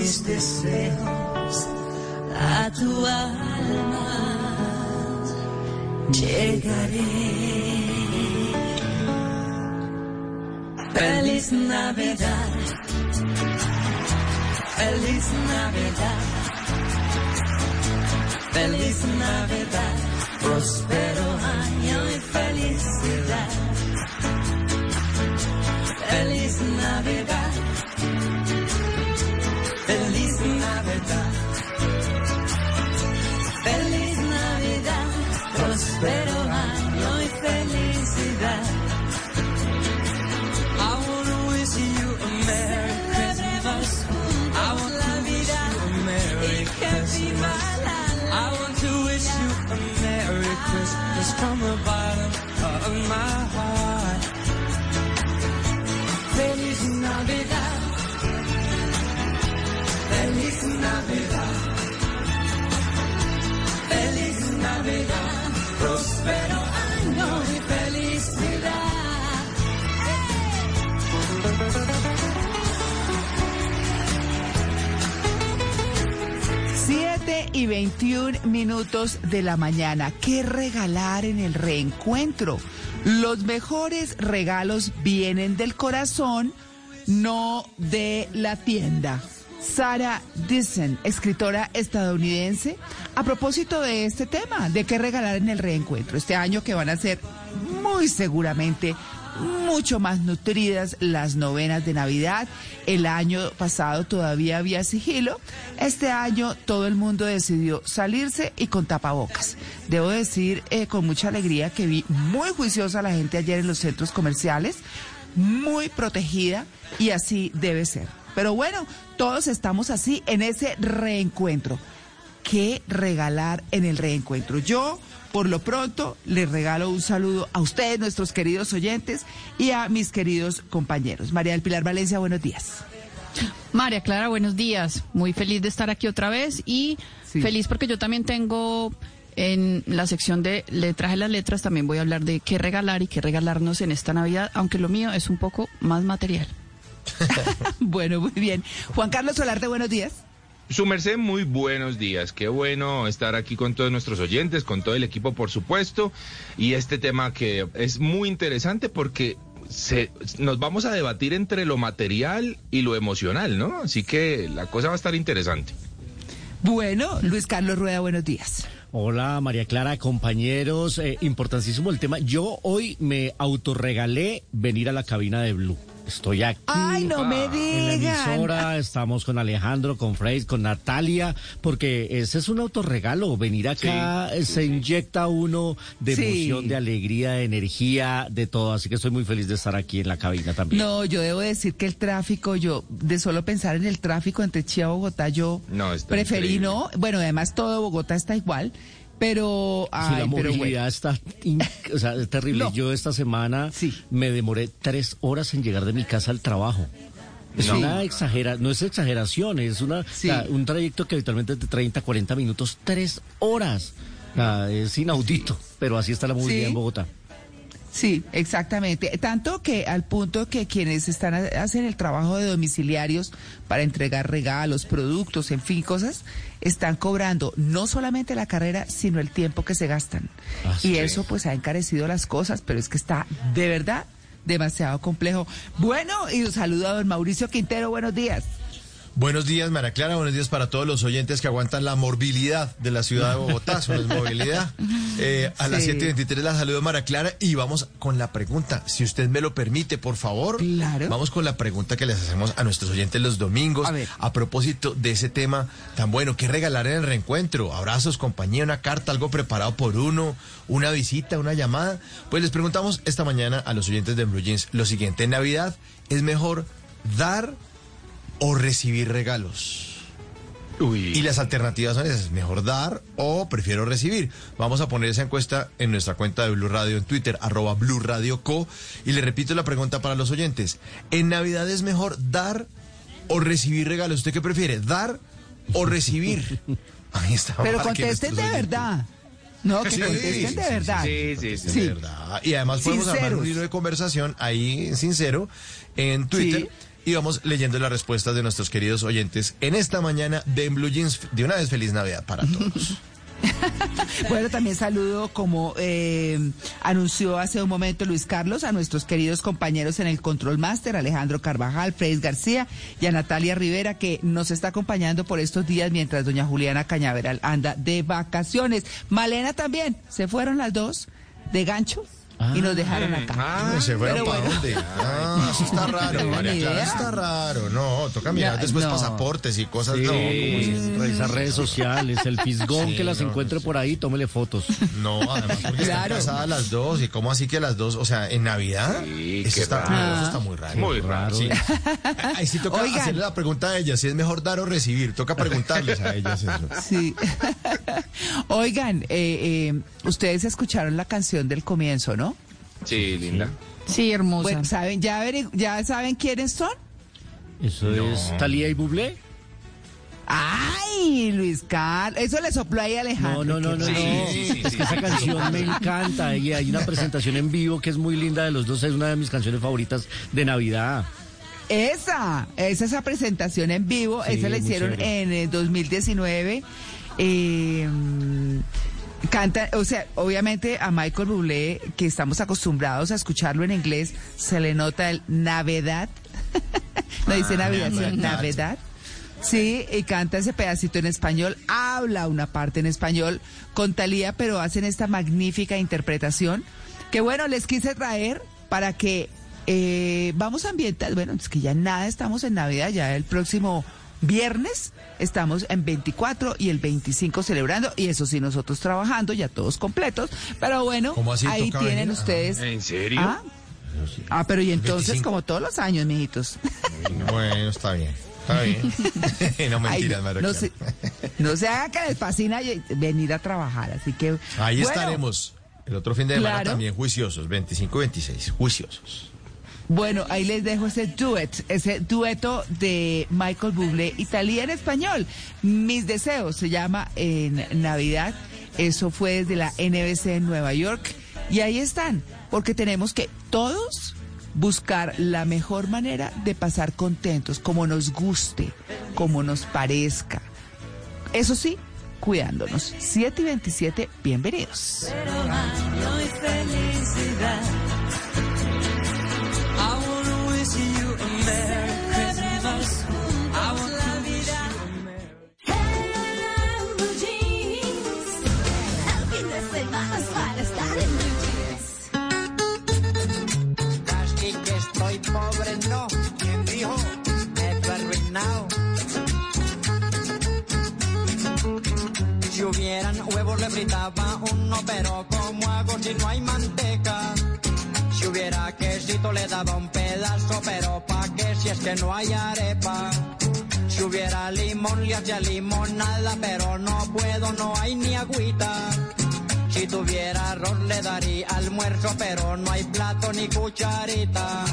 mis deseos a tu alma. Llegaré. Feliz Navidad. Feliz Navidad. Feliz Navidad. Próspero año y felicidad. Feliz Navidad. From the bottom of my heart. Feliz Navidad. Feliz Navidad. Feliz Navidad. Próspero año y 21 minutos de la mañana. ¿Qué regalar en el reencuentro? Los mejores regalos vienen del corazón, no de la tienda. Sarah Dixon, escritora estadounidense, a propósito de este tema, de qué regalar en el reencuentro. Este año que van a ser muy seguramente mucho más nutridas las novenas de Navidad. El año pasado todavía había sigilo. Este año todo el mundo decidió salirse y con tapabocas. Debo decir eh, con mucha alegría que vi muy juiciosa la gente ayer en los centros comerciales, muy protegida y así debe ser. Pero bueno, todos estamos así en ese reencuentro. ¿Qué regalar en el reencuentro? Yo, por lo pronto, les regalo un saludo a ustedes, nuestros queridos oyentes, y a mis queridos compañeros. María del Pilar Valencia, buenos días. María Clara, buenos días. Muy feliz de estar aquí otra vez y Sí. feliz porque yo también tengo en la sección de letras de las letras, también voy a hablar de qué regalar y qué regalarnos en esta Navidad, aunque lo mío es un poco más material. Bueno, muy bien. Juan Carlos Solarte, buenos días. Su merced, muy buenos días. Qué bueno estar aquí con todos nuestros oyentes, con todo el equipo, por supuesto. Y este tema que es muy interesante porque se, nos vamos a debatir entre lo material y lo emocional, ¿no? Así que la cosa va a estar interesante. Bueno, Luis Carlos Rueda, buenos días. Hola María Clara, compañeros, eh, importantísimo el tema. Yo hoy me autorregalé venir a la cabina de Blue. Estoy aquí Ay, no me en la digan. emisora, estamos con Alejandro, con Frey, con Natalia, porque ese es un autorregalo. Venir acá eh, se inyecta uno de Sí. emoción, de alegría, de energía, de todo. Así que estoy muy feliz de estar aquí en la cabina también. No, yo debo decir que el tráfico, yo, de solo pensar en el tráfico entre Chía y Bogotá, yo No, preferí increíble. no. Bueno, además todo Bogotá está igual, pero. Sí, Ay, la pero movilidad bueno. está in- o sea, es terrible. No. Yo esta semana Sí. me demoré tres horas en llegar de mi casa al trabajo. Es Sí. una exagera, no es exageración, es una, Sí. un trayecto que habitualmente es de 30, 40 minutos, tres horas. Es inaudito, pero así está la movilidad Sí. en Bogotá. Sí, exactamente. Tanto que al punto que quienes están hacen el trabajo de domiciliarios para entregar regalos, productos, en fin, cosas, están cobrando no solamente la carrera, sino el tiempo que se gastan. Ah, y sí. eso pues ha encarecido las cosas, pero es que está de verdad demasiado complejo. Bueno, y un saludo a don Mauricio Quintero, buenos días. Buenos días, María Clara. Buenos días para todos los oyentes que aguantan la morbilidad de la ciudad de Bogotá. Es movilidad. Eh, a las Sí. 7.23 la saludo María Clara y vamos con la pregunta. Si usted me lo permite, por favor. Claro. Vamos con la pregunta que les hacemos a nuestros oyentes los domingos. A ver. propósito de ese tema tan bueno. ¿Qué regalar en el reencuentro? Abrazos, compañía, una carta, algo preparado por uno, una visita, una llamada. Pues les preguntamos esta mañana a los oyentes de Blue Jeans lo siguiente. En Navidad, ¿es mejor dar o recibir regalos? Uy. Y las alternativas son esas, mejor dar o prefiero recibir. Vamos a poner esa encuesta en nuestra cuenta de Blue Radio en Twitter, arroba Blue Radio Co. Y le repito la pregunta para los oyentes. ¿En Navidad es mejor dar o recibir regalos? ¿Usted qué prefiere, dar o recibir? Ahí está. Pero contesten de verdad. No, que Sí, contesten de sí, verdad. Sí, sí, sí. Sí. De verdad. Y además podemos armar Sinceros. un hilo de conversación ahí sincero en Twitter. Sí. Y vamos leyendo las respuestas de nuestros queridos oyentes en esta mañana de Blue Jeans. De una vez, feliz Navidad para todos. Bueno, también saludo, como eh, anunció hace un momento Luis Carlos, a nuestros queridos compañeros en el Control Master, Alejandro Carvajal, Freis García y a Natalia Rivera, que nos está acompañando por estos días mientras doña Juliana Cañaveral anda de vacaciones. Malena también, se fueron las dos de gancho y nos dejaron acá. Ah, ¿Se fueron para bueno. dónde? Ah, eso está raro, María Clara. Está raro. No, toca mirar después no. pasaportes y cosas. Sí, No, ¿cómo es? revisar redes sociales, el fisgón Sí, que las no, encuentre sí. por ahí, tómele fotos. No, además porque Claro. están casadas las dos. ¿Y cómo así que las dos? O sea, en Navidad. Sí, eso, qué está, raro. eso está muy raro. Muy raro. Sí. Ahí sí toca Oigan. hacerle la pregunta a ellas, si es mejor dar o recibir. Toca preguntarles a ellas eso. Sí. Oigan, eh, eh, ustedes escucharon la canción del comienzo, ¿no? Sí, linda. Sí, hermosa. Bueno, ¿saben, ya, ¿ya saben quiénes son? Eso es Talía y Bublé. Ay, Luis Carlos, eso le sopló ahí a Alejandro. No, no, no, no. Sí, sí, sí, es sí, que esa sí. canción me encanta y hay una presentación en vivo que es muy linda de los dos. Es una de mis canciones favoritas de Navidad. Esa, esa esa presentación en vivo, Sí, esa la hicieron chévere. en el 2019. Eh, canta, o sea, obviamente a Michael Bublé, que estamos acostumbrados a escucharlo en inglés, se le nota el Navidad. no dice Navidad, sino Navidad. Navidad. Sí, y canta ese pedacito en español, habla una parte en español con Talía, pero hacen esta magnífica interpretación que bueno, les quise traer para que eh, vamos a ambientar, bueno, es que ya nada, estamos en Navidad, ya el próximo viernes estamos en 24 y el 25 celebrando, y eso sí, nosotros trabajando, ya todos completos, pero bueno, ahí ¿Toca tienen venir? Ah. ustedes. ¿En serio? Ah, ah, pero y entonces, 25. como todos los años, mijitos. Bueno, está bien. Está bien. no Ay, mentiras, María no, se, no se haga que les fascina venir a trabajar, así que... Ahí bueno, estaremos. El otro fin de semana Claro. también juiciosos, 25 y 26, juiciosos. Bueno, ahí les dejo ese duet, ese dueto de Michael Bublé y Talía en español. Mis deseos se llama en Navidad. Eso fue desde la NBC en Nueva York. Y ahí están, porque tenemos que todos buscar la mejor manera de pasar contentos, como nos guste, como nos parezca. Eso sí, cuidándonos. 7 y 27, bienvenidos. y felicidad. Si hubieran huevos le fritaba uno, pero ¿cómo hago si no hay manteca? Si hubiera quesito le daba un pedazo, pero ¿pa' qué si es que no hay arepa? Si hubiera limón le hacía limonada, pero no puedo, no hay ni agüita. Si tuviera arroz le daría almuerzo, pero no hay plato ni cucharita.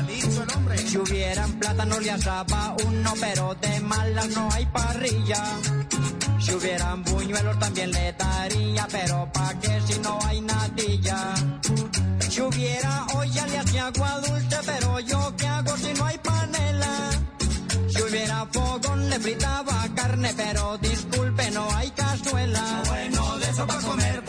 Si hubieran plátano le asaba uno, pero de malas no hay parrilla. Si hubieran buñuelos también le daría, pero pa' qué si no hay natilla. Si hubiera olla le hacía agua dulce, pero yo qué hago si no hay panela. Si hubiera fogón le fritaba carne, pero disculpe, no hay cazuela. Bueno, de eso para comer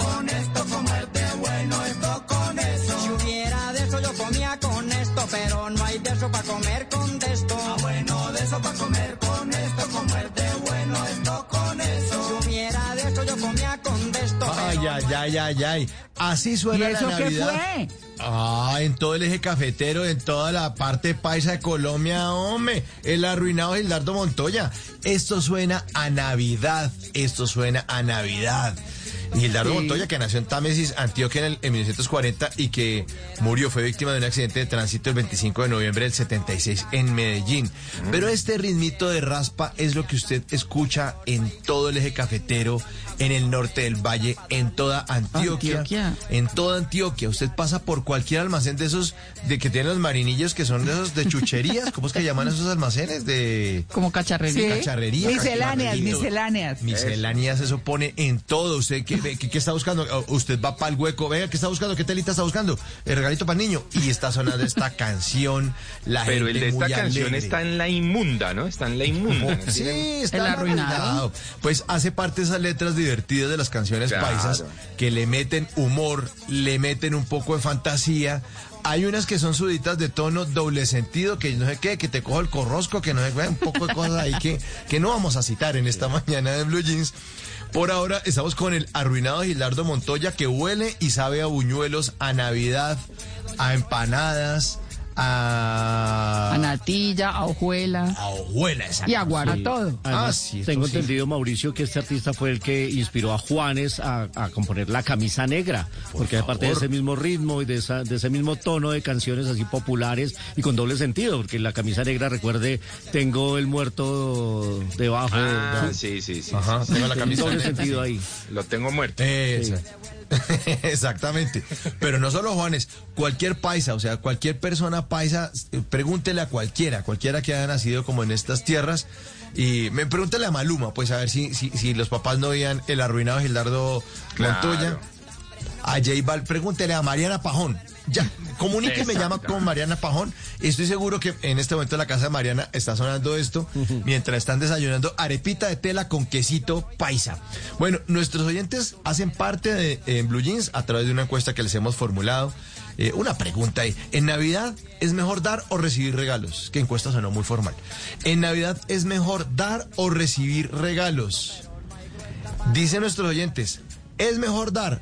de para comer con de esto. Ah, bueno, de eso para comer con esto, comerte bueno esto con eso. Si hubiera de eso yo comía con de esto. Ay, ay, ay, ay, ay. Así ¿Y suena eso la qué Navidad. fue? Ah, en todo el eje cafetero, en toda la parte paisa de Colombia, hombre, el arruinado Gildardo Montoya. Esto suena a Navidad, esto suena a Navidad. Y Gildardo Sí. Montoya, que nació en Támesis, Antioquia, en, el, en 1940 y que murió, fue víctima de un accidente de tránsito el 25 de noviembre del 76 en Medellín. Pero este ritmito de raspa es lo que usted escucha en todo el eje cafetero, en el norte del valle, en toda Antioquia, Antioquia. en toda Antioquia. Usted pasa por cualquier almacén de esos de que tienen los marinillos que son de esos de chucherías, ¿cómo es que llaman esos almacenes? De Como cacharrería. Sí. Cacharrería, Misceláneas, misceláneas. misceláneas, eso pone en todo. ¿Usted qué, qué- qué está buscando? Oh, Usted va para el hueco, venga, ¿qué está buscando? ¿Qué telita está buscando? El regalito para el niño. Y está sonando esta canción. La Pero el gente de esta muy canción alegre. está en la inmunda, ¿no? Está en la inmunda. ¿no? Sí, está arruinado. arruinado. Pues hace parte de esas letras divertidas de las canciones Claro. paisas que le meten humor, le meten un poco de fantasía. Hay unas que son suditas de tono doble sentido, que no sé qué, que te cojo el corrosco, que no sé qué, un poco de cosas ahí que, que no vamos a citar en esta mañana de Blue Jeans. Por ahora estamos con el arruinado Gilardo Montoya que huele y sabe a buñuelos, a Navidad, a empanadas, a... A natilla, a hojuela a hojuela, esa y a guaro. A todo. Además, Ah, sí, tengo sí. entendido, Mauricio, que este artista fue el que inspiró a Juanes a, a componer La Camisa Negra, porque aparte de ese mismo ritmo y de, esa, de ese mismo tono de canciones así populares y con doble sentido, porque La Camisa Negra, recuerde, tengo el muerto debajo. Ah, ¿no? sí, sí, sí. Ajá, sí, tengo la camisa doble negra. sentido ahí. Lo tengo muerto. Exactamente. Pero no solo Juanes, cualquier paisa, o sea, cualquier persona paisa, eh, pregúntele a cualquiera, cualquiera que haya nacido como en estas tierras. Y me pregúntele a Maluma, pues a ver si, si, si los papás no veían el arruinado Gildardo Claro. Montoya. A J Bal, pregúntele a Mariana Pajón. Ya, comuníqueme, me llama con Mariana Pajón. Estoy seguro que en este momento en la casa de Mariana está sonando esto mientras están desayunando arepita de tela con quesito paisa. Bueno, nuestros oyentes hacen parte de Blue Jeans a través de una encuesta que les hemos formulado. Eh, una pregunta ahí. ¿En Navidad es mejor dar o recibir regalos? Que encuesta sonó muy formal. ¿En Navidad es mejor dar o recibir regalos? Dicen nuestros oyentes, es mejor dar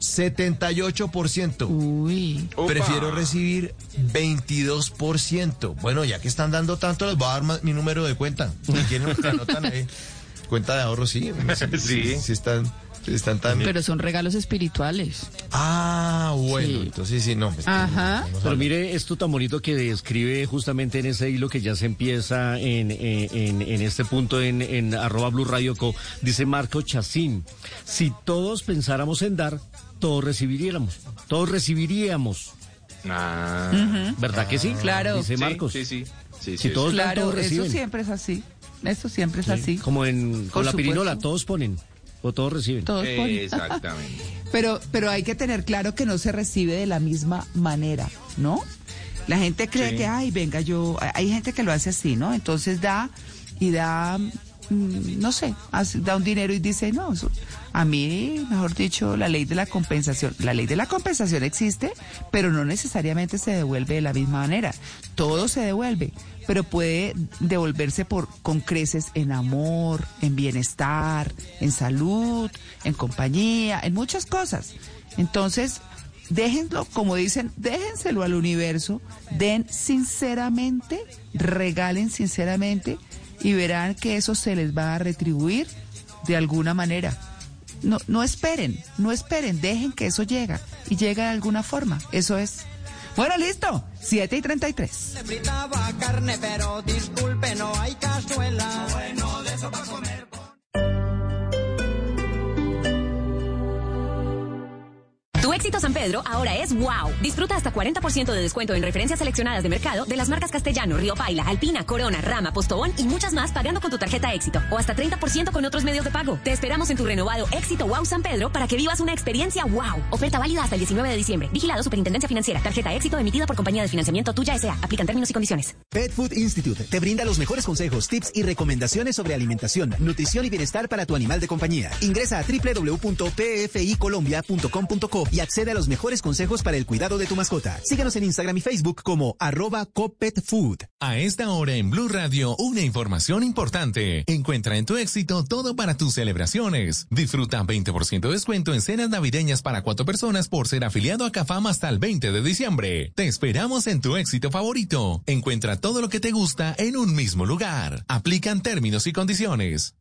78%. Uy. Opa. Prefiero recibir 22%. Bueno, ya que están dando tanto, les voy a dar más- mi número de cuenta. Si quieren, anotan ahí. Cuenta de ahorro, sí. Sí. Sí, están, sí están tan... Pero son regalos espirituales. Ah, bueno. Sí. Entonces sí, no. pues, Ajá. Pero mire esto tan bonito que describe justamente en ese hilo que ya se empieza en, en, este punto en, en arroba Blue Radio Co. Dice Marco Chacín, si todos pensáramos en dar, todos recibiríamos, todos recibiríamos, Ah, ¿verdad que sí? Claro. Dice sí, Marcos. Sí, sí. sí, Si sí, todos sí. dan, Claro, todos eso reciben. siempre es así. Eso siempre es así. Como en con Por la supuesto. pirinola, todos ponen o todos reciben. Todos ponen. Exactamente. Pero, pero hay que tener claro que no se recibe de la misma manera, ¿no? La gente cree Sí. que, ay, venga, yo, hay gente que lo hace así, ¿no? Entonces da y da, no sé, da un dinero y dice, no, a mí, mejor dicho, la ley de la compensación, la ley de la compensación existe, pero no necesariamente se devuelve de la misma manera. Todo se devuelve, pero puede devolverse por con creces en amor, en bienestar, en salud, en compañía, en muchas cosas. Entonces, déjenlo, como dicen, déjenselo al universo, den sinceramente, regalen sinceramente y verán que eso se les va a retribuir de alguna manera. No, no esperen, no esperen, dejen que eso llega y llega de alguna forma. Eso es. Bueno, listo. 7 y 33. Le fritaba carne, pero disculpe, no hay cazuela. Bueno, de eso para comer. Éxito San Pedro ahora es wow. Disfruta hasta 40% de descuento en referencias seleccionadas de mercado de las marcas Castellano, Río Paila, Alpina, Corona, Rama, Postobón y muchas más pagando con tu tarjeta éxito o hasta 30% con otros medios de pago. Te esperamos en tu renovado éxito wow San Pedro para que vivas una experiencia wow. Oferta válida hasta el 19 de diciembre. Vigilado Superintendencia Financiera. Tarjeta éxito emitida por compañía de financiamiento tuya S.A. Aplican términos y condiciones. Pet Food Institute te brinda los mejores consejos, tips y recomendaciones sobre alimentación, nutrición y bienestar para tu animal de compañía. Ingresa a www.pficolombia.com.co y accede a los mejores consejos para el cuidado de tu mascota. Síguenos en Instagram y Facebook como arroba copetfood. A esta hora en Blue Radio, una información importante. Encuentra en tu éxito todo para tus celebraciones. Disfruta 20% de descuento en cenas navideñas para cuatro personas por ser afiliado a Cafam hasta el 20 de diciembre. Te esperamos en tu éxito favorito. Encuentra todo lo que te gusta en un mismo lugar. Aplican términos y condiciones.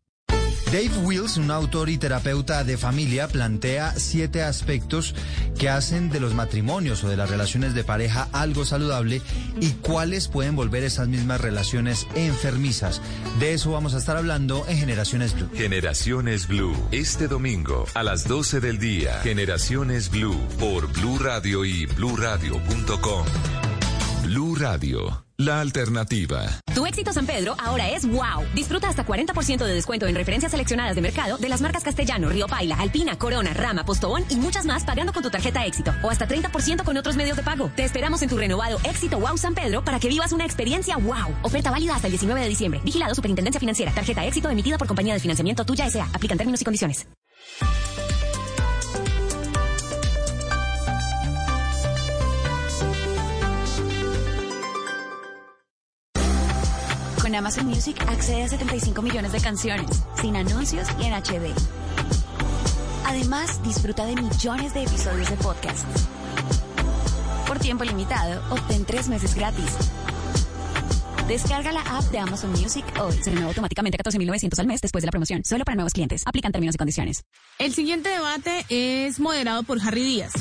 Dave Wills, un autor y terapeuta de familia, plantea siete aspectos que hacen de los matrimonios o de las relaciones de pareja algo saludable y cuáles pueden volver esas mismas relaciones enfermizas. De eso vamos a estar hablando en Generaciones Blue. Generaciones Blue, este domingo a las 12 del día. Generaciones Blue por Blue Radio y bluradio.com. Blue Radio, la alternativa. Tu éxito San Pedro ahora es wow. Disfruta hasta 40% de descuento en referencias seleccionadas de mercado de las marcas Castellano, Río Paila, Alpina, Corona, Rama, Postobón y muchas más pagando con tu tarjeta éxito o hasta 30% con otros medios de pago. Te esperamos en tu renovado éxito wow San Pedro para que vivas una experiencia wow. Oferta válida hasta el 19 de diciembre. Vigilado Superintendencia Financiera. Tarjeta éxito emitida por compañía de financiamiento tuya S.A. Aplican términos y condiciones. Con Amazon Music accede a 75 millones de canciones, sin anuncios y en HD. Además, disfruta de millones de episodios de podcast. Por tiempo limitado, obtén tres meses gratis. Descarga la app de Amazon Music hoy. Se renueva automáticamente a 14.900 al mes después de la promoción. Solo para nuevos clientes. Aplican términos y condiciones. El siguiente debate es moderado por Harry Díaz.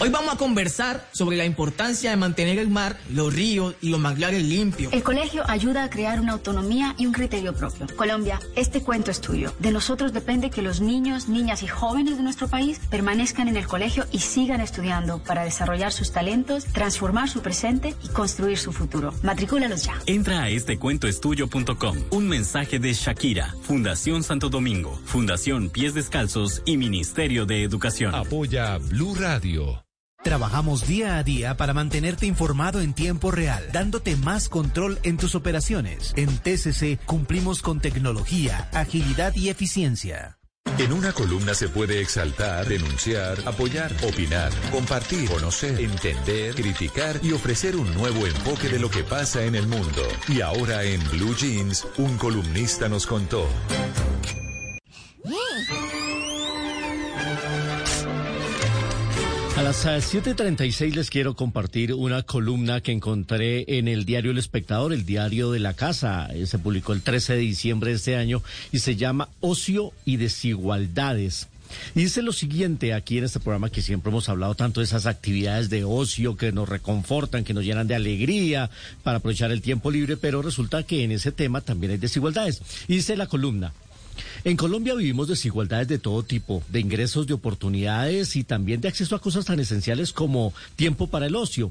Hoy vamos a conversar sobre la importancia de mantener el mar, los ríos y los manglares limpios. El colegio ayuda a crear una autonomía y un criterio propio. Colombia, este cuento es tuyo. De nosotros depende que los niños, niñas y jóvenes de nuestro país permanezcan en el colegio y sigan estudiando para desarrollar sus talentos, transformar su presente y construir su futuro. Matricúlalos ya. Entra a estecuentoestudio.com. Un mensaje de Shakira, Fundación Santo Domingo, Fundación Pies Descalzos y Ministerio de Educación. Apoya Blue Radio. Trabajamos día a día para mantenerte informado en tiempo real, dándote más control en tus operaciones. En TCC cumplimos con tecnología, agilidad y eficiencia. En una columna se puede exaltar, denunciar, apoyar, opinar, compartir, conocer, entender, criticar y ofrecer un nuevo enfoque de lo que pasa en el mundo. Y ahora en Blue Jeans, un columnista nos contó. A las ah, 7.36 les quiero compartir una columna que encontré en el diario El Espectador, el diario de la casa. Eh, Se publicó el 13 de diciembre de este año y se llama Ocio y Desigualdades. Y dice lo siguiente aquí en este programa que siempre hemos hablado tanto de esas actividades de ocio que nos reconfortan, que nos llenan de alegría para aprovechar el tiempo libre, pero resulta que en ese tema también hay desigualdades. Y dice la columna, en Colombia vivimos desigualdades de todo tipo, de ingresos, de oportunidades y también de acceso a cosas tan esenciales como tiempo para el ocio.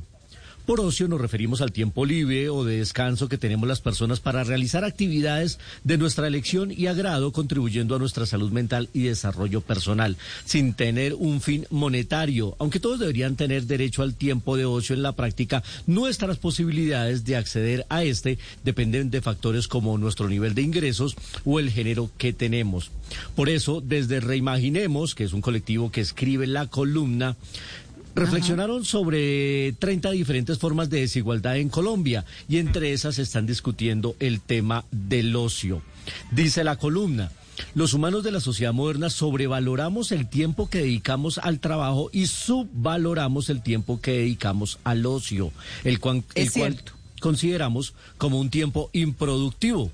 Por ocio nos referimos al tiempo libre o de descanso que tenemos las personas para realizar actividades de nuestra elección y agrado, contribuyendo a nuestra salud mental y desarrollo personal, sin tener un fin monetario. Aunque todos deberían tener derecho al tiempo de ocio en la práctica, nuestras posibilidades de acceder a este dependen de factores como nuestro nivel de ingresos o el género que tenemos. Por eso, desde Reimaginemos, que es un colectivo que escribe la columna, Reflexionaron sobre 30 diferentes formas de desigualdad en Colombia y entre esas están discutiendo el tema del ocio. Dice la columna. Los humanos de la sociedad moderna sobrevaloramos el tiempo que dedicamos al trabajo y subvaloramos el tiempo que dedicamos al ocio, el, cual- el consideramos como un tiempo improductivo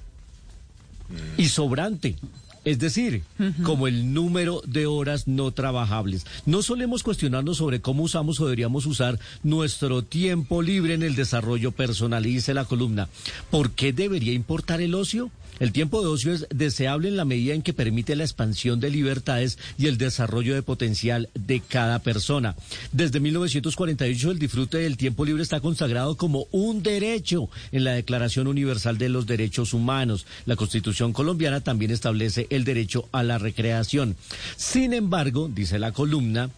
y sobrante. Es decir, como el número de horas no trabajables. No solemos cuestionarnos sobre cómo usamos o deberíamos usar nuestro tiempo libre en el desarrollo personal. Y dice la columna, ¿por qué debería importar el ocio? El tiempo de ocio es deseable en la medida en que permite la expansión de libertades y el desarrollo de potencial de cada persona. Desde 1948 el disfrute del tiempo libre está consagrado como un derecho en la Declaración Universal de los Derechos Humanos. La Constitución colombiana también establece el derecho a la recreación. Sin embargo, dice la columna,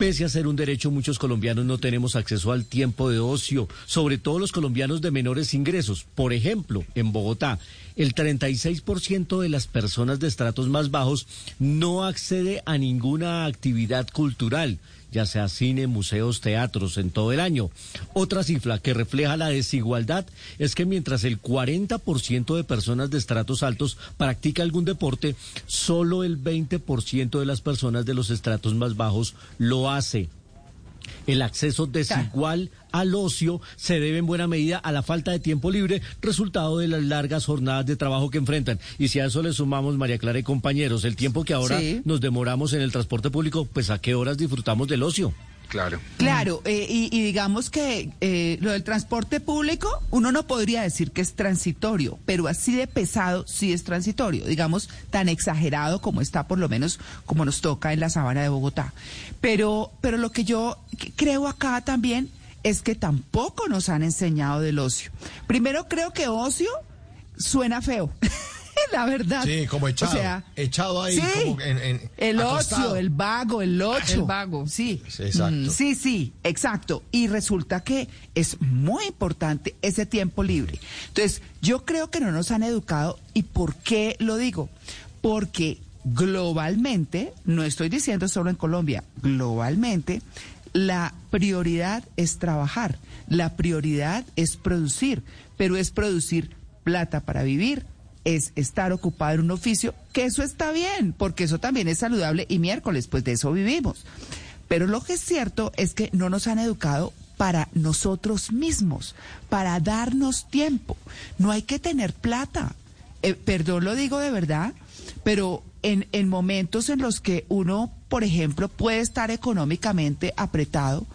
Pese a ser un derecho, muchos colombianos no tenemos acceso al tiempo de ocio, sobre todo los colombianos de menores ingresos. Por ejemplo, en Bogotá, el 36% de las personas de estratos más bajos no accede a ninguna actividad cultural ya sea cine, museos, teatros, en todo el año. Otra cifra que refleja la desigualdad es que mientras el 40% de personas de estratos altos practica algún deporte, solo el 20% de las personas de los estratos más bajos lo hace. El acceso desigual al ocio se debe en buena medida a la falta de tiempo libre, resultado de las largas jornadas de trabajo que enfrentan. Y si a eso le sumamos, María Clara y compañeros, el tiempo que ahora Sí. nos demoramos en el transporte público, pues a qué horas disfrutamos del ocio. Claro. Claro, eh, y, digamos que eh, lo del transporte público, uno no podría decir que es transitorio, pero así de pesado sí es transitorio, digamos, tan exagerado como está por lo menos como nos toca en la sabana de Bogotá. Pero, pero lo que yo creo acá también es que tampoco nos han enseñado del ocio. Primero creo que ocio suena feo. La verdad. Sí, como echado. O sea, echado ahí, sí, como en- en- el acostado. ocio, el vago, el ocho. El vago. Sí. Sí, exacto. Mm, sí, sí, exacto. Y resulta que es muy importante ese tiempo libre. Entonces, yo creo que no nos han educado. ¿Y por qué lo digo? Porque globalmente, no estoy diciendo solo en Colombia, globalmente, la prioridad es trabajar, la prioridad es producir, pero es producir plata para vivir, es estar ocupado en un oficio, que eso está bien, porque eso también es saludable y miércoles, pues de eso vivimos. Pero lo que es cierto es que no nos han educado para nosotros mismos, para darnos tiempo. No hay que tener plata. Eh, perdón, lo digo de verdad, pero en, en momentos en los que uno, por ejemplo, puede estar económicamente apretado,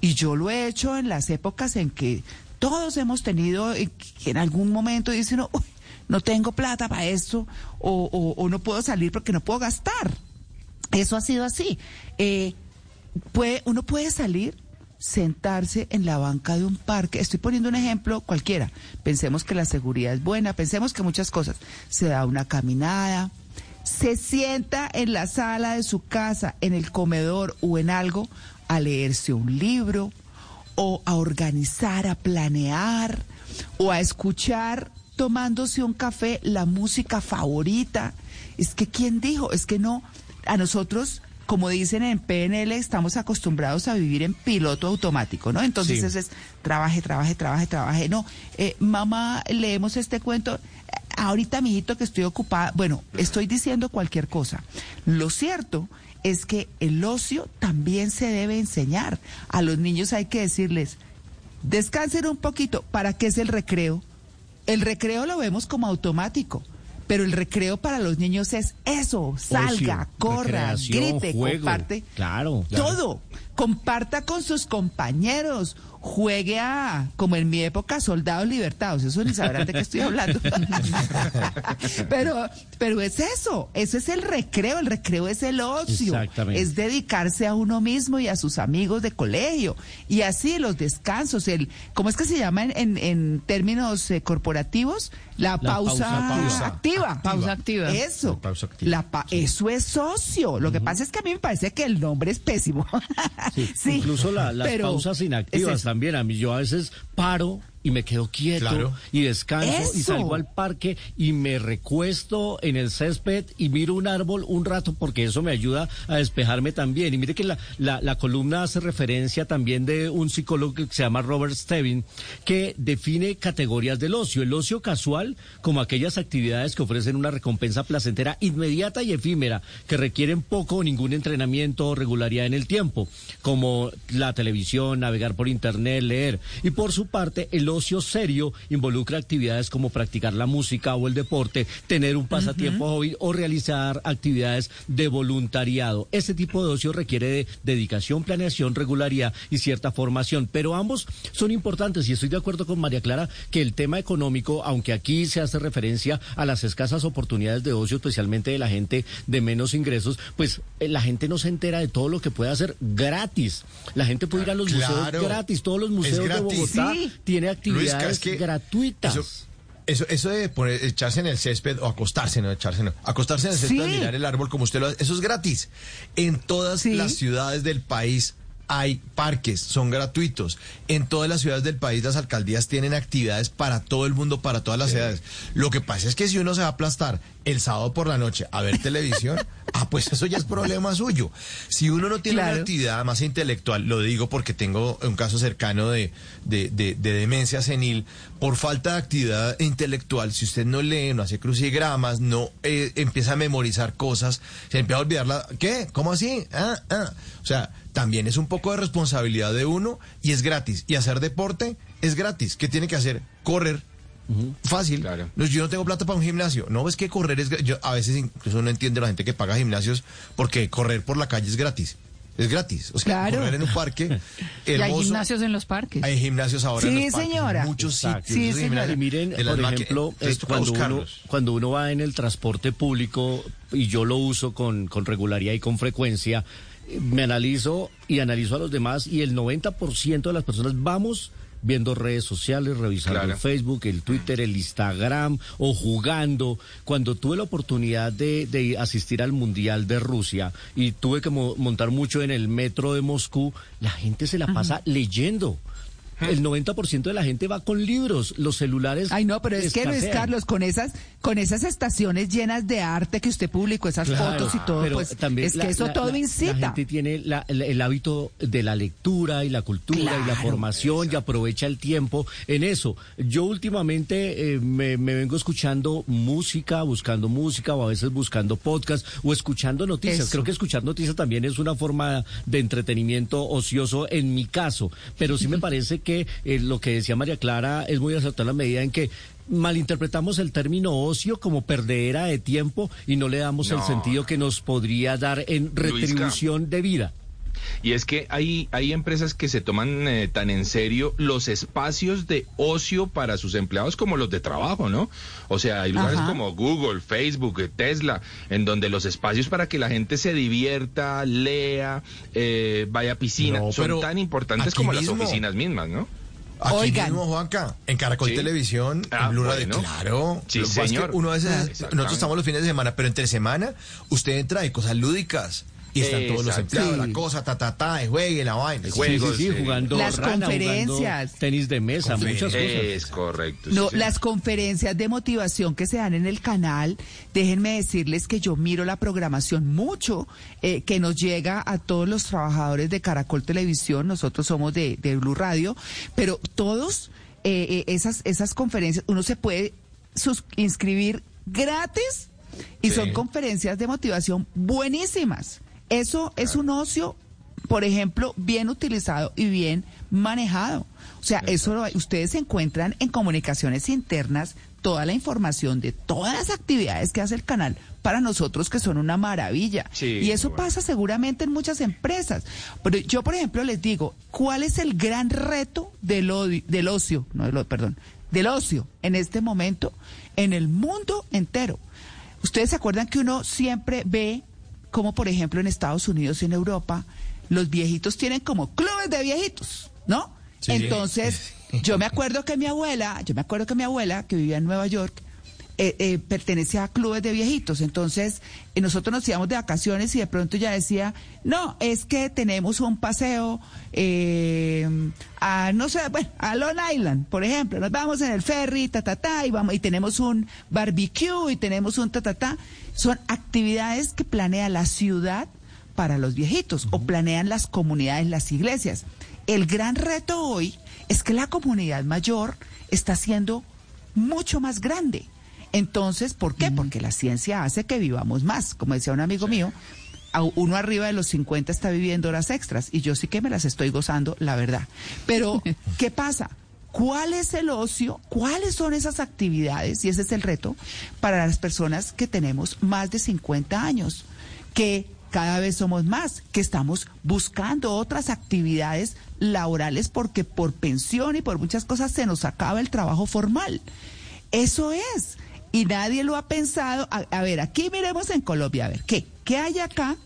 y yo lo he hecho en las épocas en que todos hemos tenido, en algún momento dicen, "Uy, no tengo plata para esto, o, no puedo salir porque no puedo gastar. Eso ha sido así. Eh, puede, uno puede salir, sentarse en la banca de un parque. Estoy poniendo un ejemplo cualquiera. Pensemos que la seguridad es buena, pensemos que muchas cosas. Se da una caminada, se sienta en la sala de su casa, en el comedor o en algo, a leerse un libro o a organizar, a planear o a escuchar tomándose un café la música favorita. Es que, ¿quién dijo? Es que no, a nosotros, como dicen en PNL, estamos acostumbrados a vivir en piloto automático, ¿no? Entonces Sí. eso es trabaje, trabaje, trabaje, trabaje. No, eh, mamá, leemos este cuento. Ahorita, mijito, que estoy ocupada. Bueno, estoy diciendo cualquier cosa. Lo cierto es que el ocio también se debe enseñar. A los niños hay que decirles, descansen un poquito. ¿Para qué es el recreo? El recreo lo vemos como automático. Pero el recreo para los niños es eso, salga, Ocio, corra, grite, juego. comparte. Claro, claro. Todo. Comparta con sus compañeros. Juegue a, como en mi época, soldados libertados. Eso ni sabrán de qué estoy hablando. pero, pero es eso. Eso es el recreo. El recreo es el ocio. Exactamente. Es dedicarse a uno mismo y a sus amigos de colegio. Y así los descansos. El, ¿Cómo es que se llama en, en- en términos eh, corporativos? La, pausa, pausa activa. Pausa activa. Eso. La pausa activa. La pa- Eso es socio. Lo que pasa es que a mí me parece que el nombre es pésimo. Sí, incluso la- las pero pausas inactivas también. A mí yo a veces paro y me quedo quieto Claro. y descanso y salgo al parque y me recuesto en el césped y miro un árbol un rato porque eso me ayuda a despejarme también. Y mire que la, la, la columna hace referencia también de un psicólogo que se llama Robert Stevin que define categorías del ocio. El ocio casual como aquellas actividades que ofrecen una recompensa placentera inmediata y efímera que requieren poco o ningún entrenamiento o regularidad en el tiempo, como la televisión, navegar por internet, leer. Y por su parte, el ocio serio involucra actividades como practicar la música o el deporte, tener un pasatiempo hobby o realizar actividades de voluntariado. Este tipo de ocio requiere de dedicación, planeación, regularidad y cierta formación, pero ambos son importantes y estoy de acuerdo con María Clara que el tema económico, aunque aquí se hace referencia a las escasas oportunidades de ocio, especialmente de la gente de menos ingresos, pues eh, la gente no se entera de todo lo que puede hacer gratis. La gente puede ir a los Claro. museos gratis, todos los museos de. Bogotá Sí. tiene actividades es que gratuitas. Eso, eso, eso de poner, echarse en el césped o acostarse, no echarse, no. Acostarse en el césped Sí. mirar el árbol como usted lo hace, eso es gratis. En todas las ciudades del país hay parques, son gratuitos. En todas las ciudades del país las alcaldías tienen actividades para todo el mundo, para todas las ciudades. Lo que pasa es que si uno se va a aplastar el sábado por la noche a ver televisión, ah, pues eso ya es problema suyo. Si uno no tiene una actividad más intelectual, lo digo porque tengo un caso cercano de, de, de- de demencia senil, por falta de actividad intelectual, si usted no lee, no hace crucigramas, no eh, empieza a memorizar cosas, se empieza a olvidarla, ¿qué? ¿Cómo así? Ah, ah. O sea, también es un poco de responsabilidad de uno y es gratis. Y hacer deporte es gratis. ¿Qué tiene que hacer? Correr. Fácil. No, yo no tengo plata para un gimnasio. No, es que correr es... Yo, a veces incluso no entiende la gente que paga gimnasios porque correr por la calle es gratis. Es gratis. O sea, Claro. correr en un parque Y hay gimnasios en los parques. Hay gimnasios ahora en Sí, los parques, señora. en muchos Exacto. sitios. esos Y gimnasios miren, por ejemplo, Entonces eh, cuando, uno, cuando uno va en el transporte público, y yo lo uso con, con regularidad y con frecuencia, me analizo y analizo a los demás, y el 90% de las personas vamos viendo redes sociales, revisando Claro. el Facebook, el Twitter, el Instagram o jugando. Cuando tuve la oportunidad de, de asistir al Mundial de Rusia y tuve que mo- montar mucho en el metro de Moscú, la gente se la pasa leyendo. El 90% de la gente va con libros, los celulares. Ay, no, pero es que Luis. Carlos, con esas, con esas estaciones llenas de arte que usted publicó, esas Claro, fotos y todo, pero pues también es que la- eso la- todo la- incita. La gente tiene el hábito de la lectura y la cultura y la formación y aprovecha el tiempo en eso. Yo últimamente eh, me, me vengo escuchando música, buscando música o a veces buscando podcast o escuchando noticias. Eso. Creo que escuchar noticias también es una forma de entretenimiento ocioso en mi caso, pero sí me parece que eh, lo que decía María Clara es muy acertado en la medida en que malinterpretamos el término ocio como perdedera de tiempo y no le damos el sentido que nos podría dar en retribución de vida. Y es que hay, hay empresas que se toman eh, tan en serio los espacios de ocio para sus empleados como los de trabajo, ¿no? O sea, hay lugares Ajá. como Google, Facebook, eh, Tesla, en donde los espacios para que la gente se divierta, lea, eh, vaya a piscina, No, son pero tan importantes como mismo. las oficinas mismas, ¿no? Aquí Oigan. mismo, Juanca, en Caracol Sí. Televisión, Ah, en Blue Radio, bueno. claro. Sí, señor. uno a veces, nosotros estamos los fines de semana, pero entre semana usted entra de cosas lúdicas. Y están todos los empleados, Sí. la cosa, ta, ta, ta, el juegue, la vaina. el Sí, juego. sí, sí, sí. jugando Las rana, jugando conferencias. tenis de mesa, muchas cosas. Es correcto. No, sí. las conferencias de motivación que se dan en el canal, déjenme decirles que yo miro la programación mucho eh, que nos llega a todos los trabajadores de Caracol Televisión, nosotros somos de, de Blue Radio, pero todos eh, eh, esas, esas conferencias, uno se puede sus- inscribir gratis y Sí. son conferencias de motivación buenísimas. Eso es un ocio por ejemplo, bien utilizado y bien manejado. O sea, eso lo- ustedes encuentran en comunicaciones internas toda la información de todas las actividades que hace el canal para nosotros que son una maravilla. Sí, y eso bueno. pasa seguramente en muchas empresas. Pero yo, por ejemplo, les digo, ¿cuál es el gran reto del, odi- del ocio? No, del perdón, del ocio en este momento en el mundo entero. Ustedes se acuerdan que uno siempre ve como, por ejemplo, en Estados Unidos y en Europa, los viejitos tienen como clubes de viejitos, ¿no? Sí. Entonces, yo me acuerdo que mi abuela, yo me acuerdo que mi abuela, que vivía en Nueva York, eh, eh, pertenecía a clubes de viejitos. Entonces, eh, nosotros nos íbamos de vacaciones y de pronto ya decía, no, es que tenemos un paseo eh, a, no sé, bueno, a Long Island, por ejemplo. Nos vamos en el ferry, ta, ta, ta, y, vamos, y tenemos un barbecue y tenemos un ta, ta, ta. Son actividades que planea la ciudad para los viejitos o planean las comunidades, las iglesias. El gran reto hoy es que la comunidad mayor está siendo mucho más grande. Entonces, ¿por qué? Porque la ciencia hace que vivamos más. Como decía un amigo mío, uno arriba de los 50 está viviendo horas extras y yo sí que me las estoy gozando, la verdad. Pero, ¿qué pasa? ¿cuál es el ocio? ¿Cuáles son esas actividades? Y ese es el reto para las personas que tenemos más de 50 años, que cada vez somos más, que estamos buscando otras actividades laborales porque por pensión y por muchas cosas se nos acaba el trabajo formal. Eso es. Y nadie lo ha pensado. A, a ver, aquí miremos en Colombia, a ver, ¿qué? ¿Qué hay acá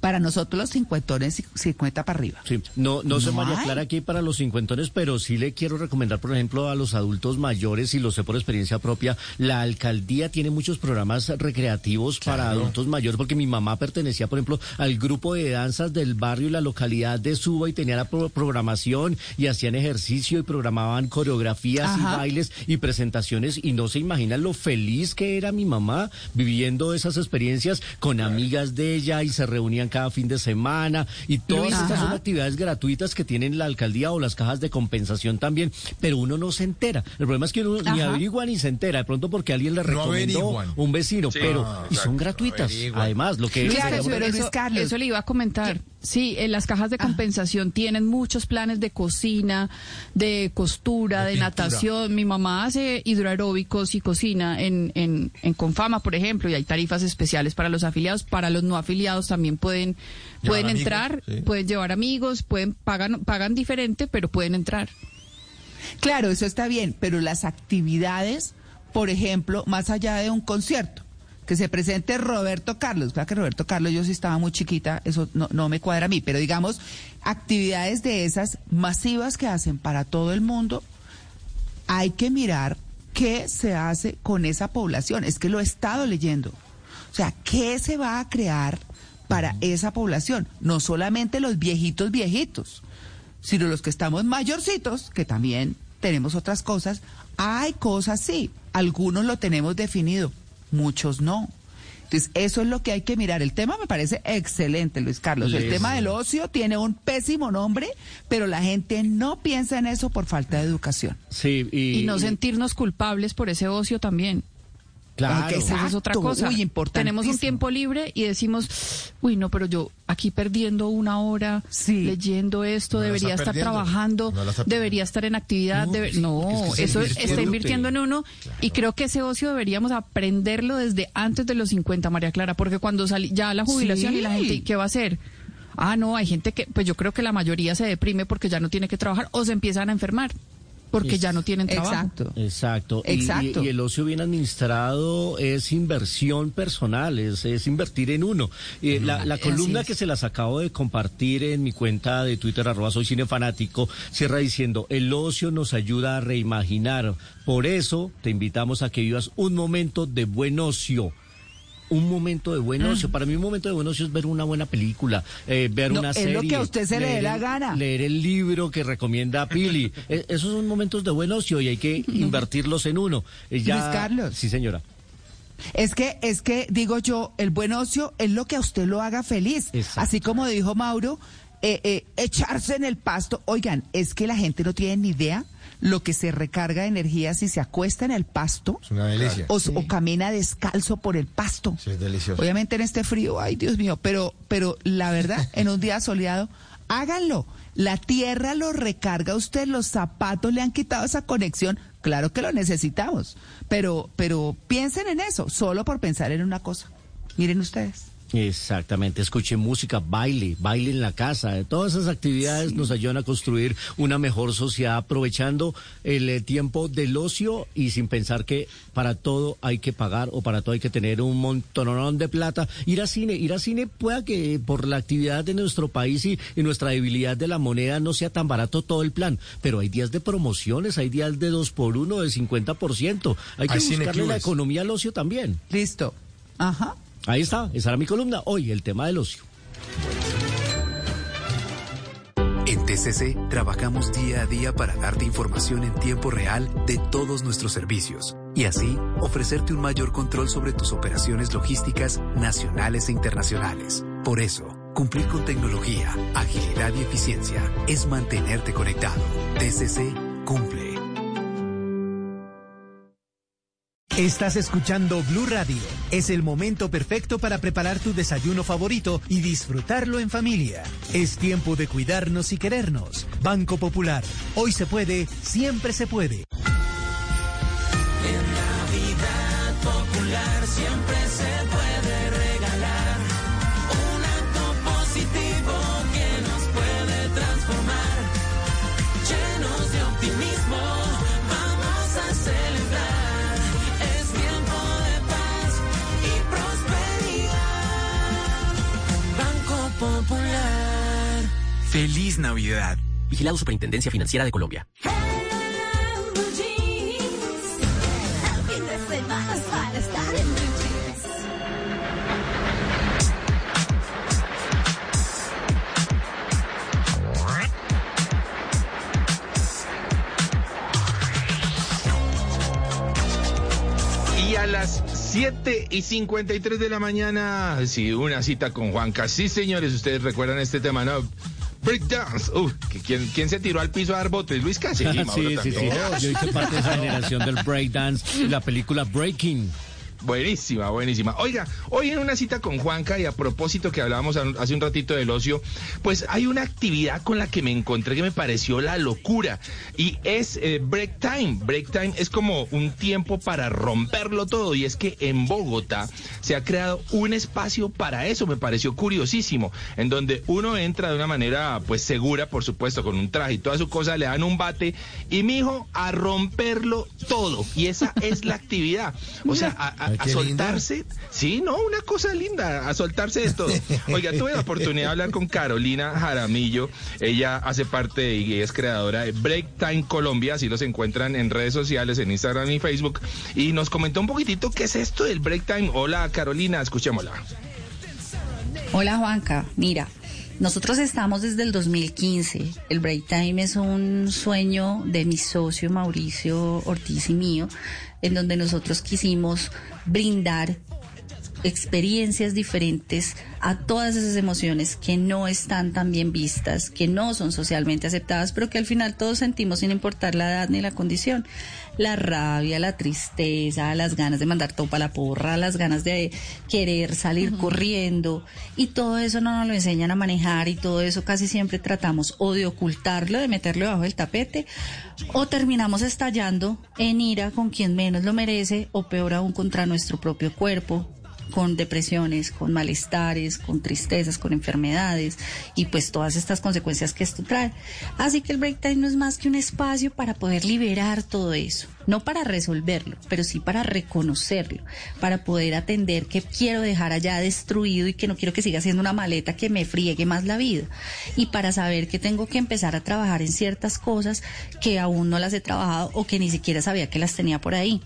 para nosotros los cincuentones y 50 para arriba? Sí, no, no sé No María hay. Clara aquí para los cincuentones, pero sí le quiero recomendar, por ejemplo, a los adultos mayores, y lo sé por experiencia propia, la alcaldía tiene muchos programas recreativos para adultos mayores, porque mi mamá pertenecía, por ejemplo, al grupo de danzas del barrio y la localidad de Suba y tenía la pro- programación y hacían ejercicio y programaban coreografías Ajá. y bailes y presentaciones y no se imaginan lo feliz que era mi mamá viviendo esas experiencias con amigas de ella y se cada fin de semana y todas Luis, estas son actividades gratuitas que tienen la alcaldía o las cajas de compensación también, pero uno no se entera. El problema es que uno ni averigua ni se entera, de pronto porque alguien le recomendó un vecino, Sí, pero y son gratuitas. Además, lo que Claro, digamos, pero eso, Carlos. eso le iba a comentar. Sí, en las cajas de compensación tienen muchos planes de cocina, de costura, De natación. Mi mamá hace hidroaeróbicos y cocina en, en, en Confama, por ejemplo, y hay tarifas especiales para los afiliados. Para los no afiliados también pueden, pueden amigos, entrar, sí. pueden llevar amigos, pueden pagan, pagan diferente, pero pueden entrar. Claro, eso está bien, pero las actividades, por ejemplo, más allá de un concierto, que se presente Roberto Carlos, claro que Roberto Carlos yo sí estaba muy chiquita, eso no, no me cuadra a mí, pero digamos, actividades de esas masivas que hacen para todo el mundo, hay que mirar qué se hace con esa población. Es que lo he estado leyendo. O sea, ¿qué se va a crear para esa población? No solamente los viejitos viejitos, sino los que estamos mayorcitos, que también tenemos otras cosas. Hay cosas, sí, algunos lo tenemos definido, muchos no. Entonces, eso es lo que hay que mirar. El tema me parece excelente, Luis Carlos. El tema del ocio tiene un pésimo nombre, pero la gente no piensa en eso por falta de educación. sí, y, Y no sentirnos culpables por ese ocio también. Claro. Porque Esa es otra cosa. Uy. Tenemos un tiempo libre y decimos, uy, no, pero yo aquí perdiendo una hora Sí. leyendo esto, No debería estar perdiendo. trabajando, No debería estar en actividad. No, debe- es que- no, es que se eso está invirtiendo en uno y creo que ese ocio deberíamos aprenderlo desde antes de los 50, María Clara, porque cuando salí ya la jubilación Sí. y la gente, ¿y ¿qué va a hacer? Ah, no, hay gente que, pues yo creo que la mayoría se deprime porque ya no tiene que trabajar o se empiezan a enfermar porque ya no tienen trabajo. Exacto. Exacto. Y- Exacto. Y, y el ocio bien administrado es inversión personal, es, es invertir en uno. Y la, la columna que se las acabo de compartir en mi cuenta de Twitter, arroba soy cinefanático, cierra diciendo, el ocio nos ayuda a reimaginar. Por eso te invitamos a que vivas un momento de buen ocio. Un momento de buen ocio. Para mí un momento de buen ocio es ver una buena película, eh, ver No, una es serie. lo que a usted se le dé la el- gana. Leer el libro que recomienda Pili. Eh, esos son momentos de buen ocio y hay que invertirlos en uno. Eh, ya- Luis Carlos. Sí, señora. Es que, es que, digo yo, el buen ocio es lo que a usted lo haga feliz. Exacto. Así como dijo Mauro, eh, eh, echarse en el pasto. Oigan, es que la gente no tiene ni idea lo que se recarga de energía si se acuesta en el pasto Es una delicia. o, o camina descalzo por el pasto. Sí, es delicioso. Obviamente en este frío, ay Dios mío, pero, pero la verdad, en un día soleado, háganlo. La tierra lo recarga a usted, los zapatos le han quitado esa conexión. Claro que lo necesitamos, pero, pero piensen en eso, solo por pensar en una cosa. Miren ustedes. Exactamente, escuche música, baile, baile en la casa. Todas esas actividades nos ayudan a construir una mejor sociedad aprovechando el eh, tiempo del ocio y sin pensar que para todo hay que pagar o para todo hay que tener un montonón de plata. Ir a cine, ir a cine pueda que por la actividad de nuestro país y, y nuestra debilidad de la moneda no sea tan barato todo el plan, pero hay días de promociones, hay días de dos por uno, de 50%. Hay que Hay buscarle la economía al ocio también. Listo. Ajá. Ahí está, esa era mi columna. Hoy el tema del ocio. En TCC trabajamos día a día para darte información en tiempo real de todos nuestros servicios y así ofrecerte un mayor control sobre tus operaciones logísticas nacionales e internacionales. Por eso, cumplir con tecnología, agilidad y eficiencia es mantenerte conectado. TCC cumple. Estás escuchando Blue Radio. Es el momento perfecto para preparar tu desayuno favorito y disfrutarlo en familia. Es tiempo de cuidarnos y querernos. Banco Popular. Hoy se puede, siempre se puede. Feliz Navidad. Vigilado Superintendencia Financiera de Colombia. Y a las 7 y 53 de la mañana, sí, una cita con Juanca. Sí, señores, ustedes recuerdan este tema, ¿no? Breakdance. Que ¿quién, ¿quién se tiró al piso a dar botes? Luis Casi. Sí, sí, sí. Yo hice parte de esa generación del breakdance la película Breaking. Buenísima, buenísima. Oiga, hoy en una cita con Juanca y a propósito que hablábamos hace un ratito del ocio, pues hay una actividad con la que me encontré que me pareció la locura y es eh, break time. Break time es como un tiempo para romperlo todo y es que en Bogotá se ha creado un espacio para eso, me pareció curiosísimo, en donde uno entra de una manera pues segura, por supuesto, con un traje y toda su cosa, le dan un bate y mijo a romperlo todo y esa es la actividad. O sea, a, a- A soltarse, sí, no, una cosa linda, a soltarse de todo. Oiga, tuve la oportunidad de hablar con Carolina Jaramillo, ella hace parte y es creadora de Break Time Colombia, así los encuentran en redes sociales, en Instagram y Facebook, y nos comentó un poquitito qué es esto del Break Time. Hola Carolina, escuchémosla. Hola Juanca, mira, nosotros estamos desde el 2015. El Break Time es un sueño de mi socio Mauricio Ortiz y mío, en donde nosotros quisimos brindar experiencias diferentes a todas esas emociones que no están tan bien vistas, que no son socialmente aceptadas, pero que al final todos sentimos sin importar la edad ni la condición. La rabia, la tristeza, las ganas de mandar todo para la porra, las ganas de querer salir corriendo. Y todo eso no nos lo enseñan a manejar y todo eso casi siempre tratamos o de ocultarlo, de meterlo debajo del tapete o terminamos estallando en ira con quien menos lo merece o peor aún contra nuestro propio cuerpo con depresiones, con malestares, con tristezas, con enfermedades y pues todas estas consecuencias que esto trae. Así que el break time no es más que un espacio para poder liberar todo eso, no para resolverlo, pero sí para reconocerlo, para poder atender que quiero dejar allá destruido y que no quiero que siga siendo una maleta que me friegue más la vida y para saber que tengo que empezar a trabajar en ciertas cosas que aún no las he trabajado o que ni siquiera sabía que las tenía por ahí.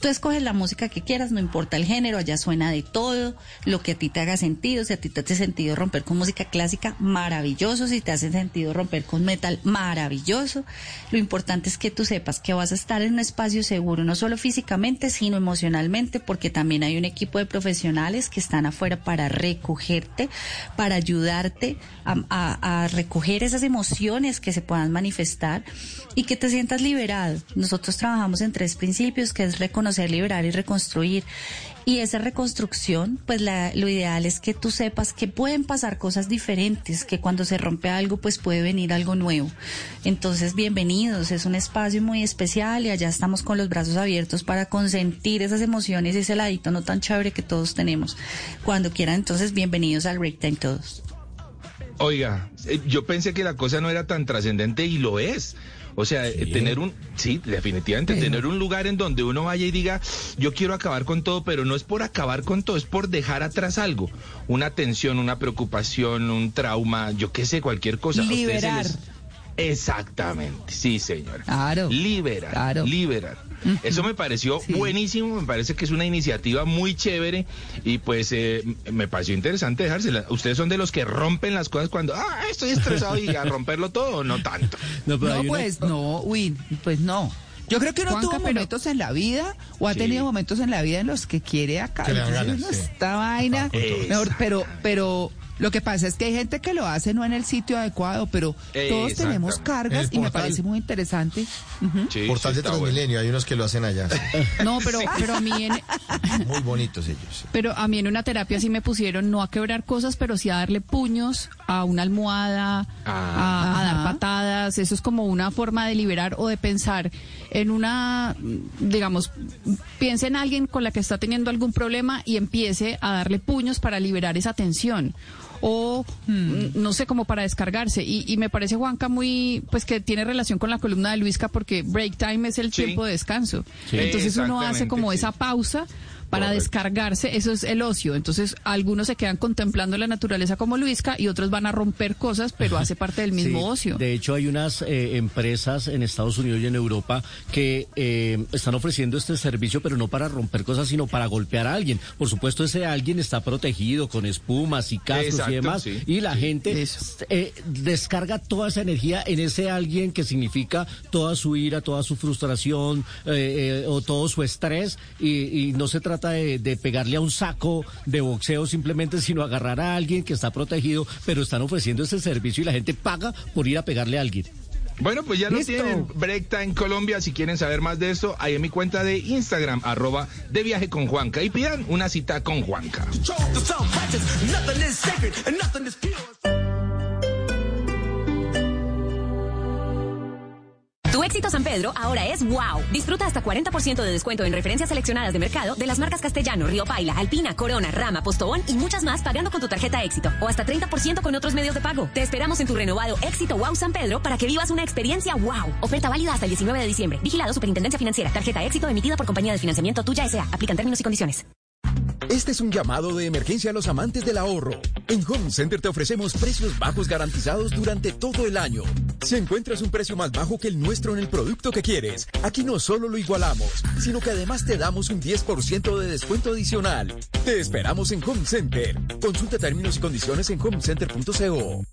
Tú escoges la música que quieras, no importa el género, allá suena de todo, lo que a ti te haga sentido, si a ti te hace sentido romper con música clásica, maravilloso, si te hace sentido romper con metal, maravilloso. Lo importante es que tú sepas que vas a estar en un espacio seguro, no solo físicamente, sino emocionalmente, porque también hay un equipo de profesionales que están afuera para recogerte, para ayudarte a, a- recoger esas emociones que se puedan manifestar y que te sientas liberado. Nosotros trabajamos en tres principios, que es reconocer, liberar y reconstruir. Y esa reconstrucción, pues lo ideal es que tú sepas que pueden pasar cosas diferentes, que cuando se rompe algo, pues puede venir algo nuevo. Entonces, bienvenidos, es un espacio muy especial y allá estamos con los brazos abiertos para consentir esas emociones ese ladito no tan chévere que todos tenemos. Cuando quieran, entonces, bienvenidos al Break Time todos. Oiga, eh, yo pensé que la cosa no era tan trascendente y lo es. O sea, eh, tener un, sí, definitivamente, tener un lugar en donde uno vaya y diga, yo quiero acabar con todo, pero no es por acabar con todo, es por dejar atrás algo. Una tensión, una preocupación, un trauma, yo qué sé, cualquier cosa. Liberar. Exactamente, sí, señor. Claro. Liberar, liberar. Eso me pareció buenísimo, me parece que es una iniciativa muy chévere y pues eh, me pareció interesante dejársela. Ustedes son de los que rompen las cosas cuando, ah, estoy estresado y a romperlo todo, no tanto. No, pues no, Win, pues no. Yo creo que uno Juanca, tuvo pero- momentos en la vida o ha Sí. tenido momentos en la vida en los que quiere sí. esta vaina, mejor, pero, pero Lo que pasa es que hay gente que lo hace no en el sitio adecuado, pero todos Exacto. tenemos cargas y me parece muy interesante. Sí, Portal sí, de está bueno. Transmilenio, hay unos que lo hacen allá. No, pero, pero a mí en, Muy bonitos ellos. Pero a mí en una terapia sí me pusieron no a quebrar cosas, pero sí a darle puños a una almohada, a, a dar Ajá. patadas. Eso es como una forma de liberar o de pensar en una, digamos, piense en alguien con la que está teniendo algún problema y empiece a darle puños para liberar esa tensión. O mm, no sé, como para descargarse. Y, y me parece, Juanca, muy, pues que tiene relación con la columna de Luisca, porque break time es el Sí. tiempo de descanso. Sí. Entonces uno hace como sí. esa pausa para Correcto. descargarse, eso es el ocio. Entonces, algunos se quedan contemplando la naturaleza como Luisca y otros van a romper cosas, pero hace parte del mismo Sí, ocio. De hecho, hay unas eh, empresas en Estados Unidos y en Europa que eh, están ofreciendo este servicio, pero no para romper cosas, sino para golpear a alguien. Por supuesto, ese alguien está protegido con espumas y cascos Exacto, y demás. sí, y la sí. gente eh, descarga toda esa energía en ese alguien que significa toda su ira, toda su frustración eh, eh, o todo su estrés. Y, y no se trata de, de pegarle a un saco de boxeo simplemente, sino agarrar a alguien que está protegido, pero están ofreciendo ese servicio y la gente paga por ir a pegarle a alguien. Bueno, pues ya lo Listo. tienen. Time Colombia. Si quieren saber más de esto, ahí en mi cuenta de Instagram, arroba de viaje con Juanca. Y pidan una cita con Juanca. Éxito San Pedro ahora es wow. Disfruta hasta 40% de descuento en referencias seleccionadas de mercado de las marcas Castellano, Río Paila, Alpina, Corona, Rama, Postobón y muchas más pagando con tu tarjeta éxito o hasta 30% con otros medios de pago. Te esperamos en tu renovado éxito wow San Pedro para que vivas una experiencia wow. Oferta válida hasta el 19 de diciembre. Vigilado Superintendencia Financiera. Tarjeta éxito emitida por compañía de financiamiento tuya S.A. Aplican términos y condiciones. Este es un llamado de emergencia a los amantes del ahorro. En Home Center te ofrecemos precios bajos garantizados durante todo el año. Si encuentras un precio más bajo que el nuestro en el producto que quieres, aquí no solo lo igualamos, sino que además te damos un 10% de descuento adicional. Te esperamos en Home Center. Consulta términos y condiciones en homecenter.co.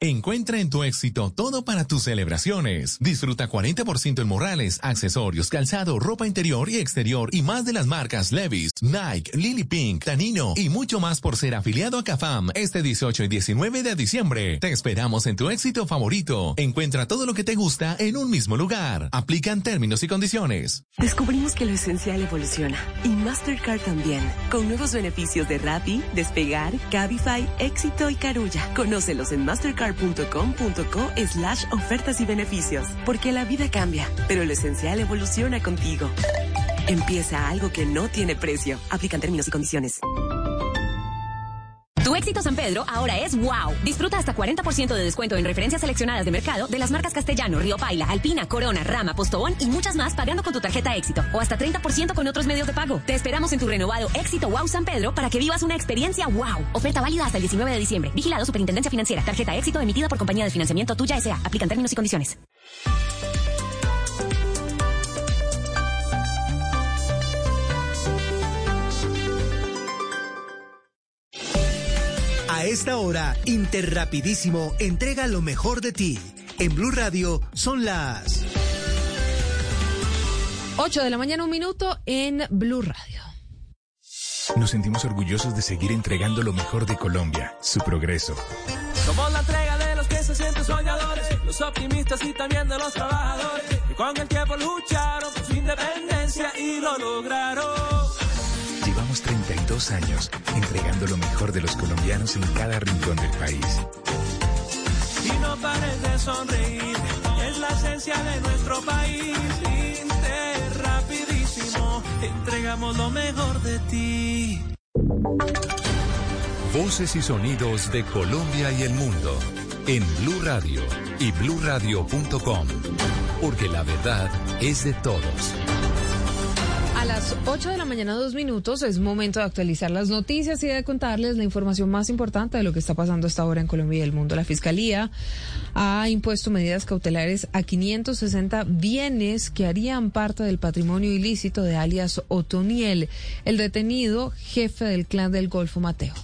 Encuentra en tu éxito todo para tus celebraciones. Disfruta 40% en morrales, accesorios, calzado, ropa interior y exterior y más de las marcas Levi's, Nike, Lily Pink, Tanino y mucho más por ser afiliado a CAFAM este 18 y 19 de diciembre. Te esperamos en tu éxito favorito. Encuentra todo lo que te gusta en un mismo lugar. Aplican términos y condiciones. Descubrimos que lo esencial evoluciona y Mastercard también, con nuevos beneficios de Rappi, Despegar, Cabify, Éxito y Carulla. Conócelos en mastercard.com.co slash ofertas y beneficios, porque la vida cambia, pero lo esencial evoluciona contigo. Empieza algo que no tiene precio. Aplican términos y condiciones. Tu éxito San Pedro ahora es wow. Disfruta hasta 40% de descuento en referencias seleccionadas de mercado de las marcas Castellano, Río Paila, Alpina, Corona, Rama, Postobón y muchas más pagando con tu tarjeta éxito o hasta 30% con otros medios de pago. Te esperamos en tu renovado éxito wow San Pedro para que vivas una experiencia wow. Oferta válida hasta el 19 de diciembre. Vigilado Superintendencia Financiera. Tarjeta éxito emitida por compañía de financiamiento tuya S.A. Aplican términos y condiciones. Esta hora, Interrapidísimo entrega lo mejor de ti. En Blue Radio son las 8 de la mañana, un minuto en Blue Radio. Nos sentimos orgullosos de seguir entregando lo mejor de Colombia, su progreso. Somos la entrega de los que se sienten soñadores, los optimistas y también de los trabajadores, que con el tiempo lucharon por su independencia y lo lograron. Llevamos 32 años entregando lo mejor de los colombianos en cada rincón del país. Y no pares de sonreír, es la esencia de nuestro país. Inter, rapidísimo, entregamos lo mejor de ti. Voces y sonidos de Colombia y el mundo en Blue Radio y bluradio.com, porque la verdad es de todos. Las 8 de la mañana, dos minutos, es momento de actualizar las noticias y de contarles la información más importante de lo que está pasando hasta ahora en Colombia y el mundo. La Fiscalía ha impuesto medidas cautelares a 560 bienes que harían parte del patrimonio ilícito de alias Otoniel, el detenido jefe del clan del Golfo Mateo.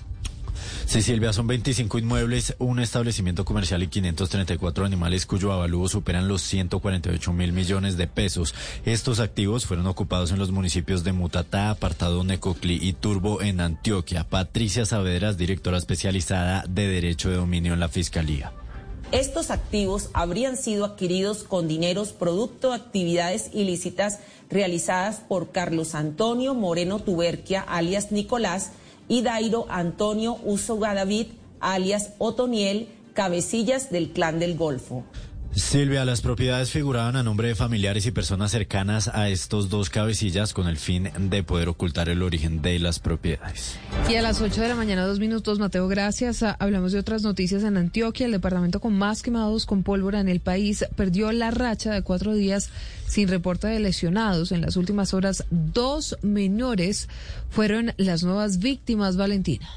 Sí, Silvia, son 25 inmuebles, un establecimiento comercial y 534 animales cuyo avalúo superan los 148 mil millones de pesos. Estos activos fueron ocupados en los municipios de Mutatá, Apartado Necoclí y Turbo en Antioquia. Patricia Saavedra es directora especializada de Derecho de Dominio en la Fiscalía. Estos activos habrían sido adquiridos con dineros producto de actividades ilícitas realizadas por Carlos Antonio Moreno Tuberquia, alias Nicolás, y Dairo Antonio Uso David, alias Otoniel, cabecillas del Clan del Golfo. Silvia, las propiedades figuraban a nombre de familiares y personas cercanas a estos dos cabecillas con el fin de poder ocultar el origen de las propiedades. Y a las 8 de la mañana, dos minutos, Mateo, gracias. Ah, Hablamos de otras noticias en Antioquia. El departamento con más quemados con pólvora en el país perdió la racha de cuatro días sin reporte de lesionados. En las últimas horas, dos menores fueron las nuevas víctimas, Valentina.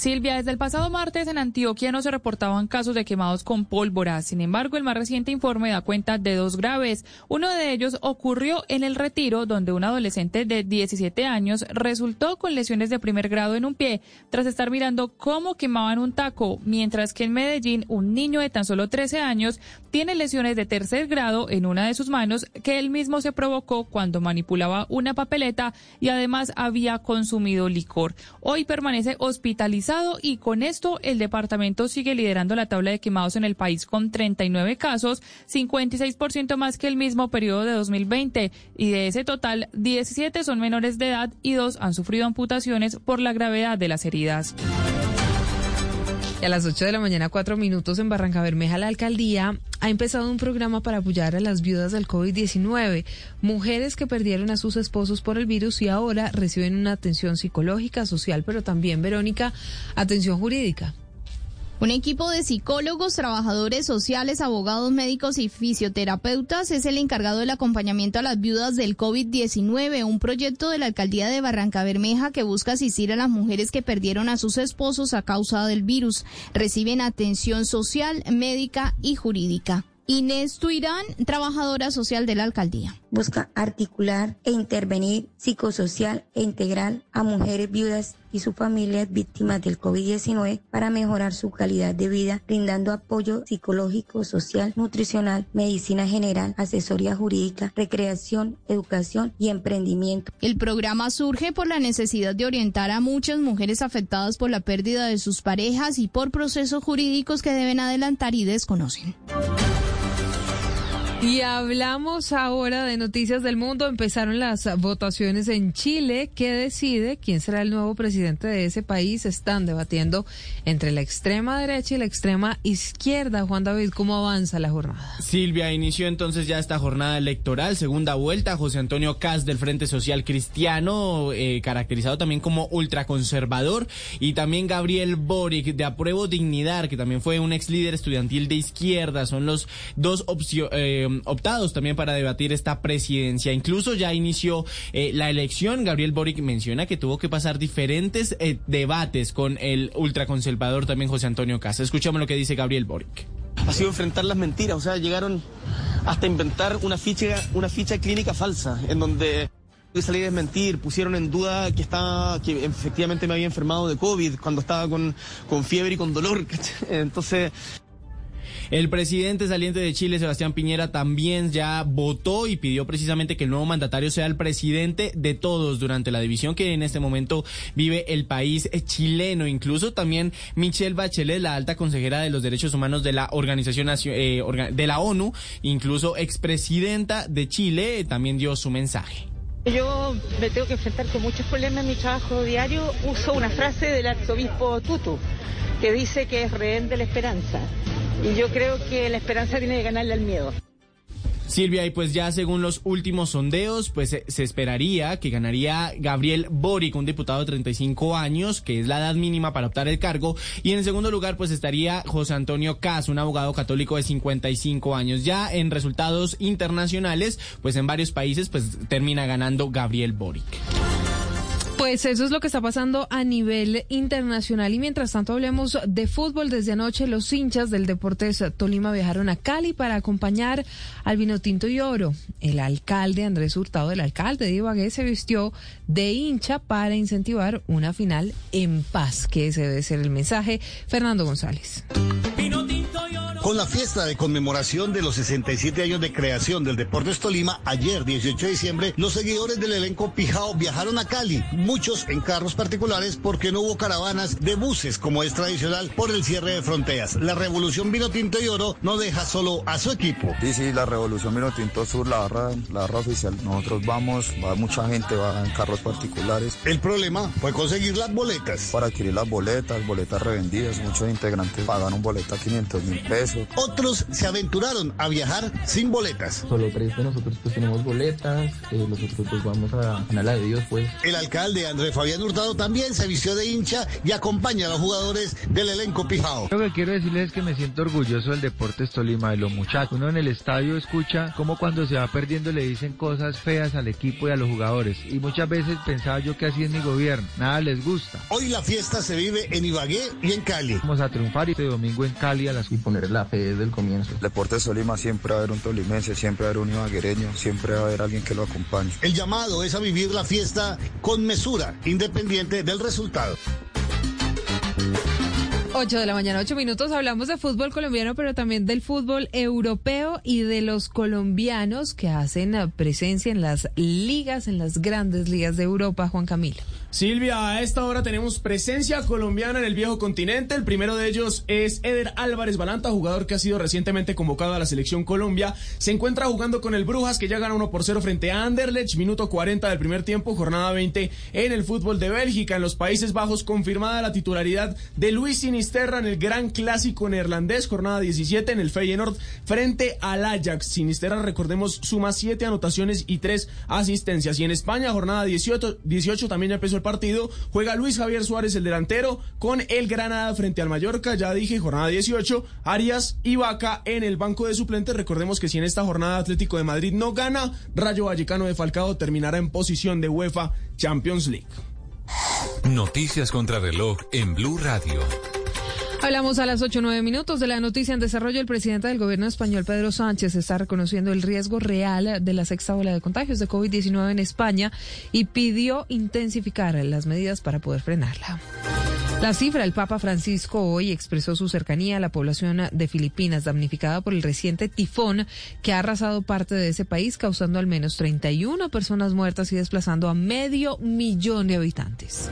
Silvia, desde el pasado martes en Antioquia no se reportaban casos de quemados con pólvora. Sin embargo, el más reciente informe da cuenta de dos graves. Uno de ellos ocurrió en el retiro, donde un adolescente de 17 años resultó con lesiones de primer grado en un pie tras estar mirando cómo quemaban un taco, mientras que en Medellín un niño de tan solo 13 años tiene lesiones de tercer grado en una de sus manos que él mismo se provocó cuando manipulaba una papeleta y además había consumido licor. Hoy permanece hospitalizado y con esto el departamento sigue liderando la tabla de quemados en el país con 39 casos, 56% más que el mismo periodo de 2020 y de ese total 17 son menores de edad y dos han sufrido amputaciones por la gravedad de las heridas. A las 8 de la mañana, cuatro minutos en Barranca Bermeja, la alcaldía ha empezado un programa para apoyar a las viudas del COVID-19, mujeres que perdieron a sus esposos por el virus y ahora reciben una atención psicológica, social, pero también, Verónica, atención jurídica. Un equipo de psicólogos, trabajadores sociales, abogados médicos y fisioterapeutas es el encargado del acompañamiento a las viudas del COVID-19, un proyecto de la alcaldía de Barranca Bermeja que busca asistir a las mujeres que perdieron a sus esposos a causa del virus. Reciben atención social, médica y jurídica. Inés Tuirán, trabajadora social de la alcaldía. Busca articular e intervenir psicosocial e integral a mujeres viudas y sus familias víctimas del COVID-19 para mejorar su calidad de vida, brindando apoyo psicológico, social, nutricional, medicina general, asesoría jurídica, recreación, educación y emprendimiento. El programa surge por la necesidad de orientar a muchas mujeres afectadas por la pérdida de sus parejas y por procesos jurídicos que deben adelantar y desconocen. Y hablamos ahora de noticias del mundo. Empezaron las votaciones en Chile. ¿Qué decide quién será el nuevo presidente de ese país? Están debatiendo entre la extrema derecha y la extrema izquierda. Juan David, ¿cómo avanza la jornada? Silvia inició entonces ya esta jornada electoral, segunda vuelta. José Antonio Cas del Frente Social Cristiano, eh, caracterizado también como ultraconservador, y también Gabriel Boric de Apruebo Dignidad, que también fue un ex líder estudiantil de izquierda. Son los dos opciones. Eh, optados también para debatir esta presidencia. Incluso ya inició eh, la elección. Gabriel Boric menciona que tuvo que pasar diferentes eh, debates con el ultraconservador también José Antonio Casa. Escuchamos lo que dice Gabriel Boric. Ha sido enfrentar las mentiras, o sea, llegaron hasta inventar una ficha, una ficha clínica falsa, en donde salir a desmentir, pusieron en duda que estaba, que efectivamente me había enfermado de COVID cuando estaba con, con fiebre y con dolor. Entonces, el presidente saliente de Chile, Sebastián Piñera, también ya votó y pidió precisamente que el nuevo mandatario sea el presidente de todos durante la división que en este momento vive el país chileno. Incluso también Michelle Bachelet, la alta consejera de los derechos humanos de la Organización eh, de la ONU, incluso expresidenta de Chile, también dio su mensaje. Yo me tengo que enfrentar con muchos problemas en mi trabajo diario. Uso una frase del arzobispo Tutu que dice que es rehén de la esperanza. Y yo creo que la esperanza tiene que ganarle al miedo. Silvia, y pues ya según los últimos sondeos, pues se, esperaría que ganaría Gabriel Boric, un diputado de 35 años, que es la edad mínima para optar el cargo, y en segundo lugar pues estaría José Antonio Cas, un abogado católico de 55 años. Ya en resultados internacionales, pues en varios países pues termina ganando Gabriel Boric. Pues eso es lo que está pasando a nivel internacional y mientras tanto hablemos de fútbol. Desde anoche los hinchas del Deportes Tolima viajaron a Cali para acompañar al Vinotinto y Oro. El alcalde Andrés Hurtado, el alcalde de Ibagué, se vistió de hincha para incentivar una final en paz, que ese debe ser el mensaje. Fernando González. Con la fiesta de conmemoración de los 67 años de creación del Deportes Tolima, ayer 18 de diciembre, los seguidores del elenco Pijao viajaron a Cali, muchos en carros particulares porque no hubo caravanas de buses como es tradicional por el cierre de fronteras. La revolución vino tinto y oro no deja solo a su equipo. Sí, sí, la revolución vino tinto sur, la barra, la barra oficial. Nosotros vamos, va mucha gente, va en carros particulares. El problema fue conseguir las boletas. Para adquirir las boletas, boletas revendidas, muchos integrantes pagan un boleta 500 mil pesos. Otros se aventuraron a viajar sin boletas. Solo tres de nosotros pues tenemos boletas, eh, los otros pues vamos a ganar la de Dios pues. El alcalde Andrés Fabián Hurtado también se vistió de hincha y acompaña a los jugadores del elenco Pijao. Lo que quiero decirles es que me siento orgulloso del Deportes Tolima, de los muchachos. Uno en el estadio escucha como cuando se va perdiendo le dicen cosas feas al equipo y a los jugadores. Y muchas veces pensaba yo que así es mi gobierno. Nada les gusta. Hoy la fiesta se vive en Ibagué y en Cali. Vamos a triunfar y este domingo en Cali a las... Y poner la fe desde el comienzo. Deportes Tolima siempre va a haber un tolimense, siempre va a haber un ibaguereño, siempre va a haber alguien que lo acompañe. El llamado es a vivir la fiesta con mesura, independiente del resultado. 8 de la mañana, 8 minutos. Hablamos de fútbol colombiano, pero también del fútbol europeo y de los colombianos que hacen eh, presencia en las ligas, en las grandes ligas de Europa. Juan Camilo. Silvia, a esta hora tenemos presencia colombiana en el viejo continente. El primero de ellos es Eder Álvarez Balanta, jugador que ha sido recientemente convocado a la selección Colombia. Se encuentra jugando con el Brujas, que ya gana 1 por 0 frente a Anderlecht, minuto 40 del primer tiempo, jornada 20 en el fútbol de Bélgica. En los Países Bajos, confirmada la titularidad de Luis En el gran clásico neerlandés, jornada 17 en el Feyenoord frente al Ajax. Sinisterra, recordemos, suma 7 anotaciones y 3 asistencias. Y en España, jornada 18, 18 también ya empezó el partido. Juega Luis Javier Suárez, el delantero, con el Granada frente al Mallorca. Ya dije, jornada 18. Arias y Vaca en el banco de suplentes. Recordemos que si en esta jornada Atlético de Madrid no gana, Rayo Vallecano de Falcao terminará en posición de UEFA Champions League. Noticias contra reloj en Blue Radio. Hablamos a las 8 nueve minutos de la noticia en desarrollo. El presidente del gobierno español, Pedro Sánchez, está reconociendo el riesgo real de la sexta ola de contagios de COVID-19 en España y pidió intensificar las medidas para poder frenarla. La cifra, el Papa Francisco hoy expresó su cercanía a la población de Filipinas damnificada por el reciente tifón que ha arrasado parte de ese país, causando al menos 31 personas muertas y desplazando a medio millón de habitantes.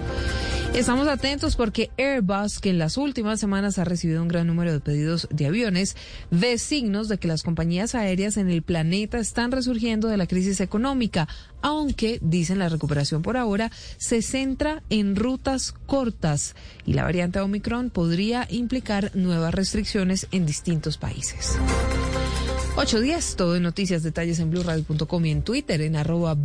Estamos atentos porque Airbus, que en las últimas semanas ha recibido un gran número de pedidos de aviones, ve signos de que las compañías aéreas en el planeta están resurgiendo de la crisis económica, aunque, dicen la recuperación por ahora, se centra en rutas cortas y la variante Omicron podría implicar nuevas restricciones en distintos países. 8.10, todo en noticias, detalles en blueradio.com y en Twitter en arroba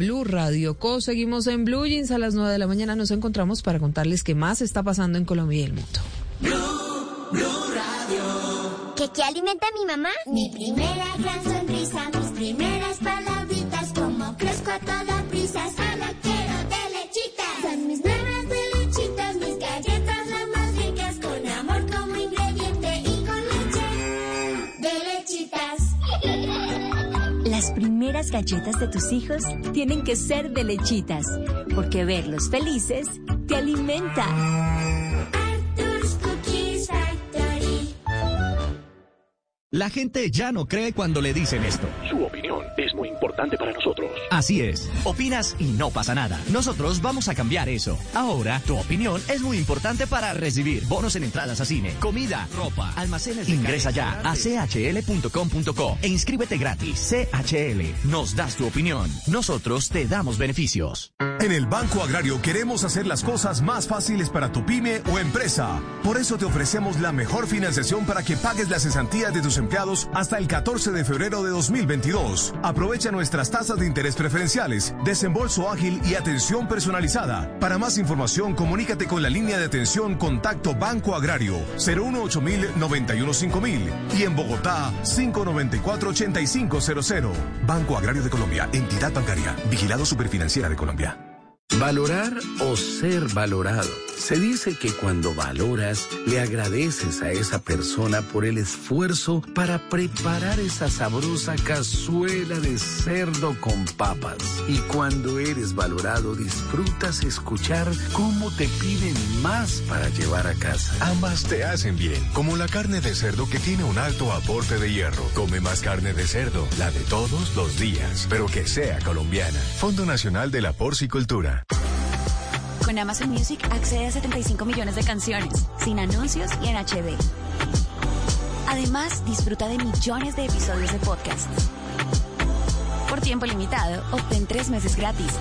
Co. Seguimos en Blue Jeans a las 9 de la mañana. Nos encontramos para contarles qué más está pasando en Colombia y el mundo. ¿Qué, qué alimenta a mi mamá? Mi primera gran sonrisa, mis primeras palabritas, Las primeras galletas de tus hijos tienen que ser de lechitas, porque verlos felices te alimenta. Arthur's Cookies Factory. La gente ya no cree cuando le dicen esto. Su opinión es muy importante para nosotros. Así es. Opinas y no pasa nada. Nosotros vamos a cambiar eso. Ahora, tu opinión es muy importante para recibir bonos en entradas a cine, comida, ropa, almacenes. de Ingresa ya a chl.com.co e inscríbete gratis. CHL, nos das tu opinión. Nosotros te damos beneficios. En el Banco Agrario queremos hacer las cosas más fáciles para tu pyme o empresa. Por eso te ofrecemos la mejor financiación para que pagues las cesantías de tus empleados hasta el 14 de febrero de 2022. Aprovecha nuestras tasas de interés preferenciales, desembolso ágil y atención personalizada. Para más información, comunícate con la línea de atención Contacto Banco Agrario 018 915 y en Bogotá 594 8500. Banco Agrario de Colombia, entidad bancaria, vigilado superfinanciera de Colombia. Valorar o ser valorado. Se dice que cuando valoras, le agradeces a esa persona por el esfuerzo para preparar esa sabrosa cazuela de cerdo con papas. Y cuando eres valorado, disfrutas escuchar cómo te piden más para llevar a casa. Ambas te hacen bien, como la carne de cerdo que tiene un alto aporte de hierro. Come más carne de cerdo, la de todos los días, pero que sea colombiana. Fondo Nacional de la Porcicultura. Con Amazon Music accede a 75 millones de canciones, sin anuncios y en HD. Además, disfruta de millones de episodios de podcast. Por tiempo limitado, obtén tres meses gratis.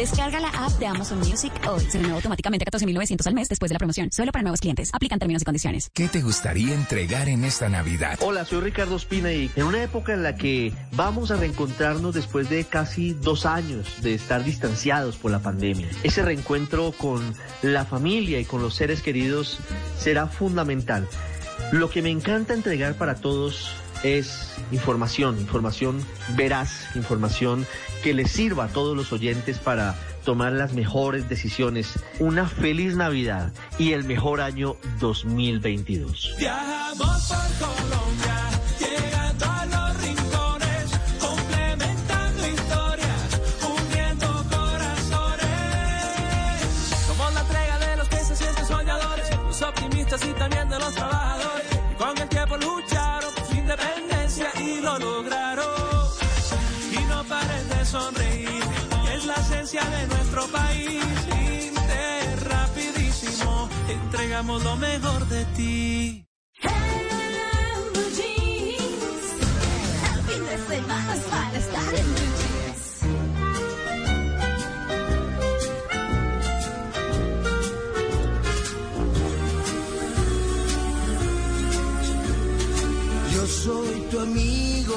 Descarga la app de Amazon Music hoy. Se renueva automáticamente a 14.900 al mes después de la promoción. Solo para nuevos clientes. Aplican términos y condiciones. ¿Qué te gustaría entregar en esta Navidad? Hola, soy Ricardo Espina y en una época en la que vamos a reencontrarnos después de casi dos años de estar distanciados por la pandemia, ese reencuentro con la familia y con los seres queridos será fundamental. Lo que me encanta entregar para todos es información, información veraz, información que les sirva a todos los oyentes para tomar las mejores decisiones. Una feliz Navidad y el mejor año 2022. Viajamos por Colombia, Y no pares de sonreír, que es la esencia de nuestro país. Inter, rapidísimo, entregamos lo mejor de ti. Yo soy tu amigo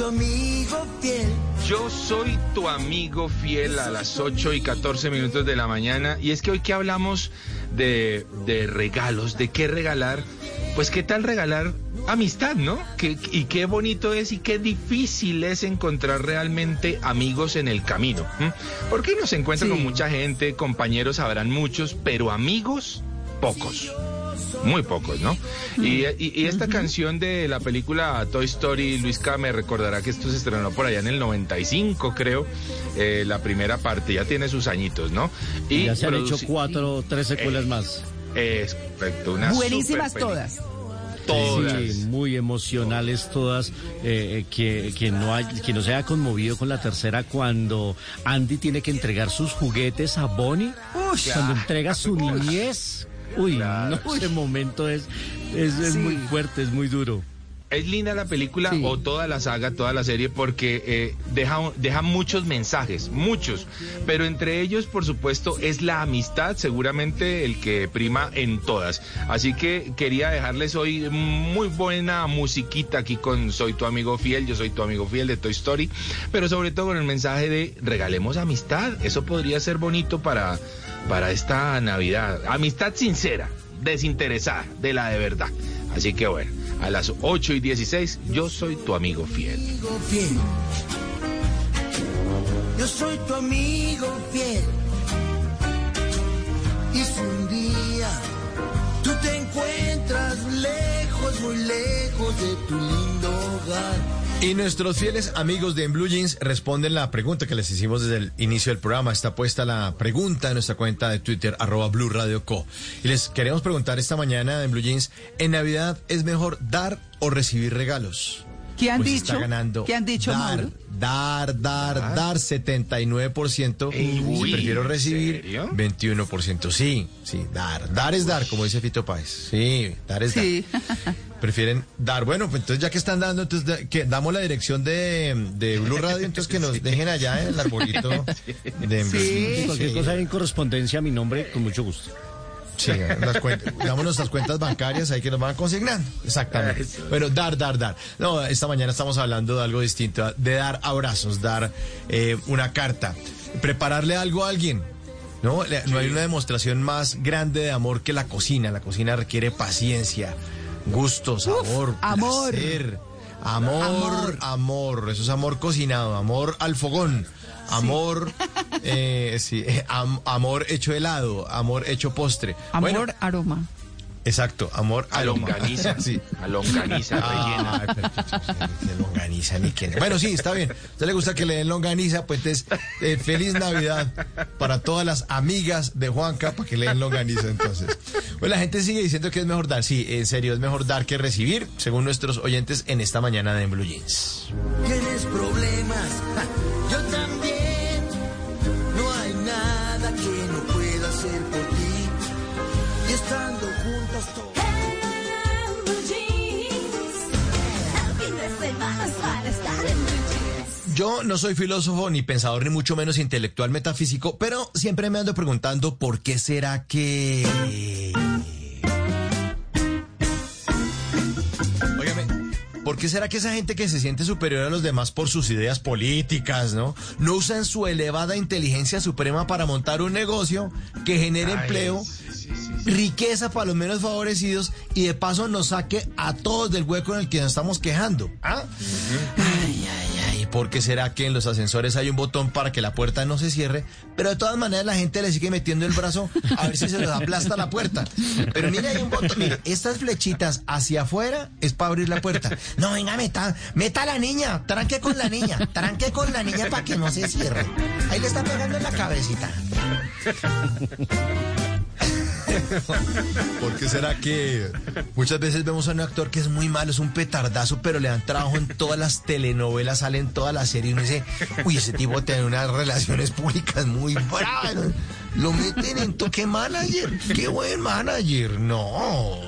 tu amigo fiel. Yo soy tu amigo fiel a las 8 y 14 minutos de la mañana. Y es que hoy que hablamos de, de regalos, de qué regalar, pues qué tal regalar amistad, ¿no? Que- y qué bonito es y qué difícil es encontrar realmente amigos en el camino. Porque uno se encuentra con mucha gente, compañeros habrán muchos, pero amigos pocos. Muy pocos, ¿no? Y, y- y esta canción de la película Toy Story, Luis K. me recordará que esto se estrenó por allá en el 95, creo, eh, la primera parte, ya tiene sus añitos, ¿no? Y ya se han hecho cuatro, tres secuelas Eh, más. Es correcto, una Buenísimas todas. Todas. Sí, muy emocionales todas. eh, que, que no hay, que no se haya conmovido con la tercera cuando Andy tiene que entregar sus juguetes a Bonnie. cuando entrega su niñez. Uy, no, ese momento es, es, es muy fuerte, es muy duro. Es linda la película o toda la saga, toda la serie, porque eh, deja, deja muchos mensajes, muchos. Pero entre ellos, por supuesto, es la amistad, seguramente el que prima en todas. Así que quería dejarles hoy muy buena musiquita aquí con Soy tu amigo fiel, yo soy tu amigo fiel de Toy Story, pero sobre todo con el mensaje de regalemos amistad. Eso podría ser bonito para, para esta Navidad. Amistad sincera, desinteresada, de la de verdad. Así que bueno, a las 8 y 16, yo soy tu amigo fiel. Yo soy tu amigo fiel. Y si un día tú te encuentras lejos, muy lejos de tu lindo hogar. Y nuestros fieles amigos de En Blue Jeans responden la pregunta que les hicimos desde el inicio del programa. Está puesta la pregunta en nuestra cuenta de Twitter, arroba Blue Radio Co. Y les queremos preguntar esta mañana en Blue Jeans, ¿en Navidad es mejor dar o recibir regalos? ¿Qué han Pues dicho? Está ganando. ¿Qué han dicho, dar, Mauro? dar, dar, dar, 79%. y uy, prefiero ¿en recibir, serio? 21%. Sí, sí, dar. Dar es dar, como dice Fito Páez. Sí, dar es Sí. dar. prefieren dar. Bueno, pues entonces ya que están dando, entonces que damos la dirección de, de Blue Radio, entonces que nos dejen allá en el arbolito de Sí, cualquier cosa en correspondencia a mi nombre, con mucho gusto. Sí, las cuentas, damos nuestras cuentas bancarias ahí que nos van consignando. Exactamente. Bueno, dar, dar, dar. No, esta mañana estamos hablando de algo distinto, de dar abrazos, dar eh, una carta, prepararle algo a alguien. No, Le- no hay una demostración más grande de amor que la cocina. La cocina requiere paciencia, gusto, sabor, amor. placer, amor, amor, Eso es amor cocinado, amor al fogón. Amor, eh, sí, eh, am- amor hecho helado, amor hecho postre. Amor, Bueno, aroma. Exacto, amor A longaniza. sí. A longaniza rellena. Ay, pero, longaniza ni quién. Bueno, sí, está bien. ¿A usted le gusta que le den longaniza? Pues entonces, eh, feliz Navidad para todas las amigas de Juanca para que le den longaniza entonces. Pues la gente sigue diciendo que es mejor dar. Sí, en serio, es mejor dar que recibir, según nuestros oyentes en esta mañana de En Blue Jeans. Tienes problemas, ja, yo también. Yo no soy filósofo ni pensador ni mucho menos intelectual metafísico, pero siempre me ando preguntando por qué será que... Óigame, ¿por qué será que esa gente que se siente superior a los demás por sus ideas políticas, ¿no? No usan su elevada inteligencia suprema para montar un negocio que genere empleo, riqueza para los menos favorecidos y de paso nos saque a todos del hueco en el que nos estamos quejando? ¿Ah? Ay, ay, ay, ¿por qué será que en los ascensores hay un botón para que la puerta no se cierre? Pero de todas maneras la gente le sigue metiendo el brazo a ver si se les aplasta la puerta. Pero mire, hay un botón, mire, estas flechitas hacia afuera es para abrir la puerta. No, venga, meta, meta a la niña, tranque con la niña, tranque con la niña para que no se cierre. Ahí le está pegando en la cabecita. ¿Por qué será que muchas veces vemos a un actor que es muy malo, es un petardazo, pero le dan trabajo en todas las telenovelas, sale en todas las series y uno dice, uy, ese tipo tiene unas relaciones públicas muy bravas. Lo meten en toque manager. Qué buen manager. No.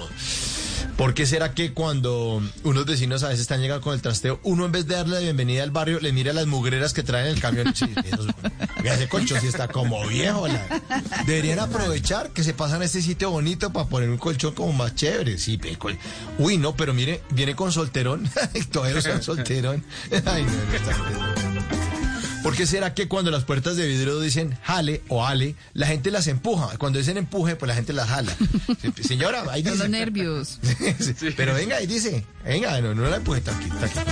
¿Por qué será que cuando unos vecinos a veces están llegando con el trasteo, uno en vez de darle la bienvenida al barrio, le mira las mugreras que traen en el camión? Sí, ese colchón está como viejo. la- Deberían aprovechar que se pasan a este sitio bonito para poner un colchón como más chévere. Sí, col- Uy, no, pero mire, viene con solterón. Todavía usan solterón. Ay, no, no ¿Por qué será que cuando las puertas de vidrio dicen jale o ale, la gente las empuja? Cuando dicen empuje, pues la gente las jala. Señora, ahí Son dice. los nervios. Sí, Pero venga, ahí dice. Venga, no, no la empuje, tranquilo, tranquilo.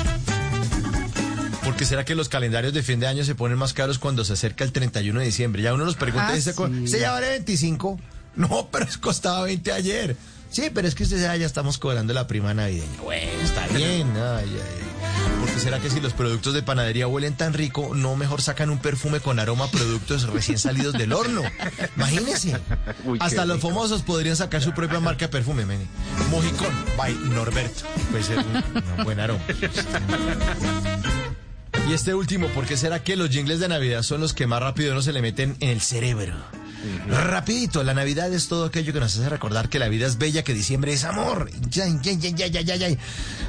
¿Por qué será que los calendarios de fin de año se ponen más caros cuando se acerca el 31 de diciembre? Ya uno nos pregunta, Ah, ¿ese, co- sí. ¿se ya vale 25? No, pero es costaba 20 ayer. Sí, pero es que usted ya estamos cobrando la prima navideña. Bueno, está bien. Ay, ay, ay. ¿Por qué será que si los productos de panadería huelen tan rico, no mejor sacan un perfume con aroma a productos recién salidos del horno? Uy, qué Hasta los rico. famosos podrían sacar su propia marca de perfume, mene. Mojicón by Norberto. Puede ser un, un buen aroma. Y este último, ¿por qué será que los jingles de Navidad son los que más rápido no se le meten en el cerebro? Rapidito, la Navidad es todo aquello que nos hace recordar que la vida es bella, que diciembre es amor. Ya, ya, ya, ya, ya, ya, ya.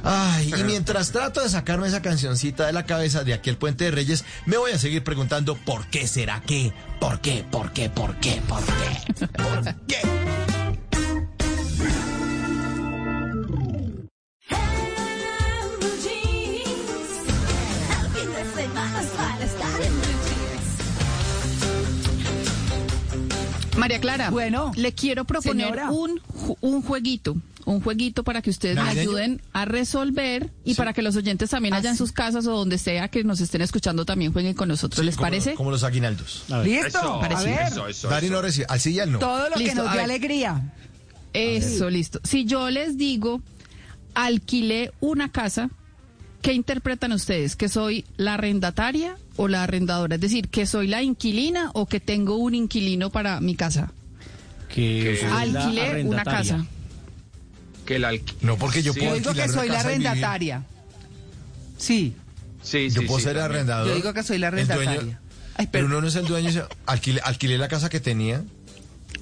Ay, y mientras trato de sacarme esa cancioncita de la cabeza de aquel puente de Reyes, me voy a seguir preguntando ¿por qué será que? ¿Por qué? ¿Por qué? ¿Por qué? ¿Por qué? ¿Por qué? María Clara, Bueno, le quiero proponer señora. un, un jueguito, un jueguito para que ustedes me ayuden a resolver y para que los oyentes también allá en sus casas o donde sea que nos estén escuchando también jueguen con nosotros. ¿Les Como- parece? Como los aguinaldos. listo. a parecido. ver, Eso, eso. no recibe, al sí y al no. todo lo que nos dé alegría. Eso, listo. Si yo les digo, alquilé una casa, ¿qué interpretan ustedes? ¿Que soy la arrendataria o la arrendadora? Es decir, ¿que soy la inquilina o que tengo un inquilino para mi casa? Que la Alquilé una casa. Que el alqui- No, porque yo Sí. puedo Yo digo alquilar que soy la arrendataria. Sí, Sí, Yo sí, puedo sí, ser también. arrendador. yo digo que soy la dueño- arrendataria. Ay, Pero pero- uno no es el dueño, alquilé, alquilé la casa que tenía.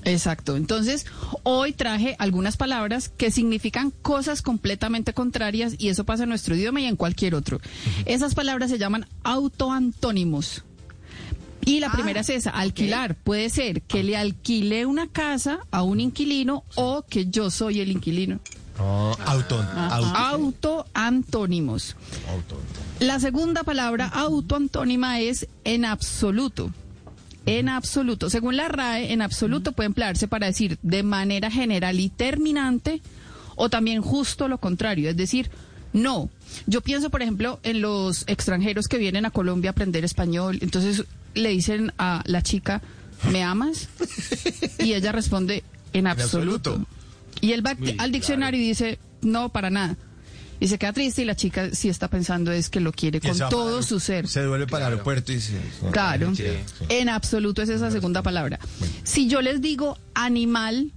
Exacto. Entonces, hoy traje algunas palabras que significan cosas completamente contrarias y eso pasa en nuestro idioma y en cualquier otro. Esas palabras se llaman autoantónimos. Y la primera es esa, alquilar. Puede ser que le alquile una casa a un inquilino o que yo soy el inquilino. auto. Autoantónimos. La segunda palabra autoantónima es en absoluto. En absoluto. Según la RAE, en absoluto puede emplearse para decir de manera general y terminante o también justo lo contrario, es decir, no. Yo pienso, por ejemplo, en los extranjeros que vienen a Colombia a aprender español, entonces le dicen a la chica, ¿me amas? Y ella responde, en absoluto. Y él va al diccionario y dice, no, para nada. Y se queda triste y la chica sí está pensando es que lo quiere con todo su ser. Se devuelve para el aeropuerto y se... Claro, Sí. en absoluto es esa segunda palabra. Si yo les digo animal,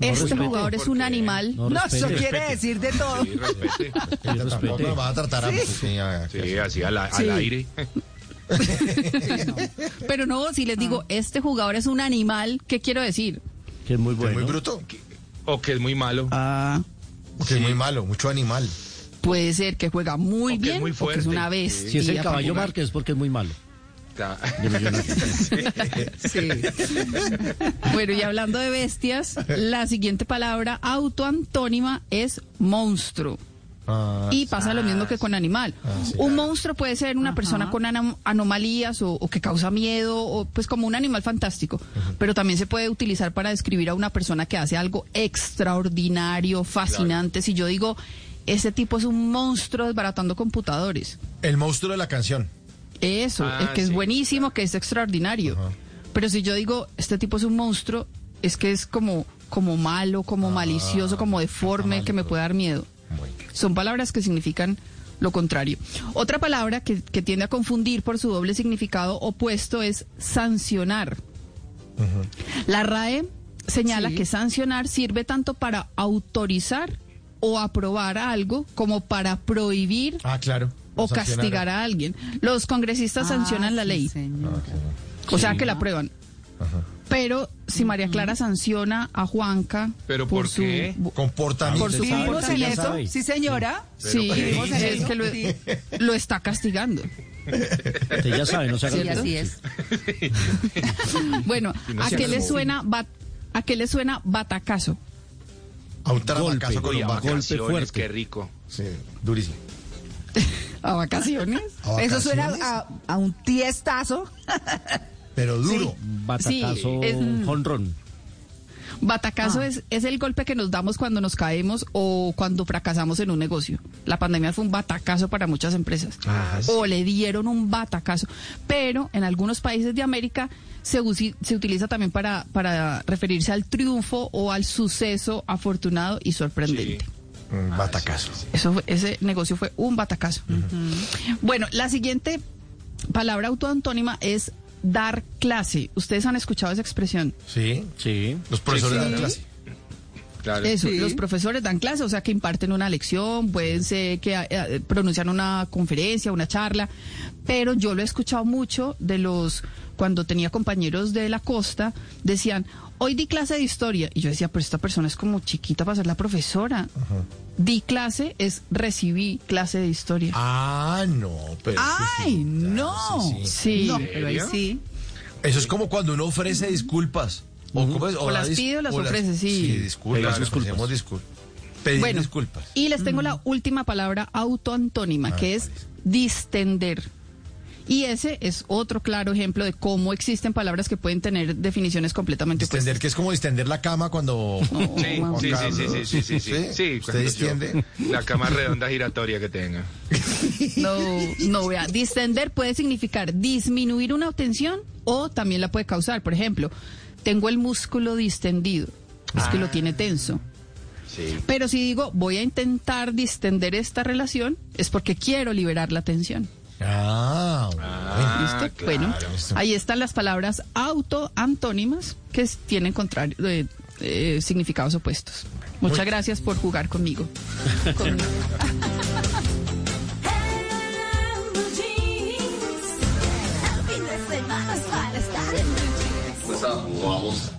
este respete. jugador es un animal. No, No, eso respete. quiere decir de todo. Sí, respete. Tampoco vas a tratar a... Sí. Sí, a- Sí, así al, al Sí. aire. Pero no, si les digo este jugador es un animal, ¿qué quiero decir? Que es muy bueno. muy bruto. O que es muy malo. Ah, Que es muy malo, mucho animal. puede ser que juega muy O que es bien muy o que es una vez. Si es el caballo Márquez es porque es muy malo. Sí. Bueno, y hablando de bestias, la siguiente palabra autoantónima es monstruo. Ah, Y pasa lo mismo que con animal. un monstruo puede ser una persona con anomalías o, o que causa miedo, o pues como un animal fantástico. Pero también se puede utilizar para describir a una persona que hace algo extraordinario, fascinante. Si yo digo, ese tipo es un monstruo desbaratando computadores. El monstruo de la canción. Eso, Ah, es que es buenísimo, que es extraordinario. Pero si yo digo, este tipo es un monstruo, es que es como, como malo, como malicioso, como deforme, que me puede dar miedo. Son palabras que significan lo contrario. Otra palabra que, que tiende a confundir por su doble significado opuesto es sancionar. La RAE señala que sancionar sirve tanto para autorizar o aprobar algo como para prohibir Ah, claro. o castigar a alguien. Los congresistas sancionan la ley. O sea que la aprueban. Pero si María Clara sanciona a Juanca ¿Pero por, por su qué? Comportamiento. por su ¿Vivimos en comportamiento. eso? Sí, señora. Sí, ¿Vivimos en es que lo, Sí. lo está castigando. Usted ya sabe, no se haga Sí, así es. Bueno, no ¿a qué le suena bat- a qué le suena batacazo? A un trabacazo con un bate. vacaciones, qué rico. Sí, durísimo. ¿A vacaciones? A Eso suena vacaciones, a, a un tiestazo. Pero duro. Batacazo, Sí, es- jonrón. Batacazo Ah. es, es el golpe que nos damos cuando nos caemos o cuando fracasamos en un negocio. La pandemia fue un batacazo para muchas empresas. Ah, O le dieron un batacazo. Pero en algunos países de América se, usi- se utiliza también para, para referirse al triunfo o al suceso afortunado y sorprendente. Un batacazo. Eso fue- ese negocio fue un batacazo. Bueno, la siguiente palabra autoantónima es dar clase. ¿Ustedes han escuchado esa expresión? Sí. Sí. Los profesores Sí. dan clase. Claro. Eso, Sí. los profesores dan clase, o sea, que imparten una lección, pueden ser que eh, pronuncian una conferencia, una charla, pero yo lo he escuchado mucho de los, cuando tenía compañeros de la costa, decían, hoy di clase de historia, y yo decía, pero esta persona es como chiquita para ser la profesora. Di clase es recibí clase de historia. Ah, no, pero. ¡Ay, no! sí, sí. No, pero ahí sí. Eso es como cuando uno ofrece disculpas. O, las dis- pide o las o ofrece, sí. Sí, disculpas. Pedir disculpas. ofrecemos discul- Pedir Bueno, disculpas. y les tengo la última palabra autoantónima, que es distender. Y ese es otro claro ejemplo de cómo existen palabras que pueden tener definiciones completamente Distender, que es como distender la cama cuando. Sí, sí, sí, sí, sí, sí, sí, sí, sí, ¿Usted cuando distiende? La cama redonda giratoria que tenga. No, no, vea, distender puede significar disminuir una tensión o también la puede causar. Por ejemplo, tengo el músculo distendido, es que lo tiene tenso. Sí. Pero si digo voy a intentar distender esta relación, es porque quiero liberar la tensión. Ah, Ah, ¿Listo? Bueno, ahí están las palabras autoantónimas que tienen contrario, eh, eh, significados opuestos. Muchas gracias por jugar conmigo. Conmigo. Pues ah, vamos.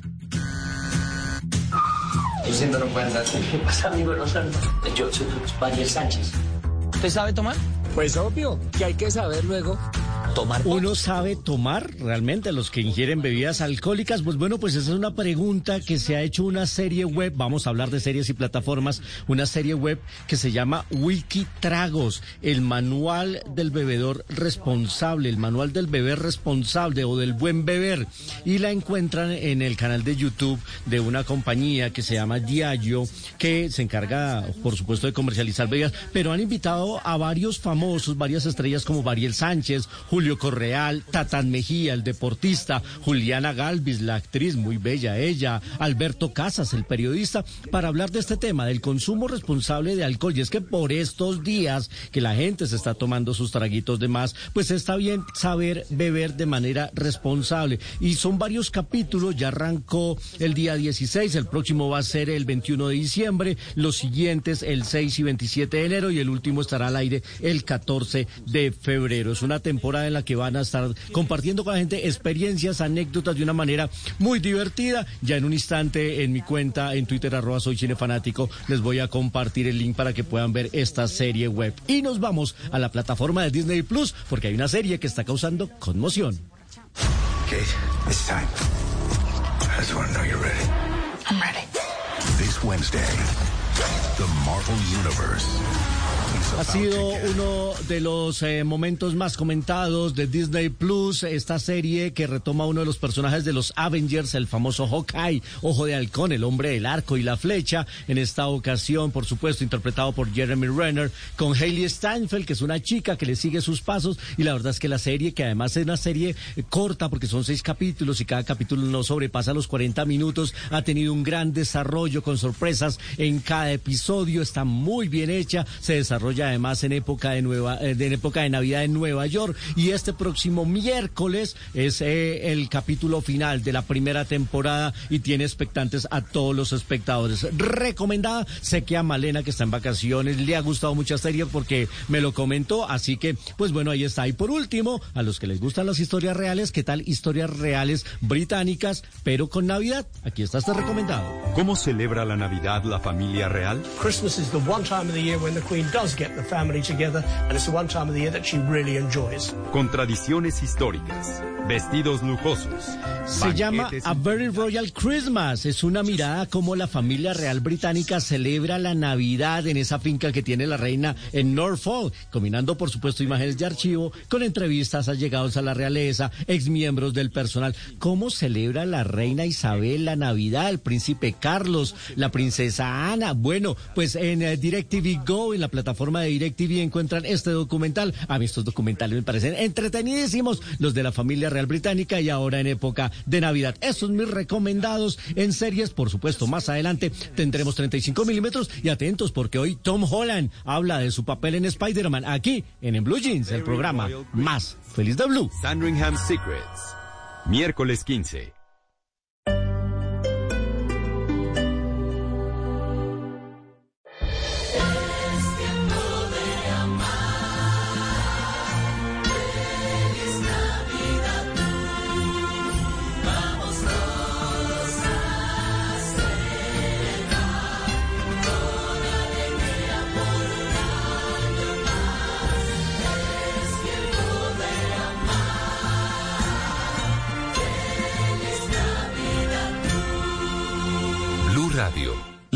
Luciendo no puede andar. ¿Qué pasa, amigo? No. Yo soy Daniel Sánchez. ¿Usted sabe tomar? Pues obvio, que hay que saber luego. Tomar ¿Uno sabe tomar realmente los que ingieren bebidas alcohólicas? Pues bueno, pues esa es una pregunta que se ha hecho una serie web, vamos a hablar de series y plataformas, una serie web que se llama Wiki Tragos, el manual del bebedor responsable, el manual del beber responsable o del buen beber. Y la encuentran en el canal de YouTube de una compañía que se llama Diageo, que se encarga, por supuesto, de comercializar bebidas, pero han invitado a varios famosos, varias estrellas como Variel Sánchez, Julio Correal, Tatán Mejía, el deportista, Juliana Galvis, la actriz, muy bella ella, Alberto Casas, el periodista, para hablar de este tema, del consumo responsable de alcohol. Y es que por estos días que la gente se está tomando sus traguitos de más, pues está bien saber beber de manera responsable. Y son varios capítulos, ya arrancó el día 16, el próximo va a ser el 21 de diciembre, los siguientes el 6 y 27 de enero y el último estará al aire el 14 de febrero. Es una temporada en la que van a estar compartiendo con la gente experiencias, anécdotas de una manera muy divertida. Ya en un instante en mi cuenta en Twitter arroba soy cinefanático les voy a compartir el link para que puedan ver esta serie web. Y nos vamos a la plataforma de Disney Plus porque hay una serie que está causando conmoción. Kate, it's time. I just want to know you're ready. I'm ready. This Wednesday, the Marvel Universe. Ha sido uno de los eh, momentos más comentados de Disney Plus, esta serie que retoma uno de los personajes de los Avengers, el famoso Hawkeye, Ojo de Halcón, el hombre del arco y la flecha, en esta ocasión, por supuesto, interpretado por Jeremy Renner, con Hailey Steinfeld, que es una chica que le sigue sus pasos, y la verdad es que la serie, que además es una serie eh, corta, porque son seis capítulos y cada capítulo no sobrepasa los 40 minutos, ha tenido un gran desarrollo con sorpresas en cada episodio, está muy bien hecha, se desarrolla además en época de nueva, eh, en época de Navidad en Nueva York. Y este próximo miércoles es eh, el capítulo final de la primera temporada y tiene expectantes a todos los espectadores. Recomendada, sé que a Malena que está en vacaciones le ha gustado mucha serie porque me lo comentó, así que pues bueno, ahí está. Y por último, a los que les gustan las historias reales, ¿qué tal historias reales británicas, pero con Navidad? Aquí está este recomendado. ¿Cómo celebra la Navidad la familia real? Christmas is the one time of the year when the Queen does get the family together, and it's the one time of the year that she really enjoys. Con tradiciones históricas, vestidos lujosos. Se llama A Very Royal Christmas. Es una mirada como la familia real británica celebra la Navidad en esa finca que tiene la reina en Norfolk, combinando por supuesto imágenes de archivo con entrevistas a llegados a la realeza, exmiembros del personal. ¿Cómo celebra la reina Isabel la Navidad, el príncipe Carlos, la princesa Ana? Bueno, pues en eh, DirecTV Go, en la plataforma de DirecTV encuentran este documental. A mí estos documentales me parecen entretenidísimos, los de la familia real británica y ahora en época de Navidad. Esos mis recomendados en series, por supuesto, más adelante tendremos 35 milímetros y atentos porque hoy Tom Holland habla de su papel en Spider-Man aquí en, en Blue Jeans, el programa más feliz de Blue. Sandringham Secrets. Miércoles 15.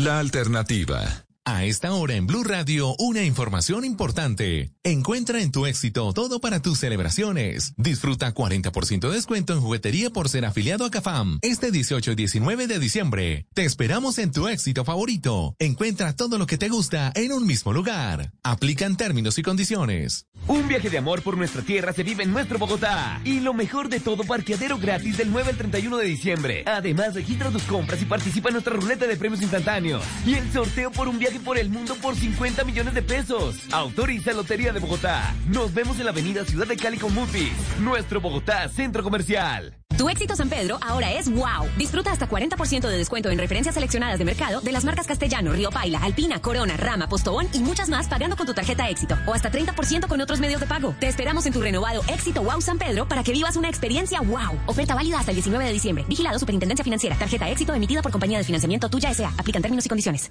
La alternativa. A esta hora en Blue Radio, una información importante. Encuentra en tu éxito todo para tus celebraciones. Disfruta 40% de descuento en juguetería por ser afiliado a CAFAM este 18 y 19 de diciembre. Te esperamos en tu éxito favorito. Encuentra todo lo que te gusta en un mismo lugar. Aplican términos y condiciones. Un viaje de amor por nuestra tierra se vive en nuestro Bogotá. Y lo mejor de todo, parqueadero gratis del 9 al 31 de diciembre. Además, registra tus compras y participa en nuestra ruleta de premios instantáneos. Y el sorteo por un viaje por el mundo por 50 millones de pesos. Autoriza Lotería de Bogotá. Nos vemos en la avenida Ciudad de Cali con Mutis. Nuestro Bogotá Centro Comercial. Tu éxito San Pedro ahora es wow. Disfruta hasta 40% de descuento en referencias seleccionadas de mercado de las marcas Castellano, Río Paila, Alpina, Corona, Rama, Postobón y muchas más pagando con tu tarjeta éxito o hasta 30% con otros medios de pago. Te esperamos en tu renovado éxito wow San Pedro para que vivas una experiencia wow. Oferta válida hasta el 19 de diciembre. Vigilado Superintendencia Financiera. Tarjeta éxito emitida por compañía de financiamiento tuya S.A. Aplican términos y condiciones.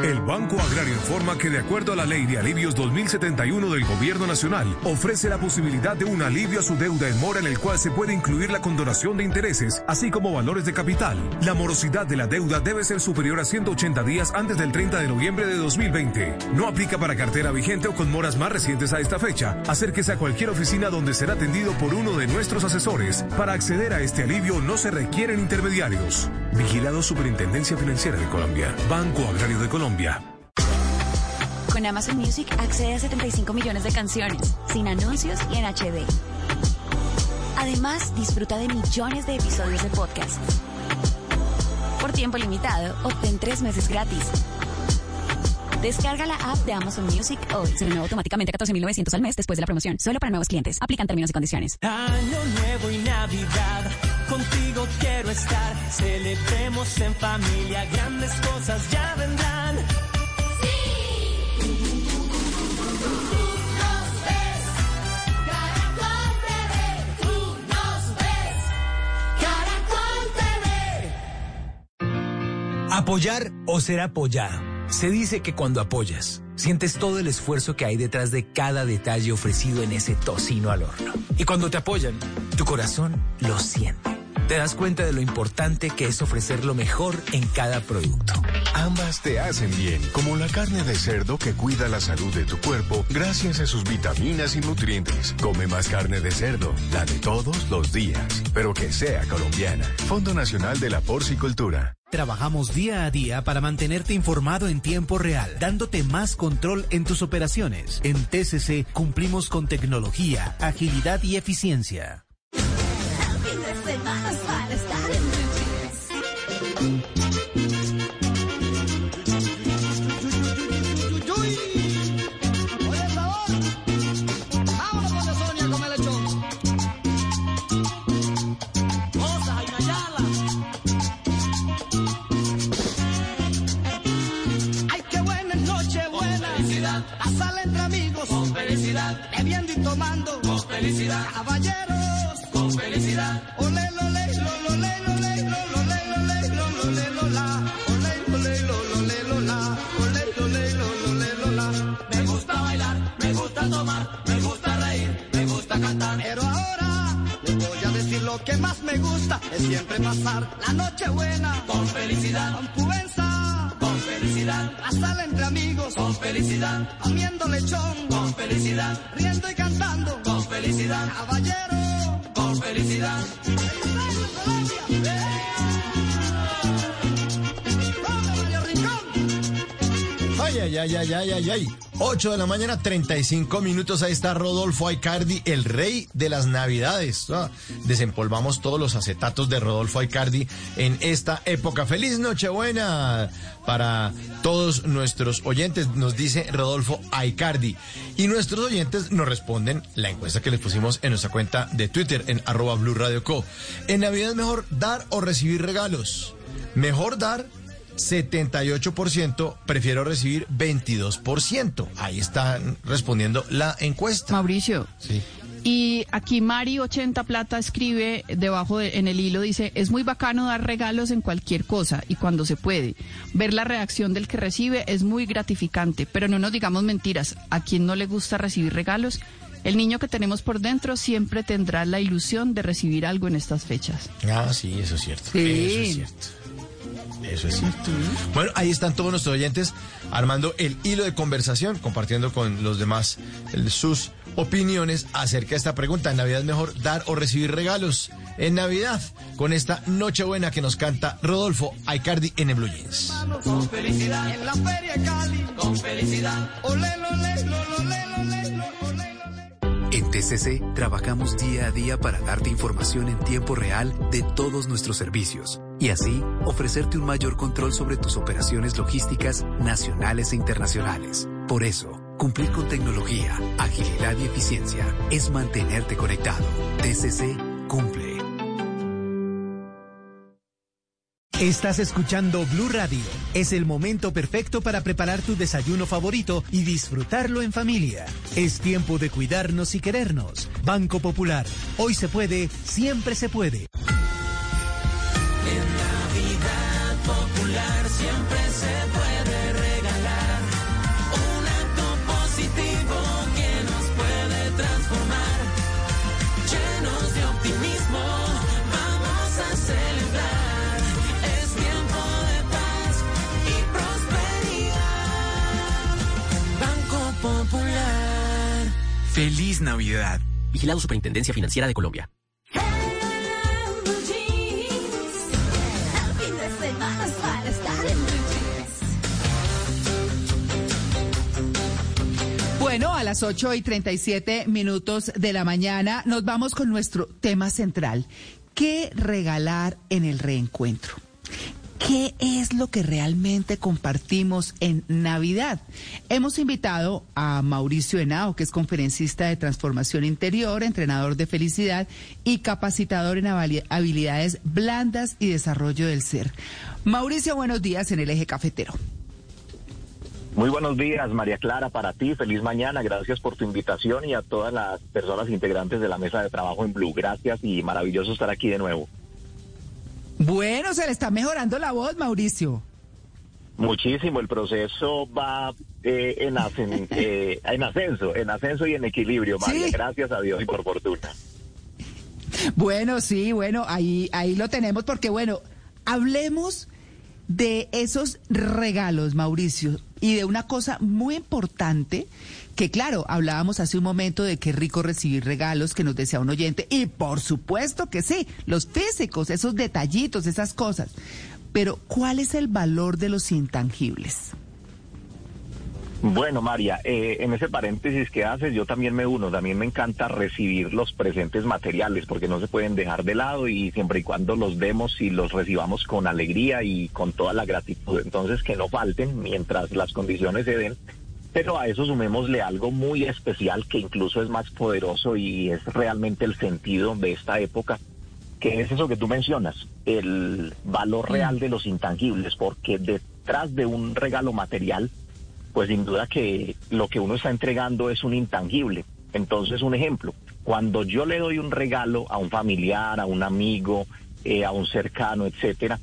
El Banco Agrario informa que de acuerdo a la Ley de Alivios 2071 del Gobierno Nacional, ofrece la posibilidad de un alivio a su deuda en mora en el cual se puede incluir la condonación de intereses, así como valores de capital. La morosidad de la deuda debe ser superior a 180 días antes del 30 de noviembre de 2020. No aplica para cartera vigente o con moras más recientes a esta fecha. Acérquese a cualquier oficina donde será atendido por uno de nuestros asesores. Para acceder a este alivio no se requieren intermediarios. Vigilado Superintendencia Financiera de Colombia. Banco Agrario de Colombia. Con Amazon Music accede a 75 millones de canciones, sin anuncios y en HD. Además, disfruta de millones de episodios de podcast. Por tiempo limitado, obtén tres meses gratis. Descarga la app de Amazon Music hoy. Se renueva automáticamente a 14.900 al mes después de la promoción. Solo para nuevos clientes. Aplican términos y condiciones. Año nuevo y Navidad, contigo quiero estar. Celebremos en familia, grandes cosas ya vendrán. Apoyar o ser apoyado. Se dice que cuando apoyas, sientes todo el esfuerzo que hay detrás de cada detalle ofrecido en ese tocino al horno. Y cuando te apoyan, tu corazón lo siente. Te das cuenta de lo importante que es ofrecer lo mejor en cada producto. Ambas te hacen bien, como la carne de cerdo que cuida la salud de tu cuerpo gracias a sus vitaminas y nutrientes. Come más carne de cerdo, la de todos los días, pero que sea colombiana. Fondo Nacional de la Porcicultura. Trabajamos día a día para mantenerte informado en tiempo real, dándote más control en tus operaciones. En TCC cumplimos con tecnología, agilidad y eficiencia. Ay, Ay, ay, ay, ay, ay, ay, ay. 8 de la mañana, 35 minutos. Ahí está Rodolfo Aicardi, el rey de las navidades. Ah, Desempolvamos todos los acetatos de Rodolfo Aicardi en esta época. Feliz Nochebuena para todos nuestros oyentes, nos dice Rodolfo Aicardi. Y nuestros oyentes nos responden la encuesta que les pusimos en nuestra cuenta de Twitter, en arroba Blue Co. En Navidad es mejor dar o recibir regalos. Mejor dar 78%, prefiero recibir 22%. Ahí están respondiendo la encuesta. Mauricio. Sí. Y aquí Mari 80 Plata escribe debajo de- en el hilo, dice, es muy bacano dar regalos en cualquier cosa y cuando se puede. Ver la reacción del que recibe es muy gratificante, pero no nos digamos mentiras. ¿A quien no le gusta recibir regalos? El niño que tenemos por dentro siempre tendrá la ilusión de recibir algo en estas fechas. Ah, sí, eso es cierto. Sí. Eso es cierto. Eso es cierto. Bueno, ahí están todos nuestros oyentes armando el hilo de conversación, compartiendo con los demás sus opiniones acerca de esta pregunta. ¿En Navidad es mejor dar o recibir regalos? En Navidad, con esta Nochebuena que nos canta Rodolfo Aicardi en el Blue Jeans. En TCC trabajamos día a día para darte información en tiempo real de todos nuestros servicios y así ofrecerte un mayor control sobre tus operaciones logísticas nacionales e internacionales. Por eso, cumplir con tecnología, agilidad y eficiencia es mantenerte conectado. TCC cumple. Estás escuchando Blue Radio. Es el momento perfecto para preparar tu desayuno favorito y disfrutarlo en familia. Es tiempo de cuidarnos y querernos. Banco Popular. Hoy se puede, siempre se puede. Feliz Navidad. Vigilado Superintendencia Financiera de Colombia. Bueno, a las 8 y 37 minutos de la mañana nos vamos con nuestro tema central. ¿Qué regalar en el reencuentro? ¿Qué es lo que realmente compartimos en Navidad? Hemos invitado a Mauricio Henao, que es conferencista de transformación interior, entrenador de felicidad y capacitador en habili- habilidades blandas y desarrollo del ser. Mauricio, buenos días en el eje cafetero. Muy buenos días, María Clara, para ti. Feliz mañana. Gracias por tu invitación y a todas las personas integrantes de la mesa de trabajo en Blue. Gracias y maravilloso estar aquí de nuevo. Bueno, se le está mejorando la voz, Mauricio. Muchísimo. El proceso va eh, en, eh, en ascenso, en ascenso y en equilibrio, María. Sí. Gracias a Dios y por fortuna. Bueno, sí, bueno, ahí, ahí lo tenemos porque, bueno, hablemos de esos regalos, Mauricio, y de una cosa muy importante que, claro, hablábamos hace un momento de es rico recibir regalos que nos desea un oyente, y por supuesto que sí, los físicos, esos detallitos, esas cosas. Pero, ¿cuál es el valor de los intangibles? Bueno, María, eh, en ese paréntesis que haces, yo también me uno. También me encanta recibir los presentes materiales porque no se pueden dejar de lado y siempre y cuando los demos y los recibamos con alegría y con toda la gratitud. Entonces, que no falten mientras las condiciones se den. Pero a eso sumémosle algo muy especial que incluso es más poderoso y es realmente el sentido de esta época, que es eso que tú mencionas, el valor real de los intangibles, porque detrás de un regalo material, pues sin duda que lo que uno está entregando es un intangible. Entonces, un ejemplo, cuando yo le doy un regalo a un familiar, a un amigo, eh, a un cercano, etcétera,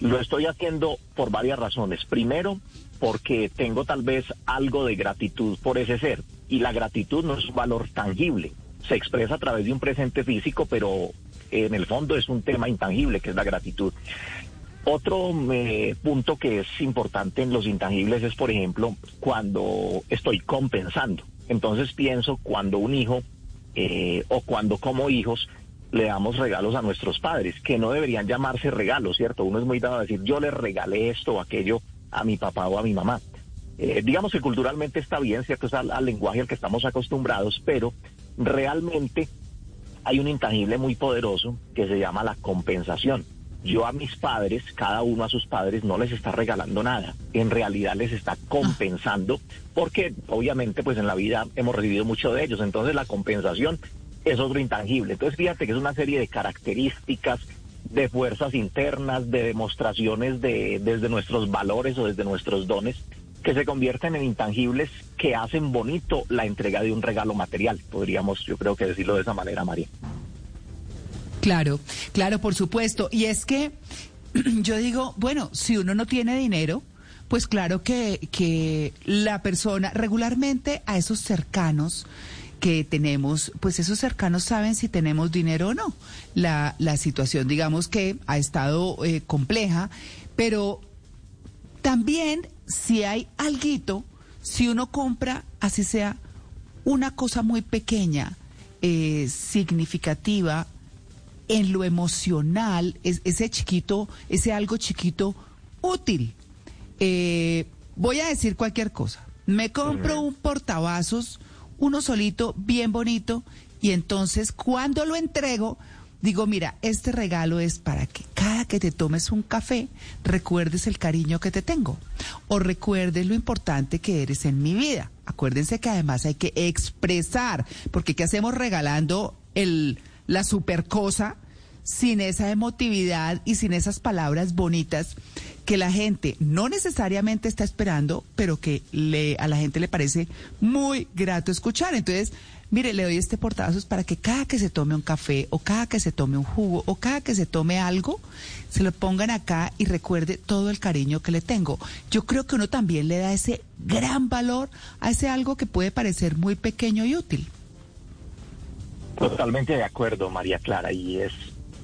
lo estoy haciendo por varias razones. Primero, porque tengo tal vez algo de gratitud por ese ser. Y la gratitud no es un valor tangible. Se expresa a través de un presente físico, pero en el fondo es un tema intangible, que es la gratitud. Otro eh, punto que es importante en los intangibles es, por ejemplo, cuando estoy compensando. Entonces pienso cuando un hijo eh, o cuando como hijos le damos regalos a nuestros padres, que no deberían llamarse regalos, ¿cierto? Uno es muy dado a decir, yo le regalé esto o aquello a mi papá o a mi mamá. Eh, digamos que culturalmente está bien, ¿cierto? Es al, al lenguaje al que estamos acostumbrados, pero realmente hay un intangible muy poderoso que se llama la compensación. Yo a mis padres, cada uno a sus padres, no les está regalando nada. En realidad les está compensando, porque obviamente pues en la vida hemos recibido mucho de ellos. Entonces la compensación es otro intangible. Entonces fíjate que es una serie de características, de fuerzas internas, de demostraciones de desde nuestros valores o desde nuestros dones que se convierten en intangibles que hacen bonito la entrega de un regalo material. Podríamos, yo creo que decirlo de esa manera, María. Claro, claro, por supuesto. Y es que yo digo, bueno, si uno no tiene dinero, pues claro que, que la persona regularmente a esos cercanos que tenemos, pues esos cercanos saben si tenemos dinero o no. La, la situación, digamos que ha estado eh, compleja, pero También, si hay alguito, si uno compra, así sea, una cosa muy pequeña, eh, significativa, en lo emocional, es, ese chiquito, ese algo chiquito útil. Eh, voy a decir cualquier cosa. Me compro un portavasos, uno solito, bien bonito, y entonces cuando lo entrego, digo, mira, este regalo es para que cada que te tomes un café recuerdes el cariño que te tengo o recuerdes lo importante que eres en mi vida. Acuérdense que además hay que expresar, porque ¿qué hacemos regalando el, la super cosa sin esa emotividad y sin esas palabras bonitas que la gente no necesariamente está esperando, pero que le, a la gente le parece muy grato escuchar? Entonces, mire, le doy este portazos para que cada que se tome un café o cada que se tome un jugo o cada que se tome algo, se lo pongan acá y recuerde todo el cariño que le tengo. Yo creo que uno también le da ese gran valor a ese algo que puede parecer muy pequeño y útil. Totalmente de acuerdo, María Clara, y es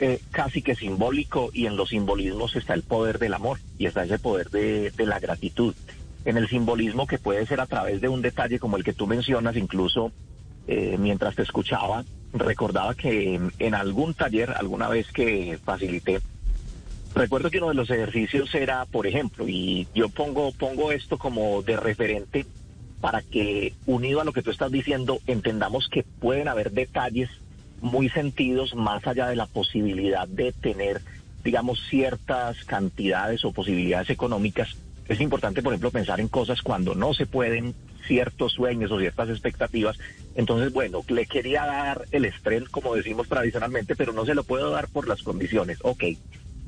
eh, casi que simbólico y en los simbolismos está el poder del amor y está ese poder de, la gratitud. En el simbolismo que puede ser a través de un detalle como el que tú mencionas, incluso eh, mientras te escuchaba, recordaba que en, en, algún taller, alguna vez que facilité, recuerdo que uno de los ejercicios era, por ejemplo, y yo pongo, pongo esto como de referente para que, unido a lo que tú estás diciendo, entendamos que pueden haber detalles muy sentidos más allá de la posibilidad de tener, digamos, ciertas cantidades o posibilidades económicas. Es importante, por ejemplo, pensar en cosas cuando no se pueden ciertos sueños o ciertas expectativas. Entonces, bueno, le quería dar el estrés, como decimos tradicionalmente, pero no se lo puedo dar por las condiciones. Ok.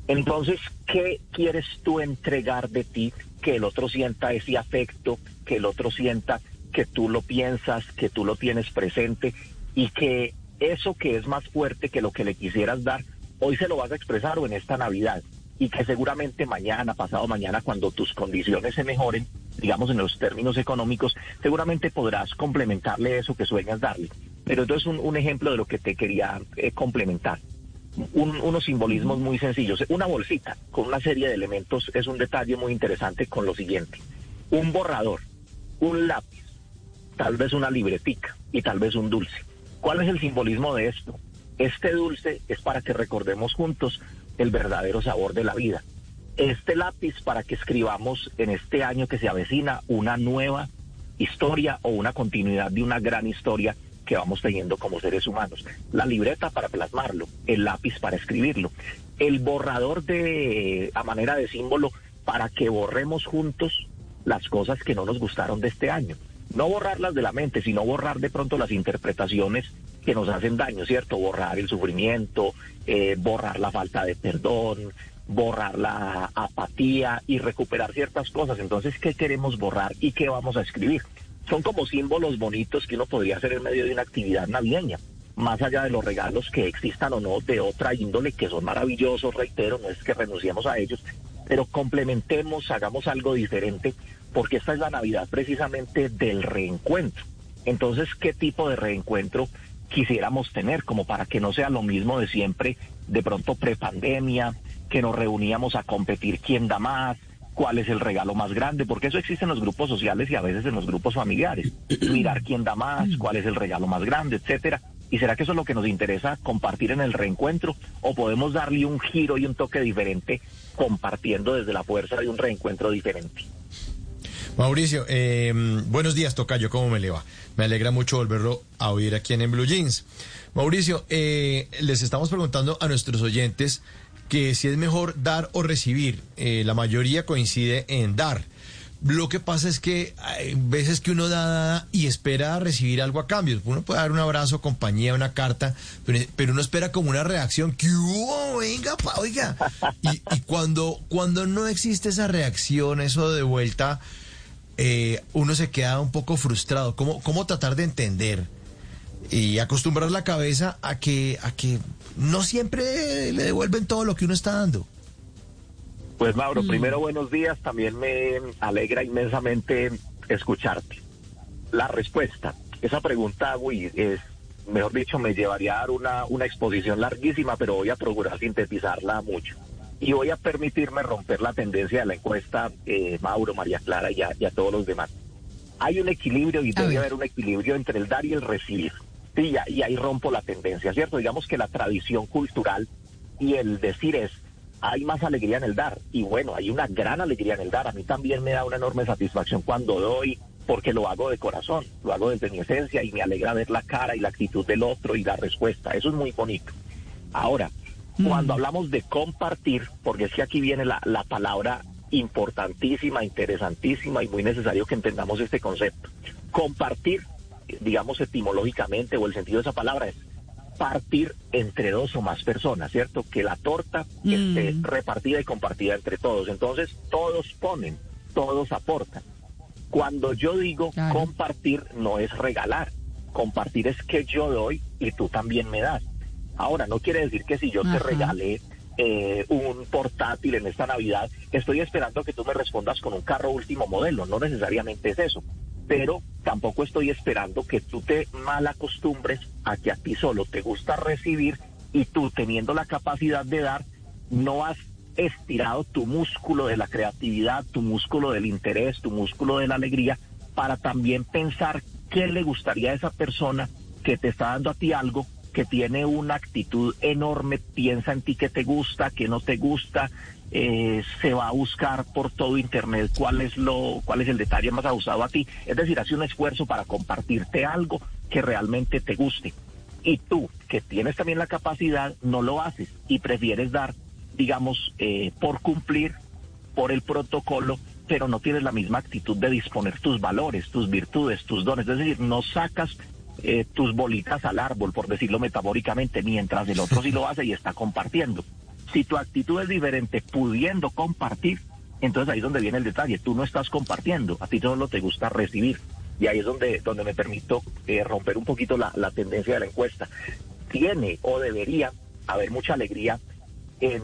Entonces, ¿qué quieres tú entregar de ti? Que el otro sienta ese afecto, que el otro sienta que tú lo piensas, que tú lo tienes presente y que eso que es más fuerte que lo que le quisieras dar, hoy se lo vas a expresar o en esta Navidad. Y que seguramente mañana, pasado mañana, cuando tus condiciones se mejoren, digamos en los términos económicos, seguramente podrás complementarle eso que sueñas darle. Pero entonces un, un ejemplo de lo que te quería eh, complementar. Un, unos simbolismos muy sencillos. Una bolsita con una serie de elementos es un detalle muy interesante con lo siguiente. Un borrador, un lápiz, tal vez una libretica y tal vez un dulce. ¿Cuál es el simbolismo de esto? Este dulce es para que recordemos juntos el verdadero sabor de la vida. Este lápiz para que escribamos en este año que se avecina una nueva historia o una continuidad de una gran historia que vamos teniendo como seres humanos. La libreta para plasmarlo, el lápiz para escribirlo, el borrador de a manera de símbolo para que borremos juntos las cosas que no nos gustaron de este año. No borrarlas de la mente, sino borrar de pronto las interpretaciones que nos hacen daño, ¿cierto? Borrar el sufrimiento, eh, borrar la falta de perdón, borrar la apatía y recuperar ciertas cosas. Entonces, ¿qué queremos borrar y qué vamos a escribir? Son como símbolos bonitos que uno podría hacer en medio de una actividad navideña, más allá de los regalos que existan o no de otra índole, que son maravillosos, reitero, no es que renunciemos a ellos, pero complementemos, hagamos algo diferente, porque esta es la Navidad precisamente del reencuentro. Entonces, ¿qué tipo de reencuentro quisiéramos tener como para que no sea lo mismo de siempre, de pronto prepandemia, que nos reuníamos a competir quién da más, cuál es el regalo más grande, porque eso existe en los grupos sociales y a veces en los grupos familiares. Mirar quién da más, cuál es el regalo más grande, etcétera. ¿Y será que eso es lo que nos interesa compartir en el reencuentro? ¿O podemos darle un giro y un toque diferente compartiendo desde la fuerza de un reencuentro diferente? Mauricio, eh, buenos días, Tocayo, ¿cómo me le va? Me alegra mucho volverlo a oír aquí en, Blue Jeans. Mauricio, eh, les estamos preguntando a nuestros oyentes que si es mejor dar o recibir. Eh, la mayoría coincide en dar. Lo que pasa es que hay veces que uno da, y espera recibir algo a cambio. Uno puede dar un abrazo, compañía, una carta, pero, uno espera como una reacción. que Venga, pa, oiga. Y, y, cuando, cuando no existe esa reacción, eso de vuelta, eh, uno se queda un poco frustrado. ¿Cómo, ¿Cómo tratar de entender y acostumbrar la cabeza a que, a que no siempre le devuelven todo lo que uno está dando? Pues Mauro, primero buenos días, también me alegra inmensamente escucharte. La respuesta, esa pregunta, uy, es, mejor dicho, me llevaría a dar una, una exposición larguísima, pero voy a procurar sintetizarla mucho. Y voy a permitirme romper la tendencia de la encuesta, eh, Mauro, María Clara y a, y a todos los demás. Hay un equilibrio y debe haber un equilibrio entre el dar y el recibir. Sí, y ahí rompo la tendencia, ¿cierto? Digamos que la tradición cultural y el decir es, hay más alegría en el dar. Y bueno, hay una gran alegría en el dar. A mí también me da una enorme satisfacción cuando doy, porque lo hago de corazón, lo hago desde mi esencia y me alegra ver la cara y la actitud del otro y la respuesta. Eso es muy bonito. Ahora, cuando hablamos de compartir, porque es que aquí viene la, la palabra importantísima, interesantísima y muy necesario que entendamos este concepto. Compartir, digamos etimológicamente o el sentido de esa palabra es partir entre dos o más personas, ¿cierto? Que la torta esté repartida y compartida entre todos. Entonces, todos ponen, todos aportan. Cuando yo digo compartir, no es regalar. Compartir es que yo doy y tú también me das. Ahora, no quiere decir que si yo te regalé eh, un portátil en esta Navidad, estoy esperando que tú me respondas con un carro último modelo. No necesariamente es eso. Pero tampoco estoy esperando que tú te mal acostumbres a que a ti solo te gusta recibir y tú teniendo la capacidad de dar, no has estirado tu músculo de la creatividad, tu músculo del interés, tu músculo de la alegría, para también pensar qué le gustaría a esa persona que te está dando a ti algo, que tiene una actitud enorme, piensa en ti que te gusta, que no te gusta, eh, se va a buscar por todo internet cuál es lo, cuál es el detalle más abusado a ti. Es decir, hace un esfuerzo para compartirte algo que realmente te guste. Y tú, que tienes también la capacidad, no lo haces y prefieres dar, digamos, eh, por cumplir, por el protocolo, pero no tienes la misma actitud de disponer tus valores, tus virtudes, tus dones. Es decir, no sacas eh, tus bolitas al árbol, por decirlo metafóricamente, mientras el otro sí lo hace y está compartiendo. Si tu actitud es diferente, pudiendo compartir, entonces ahí es donde viene el detalle. Tú no estás compartiendo, a ti solo te gusta recibir. Y ahí es donde, donde me permito eh, romper un poquito la, la tendencia de la encuesta. Tiene o debería haber mucha alegría en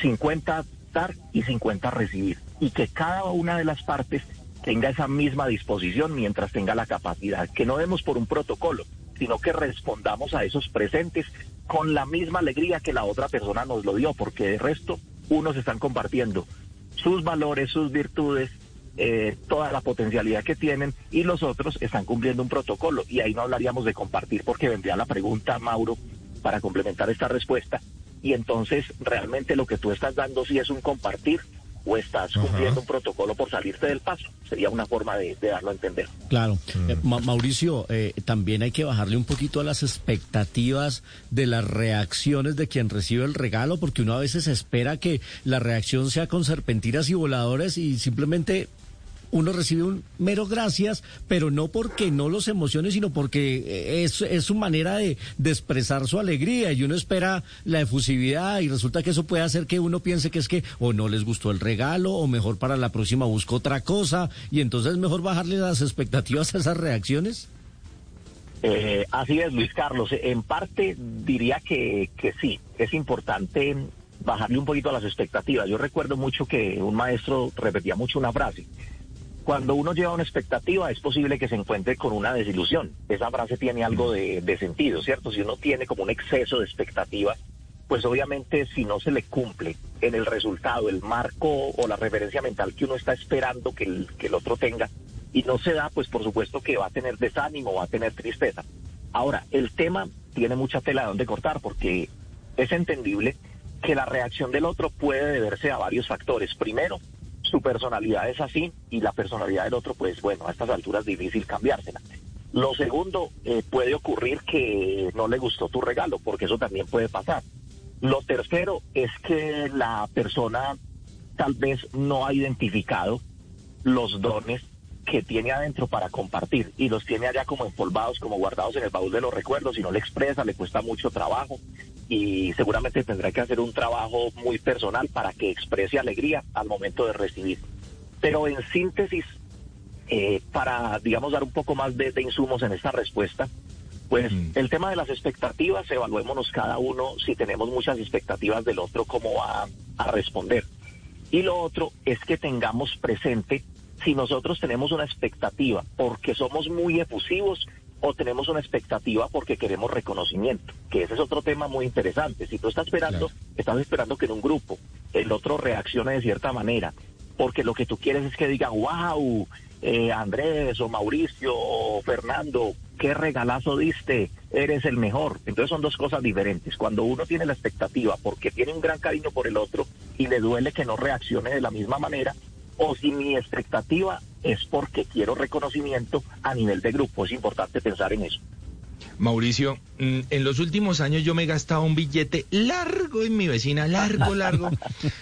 50 dar y 50 recibir. Y que cada una de las partes tenga esa misma disposición mientras tenga la capacidad. Que no demos por un protocolo, sino que respondamos a esos presentes con la misma alegría que la otra persona nos lo dio, porque de resto unos están compartiendo sus valores, sus virtudes, eh, toda la potencialidad que tienen y los otros están cumpliendo un protocolo. Y ahí no hablaríamos de compartir porque vendría la pregunta, Mauro, para complementar esta respuesta. Y entonces realmente lo que tú estás dando sí es un compartir o estás cumpliendo un protocolo por salirte del paso. Sería una forma de, de darlo a entender. Claro. Eh, Ma- Mauricio, eh, también hay que bajarle un poquito a las expectativas de las reacciones de quien recibe el regalo, porque uno a veces espera que la reacción sea con serpentinas y voladores y simplemente uno recibe un mero gracias, pero no porque no los emocione, sino porque eh, es, es su manera de, expresar su alegría y uno espera la efusividad y resulta que eso puede hacer que uno piense que es que o no les gustó el regalo o mejor para la próxima busco otra cosa y entonces es mejor bajarle las expectativas a esas reacciones. Eh, así es, Luis Carlos. En parte diría que, que sí, es importante bajarle un poquito a las expectativas. Yo recuerdo mucho que un maestro repetía mucho una frase. Cuando uno lleva una expectativa es posible que se encuentre con una desilusión. Esa frase tiene algo de, sentido, ¿cierto? Si uno tiene como un exceso de expectativas, pues obviamente si no se le cumple en el resultado, el marco o la referencia mental que uno está esperando que el, que el otro tenga, y no se da, pues por supuesto que va a tener desánimo, va a tener tristeza. Ahora, el tema tiene mucha tela de donde cortar porque es entendible que la reacción del otro puede deberse a varios factores. Primero, su personalidad es así y la personalidad del otro, pues bueno, a estas alturas difícil cambiársela. Lo segundo, eh, puede ocurrir que no le gustó tu regalo, porque eso también puede pasar. Lo tercero es que la persona tal vez no ha identificado los dones que tiene adentro para compartir y los tiene allá como empolvados, como guardados en el baúl de los recuerdos y no le expresa, le cuesta mucho trabajo y seguramente tendrá que hacer un trabajo muy personal para que exprese alegría al momento de recibir. Pero en síntesis, eh, para, digamos, dar un poco más de, de insumos en esta respuesta, pues el tema de las expectativas, evaluémonos cada uno si tenemos muchas expectativas del otro, cómo va a responder. Y lo otro es que tengamos presente si nosotros tenemos una expectativa porque somos muy efusivos o tenemos una expectativa porque queremos reconocimiento, que ese es otro tema muy interesante. Si tú estás esperando, estás esperando que en un grupo el otro reaccione de cierta manera, porque lo que tú quieres es que diga, wow, eh, Andrés o Mauricio o Fernando, qué regalazo diste, eres el mejor. Entonces son dos cosas diferentes. Cuando uno tiene la expectativa porque tiene un gran cariño por el otro y le duele que no reaccione de la misma manera, o si mi expectativa es porque quiero reconocimiento a nivel de grupo. Es importante pensar en eso. Mauricio, mm, en los últimos años yo me he gastado un billete largo en mi vecina, largo, largo,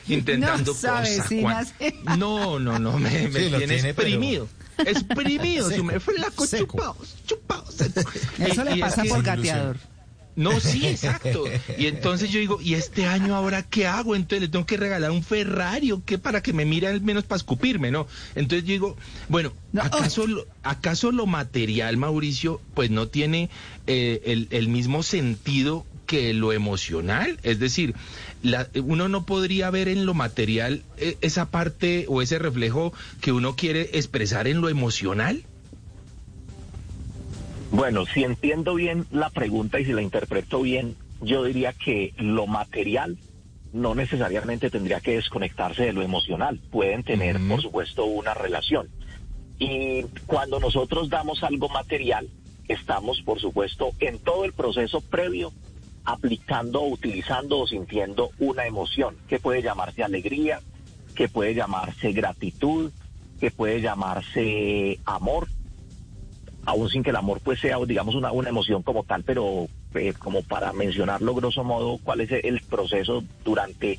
intentando No sabe, cosas. No, no, no, me, me Sí, tiene pero- exprimido. Exprimido, Seco, me flaco, seco. chupados, chupados. Eso Y- le pasa por gateador. No, sí, exacto. Y entonces yo digo, ¿y este año ahora qué hago? Entonces le tengo que regalar un Ferrari o qué para que me mire al menos para escupirme, ¿no? Entonces yo digo, bueno, ¿acaso, lo, ¿acaso lo material, Mauricio, pues no tiene eh, el, el mismo sentido que lo emocional? Es decir, la- uno no podría ver en lo material eh, esa parte o ese reflejo que uno quiere expresar en lo emocional. Bueno, si entiendo bien la pregunta y si la interpreto bien, yo diría que lo material no necesariamente tendría que desconectarse de lo emocional. Pueden tener, por supuesto, una relación. Y cuando nosotros damos algo material, estamos, por supuesto, en todo el proceso previo aplicando, utilizando o sintiendo una emoción que puede llamarse alegría, que puede llamarse gratitud, que puede llamarse amor, aún sin que el amor pues sea, digamos, una, una emoción como tal, pero eh, como para mencionarlo grosso modo, cuál es el proceso durante,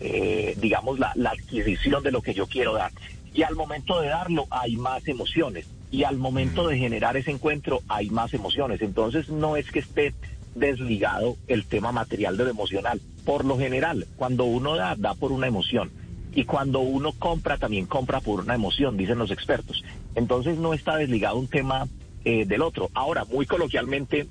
eh, digamos, la, la adquisición de lo que yo quiero dar. Y al momento de darlo hay más emociones. Y al momento de generar ese encuentro hay más emociones. Entonces no es que esté desligado el tema material de lo emocional. Por lo general, cuando uno da, da por una emoción. Y cuando uno compra, también compra por una emoción, dicen los expertos. Entonces no está desligado un tema eh, del otro. Ahora, muy coloquialmente,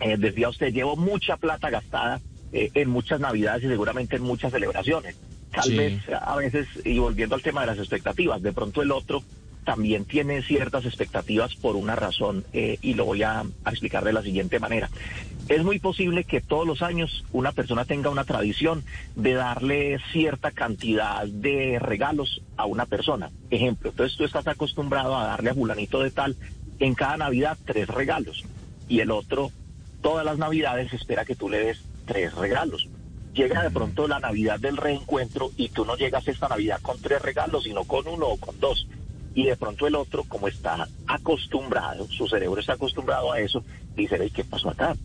eh, decía usted, llevo mucha plata gastada eh, en muchas navidades y seguramente en muchas celebraciones. Tal Sí. vez a veces, y volviendo al tema de las expectativas, de pronto el otro también tiene ciertas expectativas por una razón eh, y lo voy a, explicar de la siguiente manera. Es muy posible que todos los años una persona tenga una tradición de darle cierta cantidad de regalos a una persona. Ejemplo, entonces tú estás acostumbrado a darle a fulanito de tal en cada Navidad tres regalos y el otro todas las Navidades espera que tú le des tres regalos. Llega de pronto la Navidad del reencuentro y tú no llegas esta Navidad con tres regalos, sino con uno o con dos. Y de pronto el otro, como está acostumbrado, su cerebro está acostumbrado a eso, dice, "Ey, ¿qué pasó acá?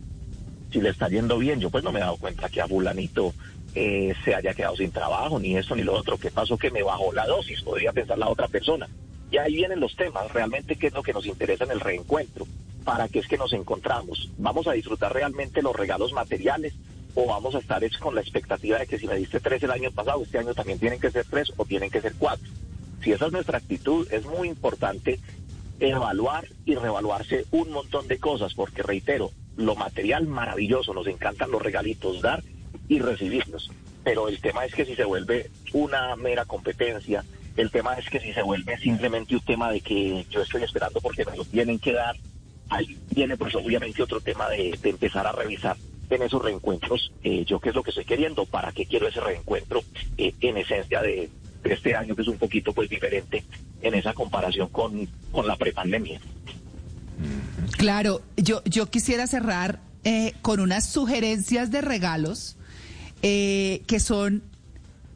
Si le está yendo bien, yo pues no me he dado cuenta que a fulanito eh, se haya quedado sin trabajo, ni esto ni lo otro. ¿Qué pasó? Que me bajó la dosis, podría pensar la otra persona. Y ahí vienen los temas, realmente qué es lo que nos interesa en el reencuentro, para qué es que nos encontramos. ¿Vamos a disfrutar realmente los regalos materiales o vamos a estar es con la expectativa de que si me diste tres el año pasado, este año también tienen que ser tres o tienen que ser cuatro? Si esa es nuestra actitud, es muy importante evaluar y reevaluarse un montón de cosas, porque reitero, lo material maravilloso, nos encantan los regalitos, dar y recibirlos. Pero el tema es que si se vuelve una mera competencia, el tema es que si se vuelve simplemente un tema de que yo estoy esperando porque me lo tienen que dar, ahí viene pues obviamente otro tema de, de empezar a revisar en esos reencuentros, eh, yo qué es lo que estoy queriendo, para qué quiero ese reencuentro eh, en esencia de, este año que es un poquito pues diferente en esa comparación con, con la prepandemia. Claro, yo, yo quisiera cerrar eh, con unas sugerencias de regalos eh, que son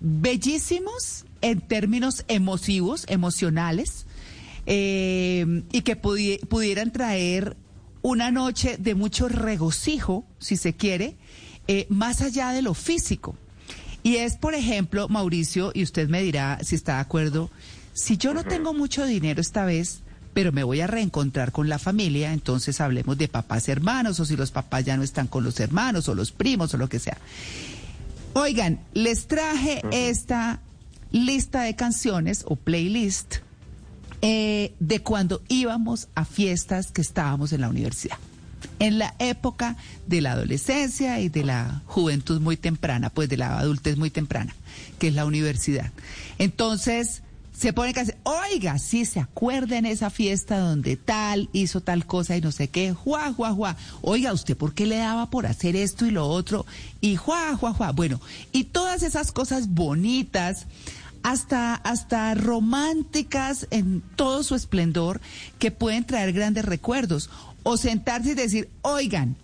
bellísimos en términos emotivos, emocionales, eh, y que pudi- pudieran traer una noche de mucho regocijo, si se quiere, eh, más allá de lo físico. Y es, por ejemplo, Mauricio, y usted me dirá si está de acuerdo, si yo no tengo mucho dinero esta vez, pero me voy a reencontrar con la familia, entonces hablemos de papás hermanos, o si los papás ya no están con los hermanos, o los primos, o lo que sea. Oigan, les traje esta lista de canciones o playlist eh, de cuando íbamos a fiestas que estábamos en la universidad. En la época de la adolescencia y de la juventud muy temprana, pues de la adultez muy temprana, que es la universidad. Entonces, se pone que oiga, sí, se acuerda en esa fiesta donde tal hizo tal cosa y no sé qué, juá, juá, juá. Oiga, ¿usted por qué le daba por hacer esto y lo otro? Y juá, juá, juá. Bueno, y todas esas cosas bonitas, hasta, hasta románticas en todo su esplendor, que pueden traer grandes recuerdos. O sentarse y decir, oigan,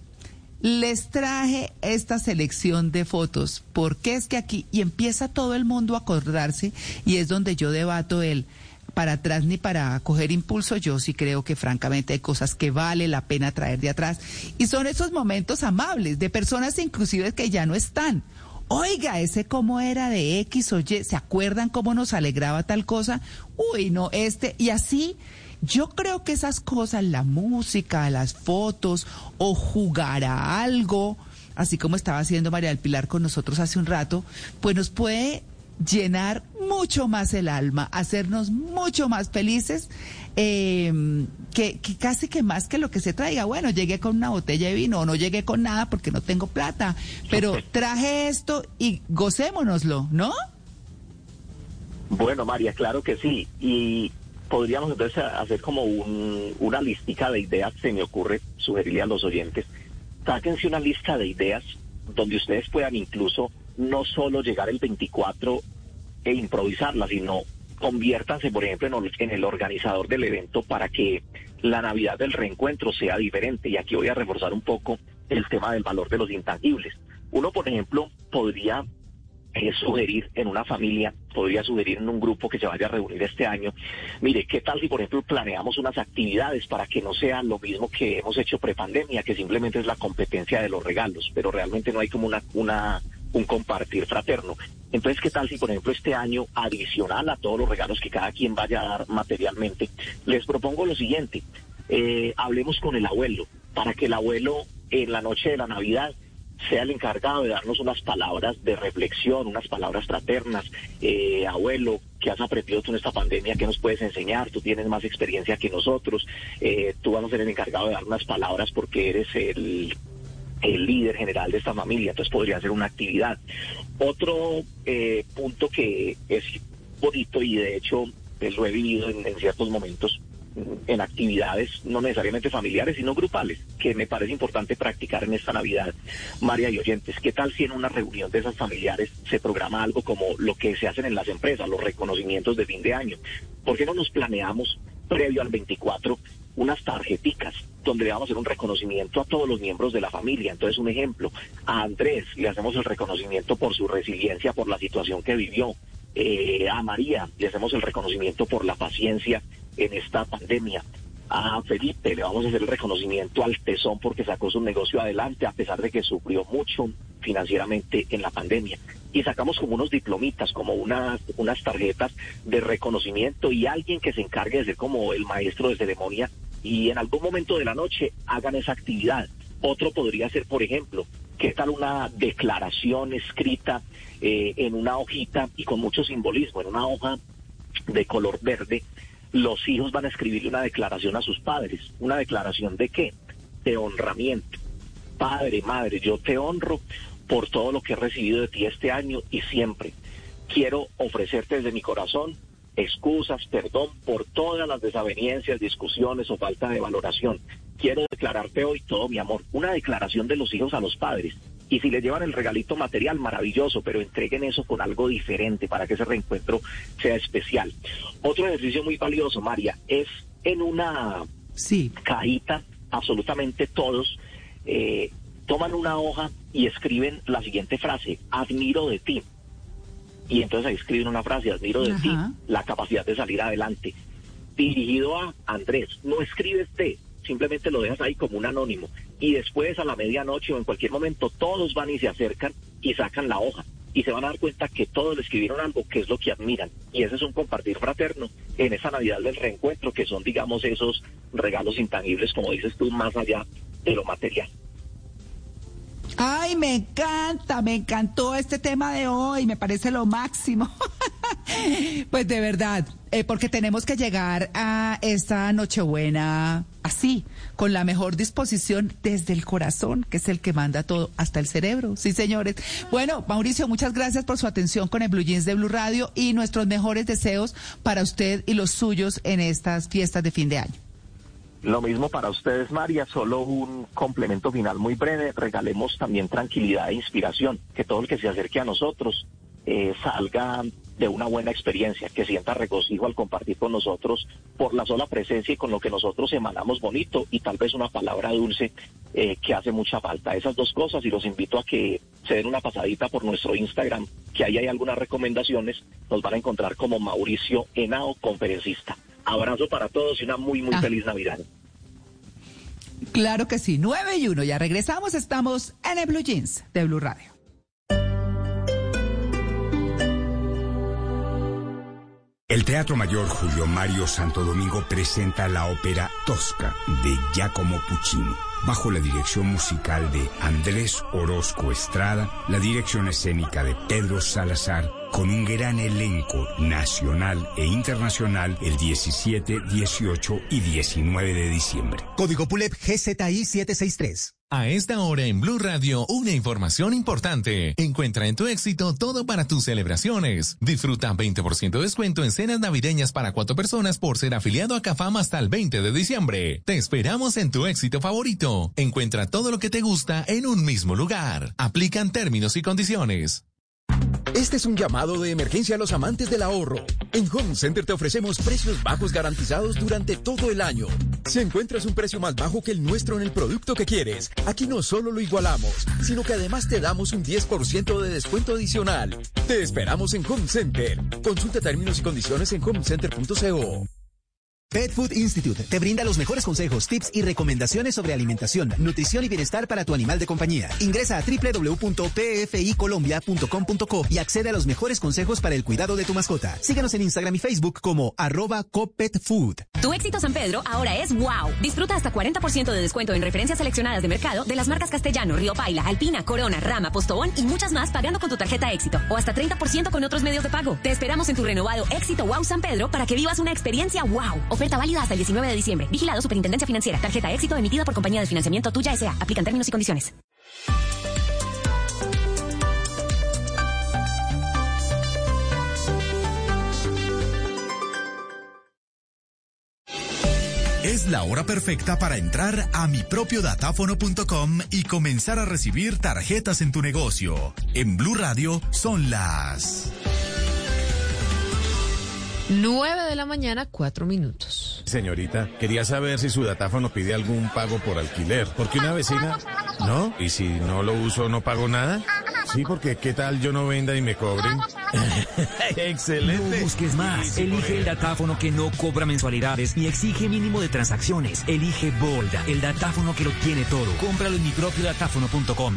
les traje esta selección de fotos, porque es que aquí, y empieza todo el mundo a acordarse, y es donde yo debato el para atrás ni para coger impulso, yo sí creo que francamente hay cosas que vale la pena traer de atrás, y son esos momentos amables de personas inclusive que ya no están. Oiga, ese cómo era de X o Y, ¿se acuerdan cómo nos alegraba tal cosa? Uy, no, este, y así yo creo que esas cosas, la música, las fotos o jugar a algo, así como estaba haciendo María del Pilar con nosotros hace un rato, pues nos puede llenar mucho más el alma, hacernos mucho más felices, em, que, casi que más que lo que se traiga. Bueno, llegué con una botella de vino o no llegué con nada porque no tengo plata, pero traje esto y gocémonoslo, ¿no? Bueno, María, claro que sí. Y podríamos entonces hacer como una listica de ideas, se me ocurre sugerirle a los oyentes, sáquense una lista de ideas donde ustedes puedan incluso no solo llegar el 24 e improvisarla, sino conviértanse, por ejemplo, en, el organizador del evento para que la Navidad del reencuentro sea diferente. Y aquí voy a reforzar un poco el tema del valor de los intangibles. Uno, por ejemplo, podría es sugerir en una familia, podría sugerir en un grupo que se vaya a reunir este año, mire, ¿qué tal si por ejemplo planeamos unas actividades para que no sean lo mismo que hemos hecho prepandemia, que simplemente es la competencia de los regalos, pero realmente no hay como una, una un compartir fraterno. Entonces, ¿qué tal si, por ejemplo, este año, adicional a todos los regalos que cada quien vaya a dar materialmente, les propongo lo siguiente, eh, hablemos con el abuelo, para que el abuelo en la noche de la Navidad sea el encargado de darnos unas palabras de reflexión, unas palabras fraternas. Eh, abuelo, ¿qué has aprendido tú en esta pandemia? ¿Qué nos puedes enseñar? Tú tienes más experiencia que nosotros. Eh, tú vas a ser el encargado de dar unas palabras porque eres el, el líder general de esta familia. Entonces podría ser una actividad. Otro eh, punto que es bonito y de hecho lo he vivido en ciertos momentos en actividades no necesariamente familiares, sino grupales, que me parece importante practicar en esta Navidad. María y oyentes, ¿qué tal si en una reunión de esas familiares se programa algo como lo que se hacen en las empresas, los reconocimientos de fin de año? ¿Por qué no nos planeamos previo al 24 unas tarjeticas donde le vamos a hacer un reconocimiento a todos los miembros de la familia. Entonces, un ejemplo, a Andrés le hacemos el reconocimiento por su resiliencia, por la situación que vivió. Eh, a María le hacemos el reconocimiento por la paciencia en esta pandemia. A Felipe le vamos a hacer el reconocimiento al tesón porque sacó su negocio adelante a pesar de que sufrió mucho financieramente en la pandemia. Y sacamos como unos diplomitas, como unas, unas tarjetas de reconocimiento y alguien que se encargue de ser como el maestro de ceremonia y en algún momento de la noche hagan esa actividad. Otro podría ser, por ejemplo, ¿qué tal una declaración escrita eh, en una hojita y con mucho simbolismo, en una hoja de color verde los hijos van a escribirle una declaración a sus padres. ¿Una declaración de qué? De honramiento. Padre, madre, yo te honro por todo lo que he recibido de ti este año y siempre. Quiero ofrecerte desde mi corazón excusas, perdón por todas las desavenencias, discusiones o falta de valoración. Quiero declararte hoy todo mi amor. Una declaración de los hijos a los padres. Y si le llevan el regalito material, maravilloso, pero entreguen eso con algo diferente para que ese reencuentro sea especial. Otro ejercicio muy valioso, María, es en una cajita, absolutamente todos eh, toman una hoja y escriben la siguiente frase, admiro de ti. Y entonces ahí escriben una frase, admiro de ti la capacidad de salir adelante. Dirigido a Andrés, no escribes de, simplemente lo dejas ahí como un anónimo. Y después a la medianoche o en cualquier momento todos van y se acercan y sacan la hoja. Y se van a dar cuenta que todos le escribieron algo que es lo que admiran. Y ese es un compartir fraterno en esa Navidad del reencuentro, que son, digamos, esos regalos intangibles, como dices tú, más allá de lo material. Ay, me encanta, me encantó este tema de hoy, me parece lo máximo. pues de verdad, eh, porque tenemos que llegar a esta Nochebuena así, con la mejor disposición desde el corazón, que es el que manda todo, hasta el cerebro. Sí, señores. Bueno, Mauricio, muchas gracias por su atención con el Blue Jeans de Blue Radio y nuestros mejores deseos para usted y los suyos en estas fiestas de fin de año. Lo mismo para ustedes, María, solo un complemento final muy breve. Regalemos también tranquilidad e inspiración, que todo el que se acerque a nosotros eh, salga de una buena experiencia, que sienta regocijo al compartir con nosotros por la sola presencia y con lo que nosotros emanamos bonito y tal vez una palabra dulce eh, que hace mucha falta. Esas dos cosas y los invito a que se den una pasadita por nuestro Instagram, que ahí hay algunas recomendaciones, nos van a encontrar como Mauricio Henao, conferencista. Abrazo para todos y una muy, muy Ah. feliz Navidad. Claro que sí, 9 y 1, ya regresamos, estamos en el Blue Jeans de Blue Radio. El Teatro Mayor Julio Mario Santo Domingo presenta la ópera Tosca de Giacomo Puccini, bajo la dirección musical de Andrés Orozco Estrada, la dirección escénica de Pedro Salazar, con un gran elenco nacional e internacional el 17, 18 y 19 de diciembre. Código PULEP GZI 763. A esta hora en Blue Radio, una información importante. Encuentra en tu éxito todo para tus celebraciones. Disfruta 20% de descuento en cenas navideñas para cuatro personas por ser afiliado a Cafam hasta el 20 de diciembre. Te esperamos en tu éxito favorito. Encuentra todo lo que te gusta en un mismo lugar. Aplican términos y condiciones. Este es un llamado de emergencia a los amantes del ahorro. En Home Center te ofrecemos precios bajos garantizados durante todo el año. Si encuentras un precio más bajo que el nuestro en el producto que quieres, aquí no solo lo igualamos, sino que además te damos un 10% de descuento adicional. Te esperamos en Home Center. Consulta términos y condiciones en homecenter.co. Pet Food Institute te brinda los mejores consejos, tips y recomendaciones sobre alimentación, nutrición y bienestar para tu animal de compañía. Ingresa a www.pficolombia.com.co y accede a los mejores consejos para el cuidado de tu mascota. Síguenos en Instagram y Facebook como arroba copetfood. Tu éxito San Pedro ahora es wow. Disfruta hasta 40% de descuento en referencias seleccionadas de mercado de las marcas Castellano, Río Paila, Alpina, Corona, Rama, Postobón y muchas más pagando con tu tarjeta éxito o hasta 30% con otros medios de pago. Te esperamos en tu renovado éxito wow San Pedro para que vivas una experiencia wow. Válida hasta el 19 de diciembre. Vigilado Superintendencia Financiera. Tarjeta éxito emitida por compañía de financiamiento tuya S.A. Aplican términos y condiciones. Es la hora perfecta para entrar a mipropiodatáfono.com y comenzar a recibir tarjetas en tu negocio. En Blue Radio son las 9 de la mañana, 4 minutos. Señorita, quería saber si su datáfono pide algún pago por alquiler. Porque una vecina... ¿No? ¿Y si no lo uso, no pago nada? Sí, porque ¿qué tal yo no venda y me cobren? Excelente. No busques más. Elige el datáfono que no cobra mensualidades ni exige mínimo de transacciones. Elige Bolda, el datáfono que lo tiene todo. Cómpralo en mipropiodatáfono.com.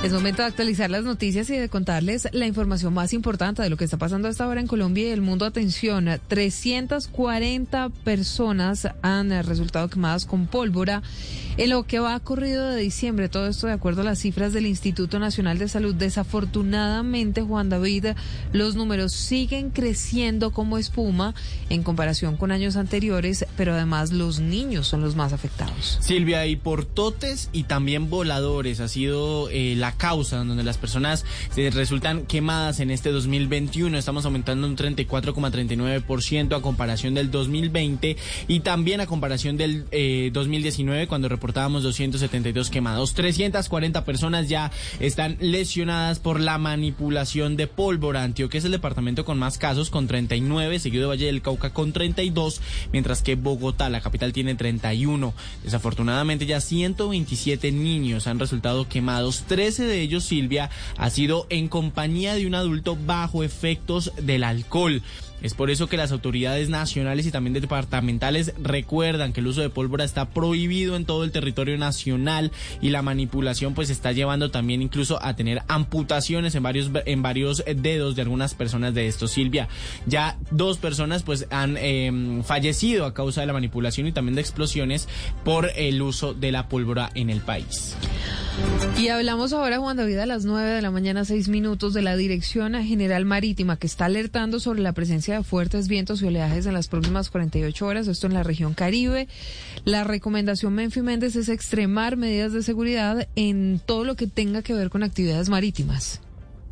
Es momento de actualizar las noticias y de contarles la información más importante de lo que está pasando hasta ahora en Colombia y el mundo. Atención, 340 personas han resultado quemadas con pólvora en lo que va corrido de diciembre. Todo esto de acuerdo a las cifras del Instituto Nacional de Salud. Desafortunadamente, Juan David, los números siguen creciendo como espuma en comparación con años anteriores, pero además los niños son los más afectados. Silvia, y portotes y también voladores ha sido eh, la causa donde las personas se resultan quemadas en este 2021. Estamos aumentando un 34,39% a comparación del 2020 y también a comparación del eh, 2019 cuando reportábamos 272 quemados. 340 personas ya están lesionadas por la manipulación de pólvora. Antioquia es el departamento con más casos con 39, seguido de Valle del Cauca con 32, mientras que Bogotá, la capital, tiene 31. Desafortunadamente ya 127 niños han resultado quemados. 13 de ellos, Silvia, ha sido en compañía de un adulto bajo efectos del alcohol. Es por eso que las autoridades nacionales y también departamentales recuerdan que el uso de pólvora está prohibido en todo el territorio nacional y la manipulación pues está llevando también incluso a tener amputaciones en varios en varios dedos de algunas personas de esto. Silvia, ya dos personas pues han em, fallecido a causa de la manipulación y también de explosiones por el uso de la pólvora en el país. Y hablamos ahora, Juan David, a las 9 de la mañana, 6 minutos, de la Dirección General Marítima, que está alertando sobre la presencia de fuertes vientos y oleajes en las próximas 48 horas, esto en la región Caribe. La recomendación Menfi Méndez es extremar medidas de seguridad en todo lo que tenga que ver con actividades marítimas.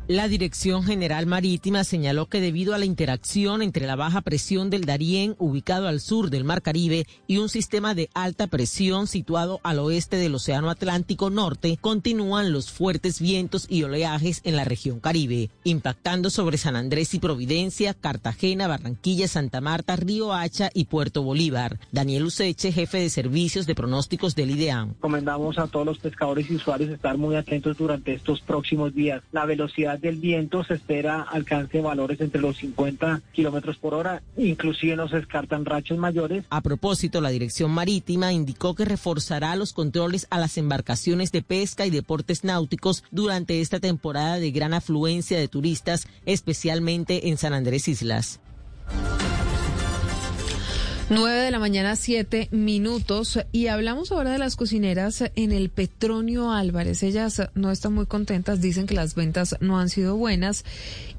La Dirección General Marítima señaló que debido a la interacción entre la baja presión del Darién, ubicado al sur del Mar Caribe, y un sistema de alta presión situado al oeste del Océano Atlántico Norte, continúan los fuertes vientos y oleajes en la región Caribe, impactando sobre San Andrés y Providencia, Cartagena, Barranquilla, Santa Marta, Río Hacha y Puerto Bolívar. Daniel Useche, jefe de servicios de pronósticos del IDEAM. Recomendamos a todos los pescadores y usuarios estar muy atentos durante estos próximos días. La velocidad del viento se espera alcance valores entre los 50 kilómetros por hora, inclusive no se descartan rachos mayores. A propósito, la Dirección Marítima indicó que reforzará los controles a las embarcaciones de pesca y deportes náuticos durante esta temporada de gran afluencia de turistas, especialmente en San Andrés Islas. 9 de la mañana, 7 minutos. Y hablamos ahora de las cocineras en el Petronio Álvarez. Ellas no están muy contentas, dicen que las ventas no han sido buenas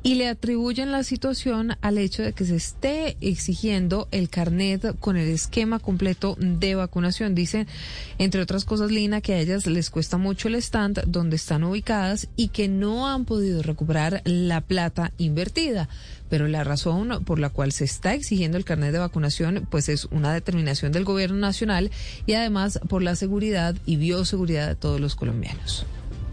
y le atribuyen la situación al hecho de que se esté exigiendo el carnet con el esquema completo de vacunación. Dicen, entre otras cosas, Lina, que a ellas les cuesta mucho el stand donde están ubicadas y que no han podido recuperar la plata invertida pero la razón por la cual se está exigiendo el carnet de vacunación pues es una determinación del gobierno nacional y además por la seguridad y bioseguridad de todos los colombianos.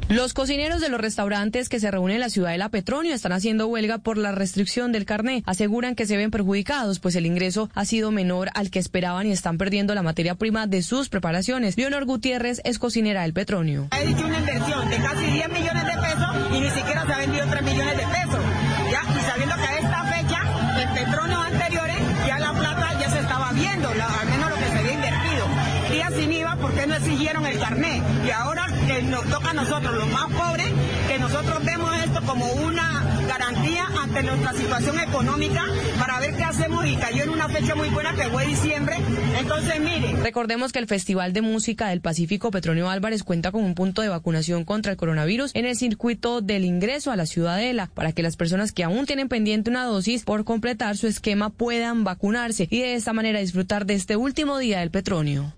Los cocineros de los restaurantes que se reúnen en la ciudad de La Petronio están haciendo huelga por la restricción del carné. Aseguran que se ven perjudicados, pues el ingreso ha sido menor al que esperaban y están perdiendo la materia prima de sus preparaciones. Leonor Gutiérrez es cocinera del Petronio. Ha hecho una inversión de casi 10 millones de pesos y ni siquiera se ha vendido 3 millones de pesos. Exigieron el carné? Y ahora que nos toca a nosotros, los más pobres, que nosotros vemos esto como una garantía ante nuestra situación económica para ver qué hacemos y cayó en una fecha muy buena que fue diciembre. Entonces, mire. Recordemos que el Festival de Música del Pacífico Petronio Álvarez cuenta con un punto de vacunación contra el coronavirus en el circuito del ingreso a la ciudadela para que las personas que aún tienen pendiente una dosis por completar su esquema puedan vacunarse y de esta manera disfrutar de este último día del Petronio.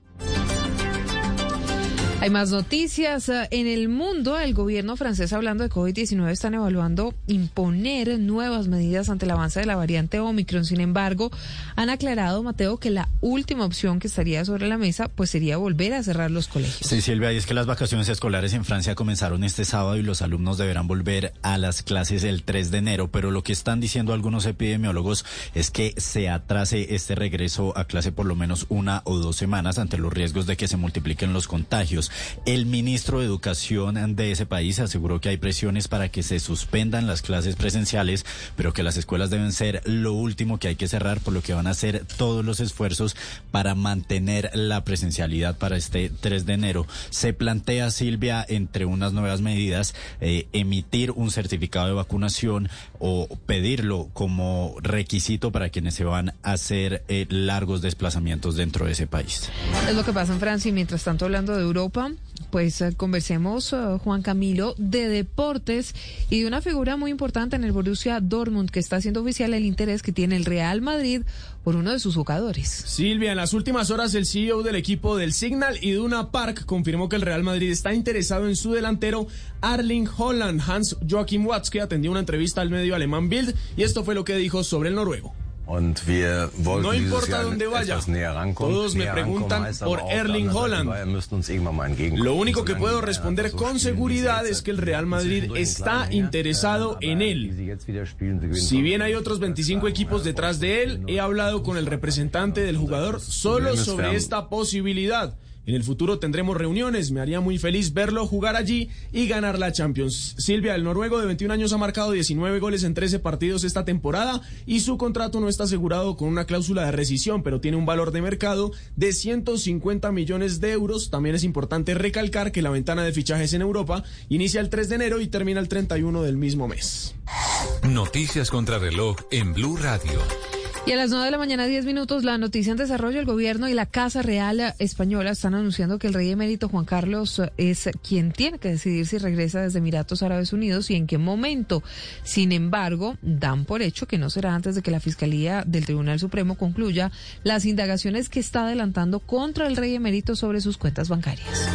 Hay más noticias. Eh, en el mundo, el gobierno francés, hablando de COVID-19, están evaluando imponer nuevas medidas ante el avance de la variante Omicron. Sin embargo, han aclarado, Mateo, que la última opción que estaría sobre la mesa pues sería volver a cerrar los colegios. Sí, Silvia, y es que las vacaciones escolares en Francia comenzaron este sábado y los alumnos deberán volver a las clases el 3 de enero. Pero lo que están diciendo algunos epidemiólogos es que se atrase este regreso a clase por lo menos una o dos semanas ante los riesgos de que se multipliquen los contagios. El ministro de Educación de ese país aseguró que hay presiones para que se suspendan las clases presenciales, pero que las escuelas deben ser lo último que hay que cerrar, por lo que van a hacer todos los esfuerzos para mantener la presencialidad para este 3 de enero. Se plantea, Silvia, entre unas nuevas medidas, eh, emitir un certificado de vacunación o pedirlo como requisito para quienes se van a hacer eh, largos desplazamientos dentro de ese país. Es lo que pasa en Francia y mientras tanto hablando de Europa, pues eh, conversemos, uh, Juan Camilo, de deportes y de una figura muy importante en el Borussia Dortmund que está haciendo oficial el interés que tiene el Real Madrid por uno de sus jugadores. Silvia, en las últimas horas el CEO del equipo del Signal, Iduna Park, confirmó que el Real Madrid está interesado en su delantero Arling Holland. Hans Joachim Watz, que atendió una entrevista al medio alemán Bild, y esto fue lo que dijo sobre el noruego. No importa dónde vaya, todos me preguntan por Erling Holland. Lo único que puedo responder con seguridad es que el Real Madrid está interesado en él. Si bien hay otros 25 equipos detrás de él, he hablado con el representante del jugador solo sobre esta posibilidad. En el futuro tendremos reuniones. Me haría muy feliz verlo jugar allí y ganar la Champions. Silvia, el noruego de 21 años ha marcado 19 goles en 13 partidos esta temporada y su contrato no está asegurado con una cláusula de rescisión, pero tiene un valor de mercado de 150 millones de euros. También es importante recalcar que la ventana de fichajes en Europa inicia el 3 de enero y termina el 31 del mismo mes. Noticias contra reloj en Blue Radio. Y a las 9 de la mañana, 10 minutos, la noticia en desarrollo, el gobierno y la Casa Real Española están anunciando que el rey emérito Juan Carlos es quien tiene que decidir si regresa desde Emiratos Árabes Unidos y en qué momento. Sin embargo, dan por hecho que no será antes de que la Fiscalía del Tribunal Supremo concluya las indagaciones que está adelantando contra el rey emérito sobre sus cuentas bancarias.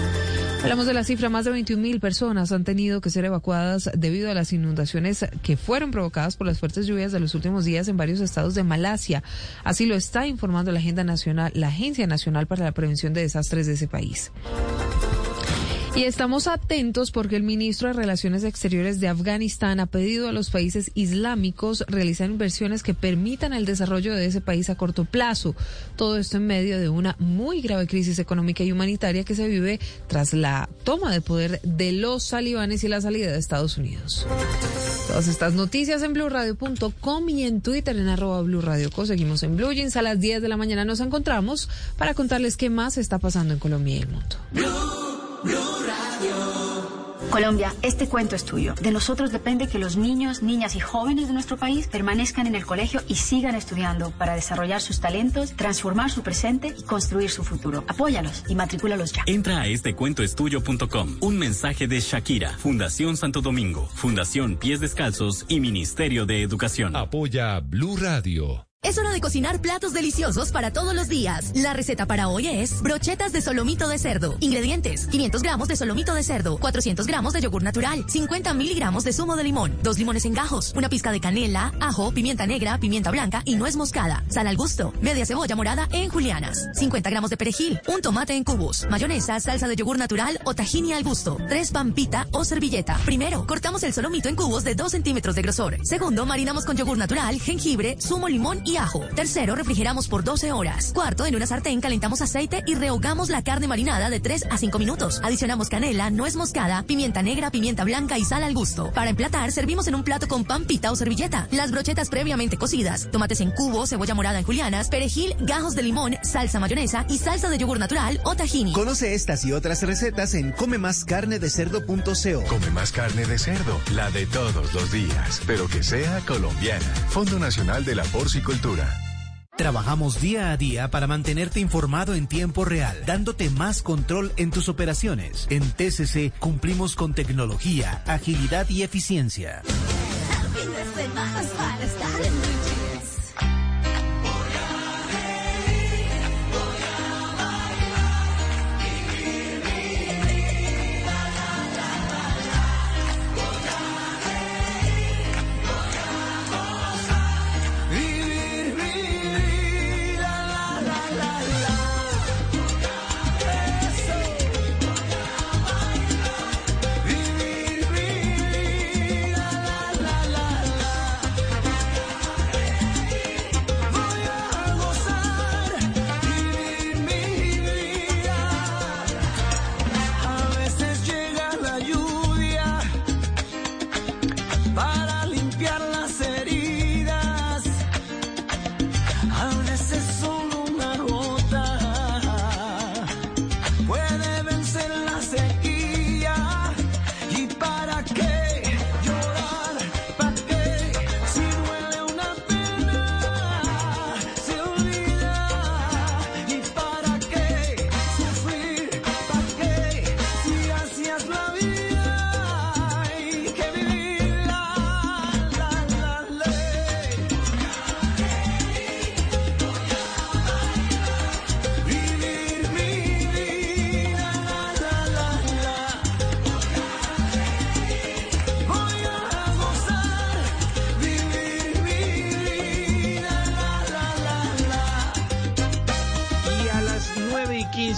Hablamos de la cifra, más de 21 mil personas han tenido que ser evacuadas debido a las inundaciones que fueron provocadas por las fuertes lluvias de los últimos días en varios estados de Malasia. Así lo está informando la Agenda Nacional, la Agencia Nacional para la Prevención de Desastres de ese país. Y estamos atentos porque el ministro de Relaciones Exteriores de Afganistán ha pedido a los países islámicos realizar inversiones que permitan el desarrollo de ese país a corto plazo. Todo esto en medio de una muy grave crisis económica y humanitaria que se vive tras la toma de poder de los talibanes y la salida de Estados Unidos. Todas estas noticias en blurradio.com y en Twitter en arroba blurradioco. Seguimos en Blue Jeans. A las 10 de la mañana nos encontramos para contarles qué más está pasando en Colombia y el mundo. Colombia, este cuento es tuyo. De nosotros depende que los niños, niñas y jóvenes de nuestro país permanezcan en el colegio y sigan estudiando para desarrollar sus talentos, transformar su presente y construir su futuro. Apóyalos y matricúlalos ya. Entra a estecuentoestuyo.com. Un mensaje de Shakira, Fundación Santo Domingo, Fundación Pies Descalzos y Ministerio de Educación. Apoya Blue Radio. Es hora de cocinar platos deliciosos para todos los días. La receta para hoy es brochetas de solomito de cerdo. Ingredientes: 500 gramos de solomito de cerdo, 400 gramos de yogur natural, 50 miligramos de zumo de limón, dos limones en gajos, una pizca de canela, ajo, pimienta negra, pimienta blanca y nuez moscada, sal al gusto, media cebolla morada en julianas, 50 gramos de perejil, un tomate en cubos, mayonesa, salsa de yogur natural o tahini al gusto, tres pampita o servilleta. Primero, cortamos el solomito en cubos de 2 centímetros de grosor. Segundo, marinamos con yogur natural, jengibre, zumo limón y ajo. Tercero, refrigeramos por 12 horas. Cuarto, en una sartén calentamos aceite y rehogamos la carne marinada de 3 a 5 minutos. Adicionamos canela, nuez moscada, pimienta negra, pimienta blanca y sal al gusto. Para emplatar, servimos en un plato con pan pita o servilleta. Las brochetas previamente cocidas, tomates en cubo, cebolla morada en julianas, perejil, gajos de limón, salsa mayonesa y salsa de yogur natural o tahini. Conoce estas y otras recetas en comemascarnedecerdo.co. Come más carne de cerdo, la de todos los días, pero que sea colombiana. Fondo Nacional de la Porcicultura. Trabajamos día a día para mantenerte informado en tiempo real, dándote más control en tus operaciones. En TCC cumplimos con tecnología, agilidad y eficiencia.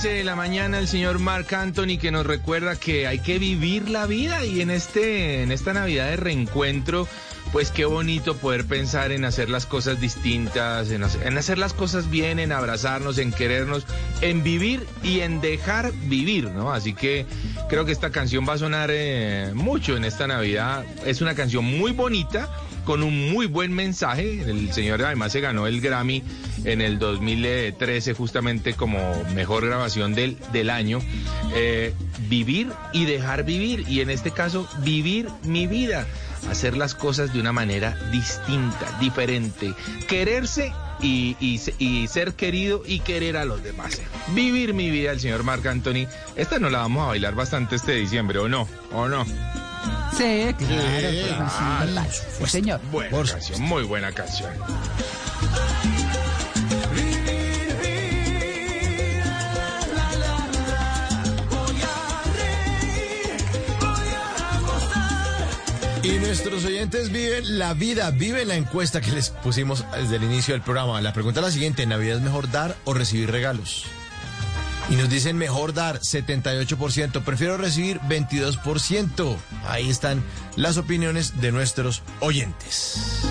De la mañana el señor Mark Anthony que nos recuerda que hay que vivir la vida y en este en esta Navidad de reencuentro pues qué bonito poder pensar en hacer las cosas distintas, en hacer, las cosas bien, en abrazarnos, en querernos, en vivir y en dejar vivir, ¿no? Así que creo que esta canción va a sonar eh, mucho en esta Navidad. Es una canción muy bonita con un muy buen mensaje. El señor además se ganó el Grammy en el 2013 justamente como mejor grabación del, del año. Eh, vivir y dejar vivir. Y en este caso, vivir mi vida hacer las cosas de una manera distinta, diferente, quererse y, ser querido y querer a los demás. Vivir mi vida, el señor Marc Anthony. Esta no la vamos a bailar bastante este diciembre, ¿o no? ¿O no? Sí, claro. Sí, señor. Buena canción, muy buena canción. Y nuestros oyentes viven la vida, viven la encuesta que les pusimos desde el inicio del programa. La pregunta es la siguiente, ¿Navidad es mejor dar o recibir regalos? Y nos dicen mejor dar 78%, prefiero recibir 22%. Ahí están las opiniones de nuestros oyentes.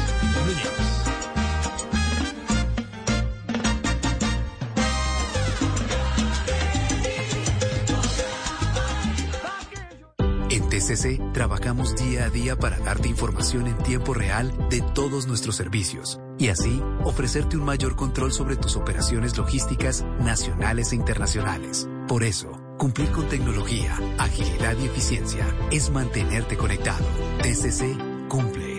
TCC trabajamos día a día para darte información en tiempo real de todos nuestros servicios y así ofrecerte un mayor control sobre tus operaciones logísticas nacionales e internacionales. Por eso, cumplir con tecnología, agilidad y eficiencia es mantenerte conectado. TCC cumple.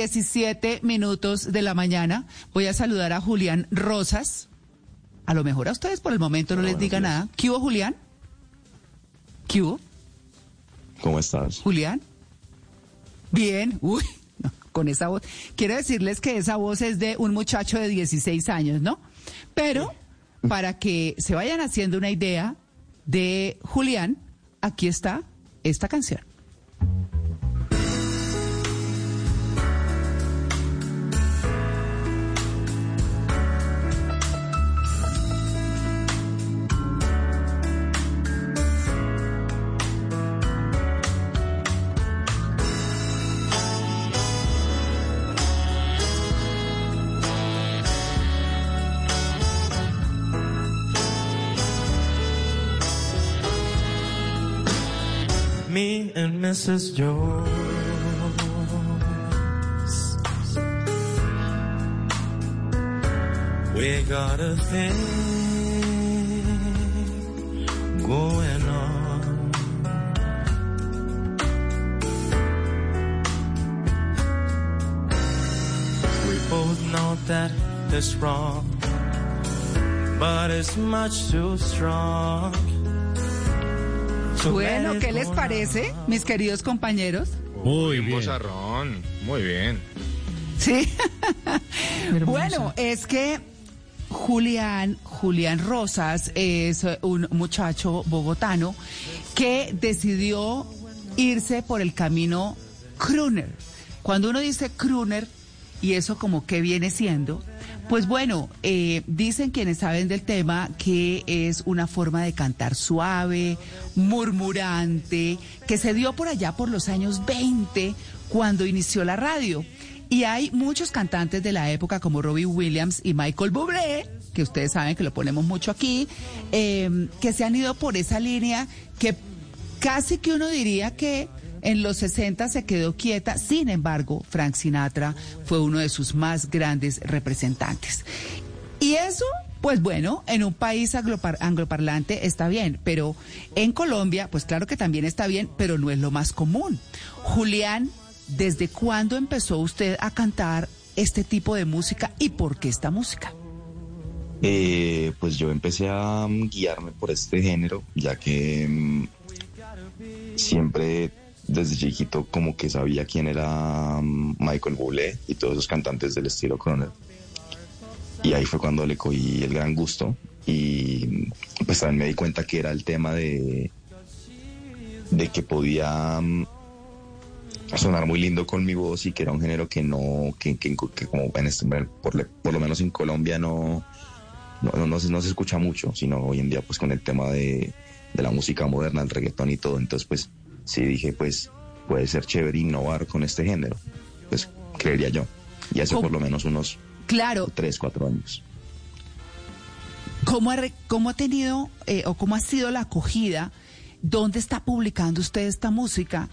17 minutos de la mañana. Voy a saludar a Julián Rosas. A lo mejor a ustedes por el momento no les diga nada. ¿Qué hubo, Julián? ¿Qué hubo? ¿Cómo estás? Julián. Bien. Uy, con esa voz. Quiero decirles que esa voz es de un muchacho de 16 años, ¿no? Pero para que se vayan haciendo una idea de Julián, aquí está esta canción. Me is yours. We got a thing going on. We both know that it's wrong, but it's much too strong. Bueno, ¿qué les parece, mis queridos compañeros? Muy bien. muy bien. Sí. bueno, es que Julián, Julián Rosas es un muchacho bogotano que decidió irse por el camino crooner. Cuando uno dice crooner, y eso como que viene siendo, pues bueno, eh, dicen quienes saben del tema que es una forma de cantar suave, murmurante, que se dio por allá por los años 20 cuando inició la radio. Y hay muchos cantantes de la época como Robbie Williams y Michael Bublé, que ustedes saben que lo ponemos mucho aquí, eh, que se han ido por esa línea que casi que uno diría que en los 60 se quedó quieta, sin embargo, Frank Sinatra fue uno de sus más grandes representantes. Y eso, pues bueno, en un país angloparlante está bien, pero en Colombia, pues claro que también está bien, pero no es lo más común. Julián, ¿desde cuándo empezó usted a cantar este tipo de música y por qué esta música? Eh, pues yo empecé a mm, guiarme por este género, ya que mm, siempre desde chiquito como que sabía quién era mm, Michael Bublé y todos esos cantantes del estilo Croner. Y ahí fue cuando le cogí el gran gusto y pues también me di cuenta que era el tema de de que podía mm, sonar muy lindo con mi voz y que era un género que no, que, que- como en este, por, lo menos en Colombia no, no, no, no se, no se escucha mucho, sino hoy en día pues con el tema de, de la música moderna, el reggaetón y todo, entonces pues sí dije pues puede ser chévere innovar con este género, pues creería yo, y hace ¿Cómo? por lo menos unos Claro, tres, cuatro años. ¿cómo ha, re- cómo ha tenido eh, o cómo ha sido la acogida? ¿Dónde está publicando usted esta música?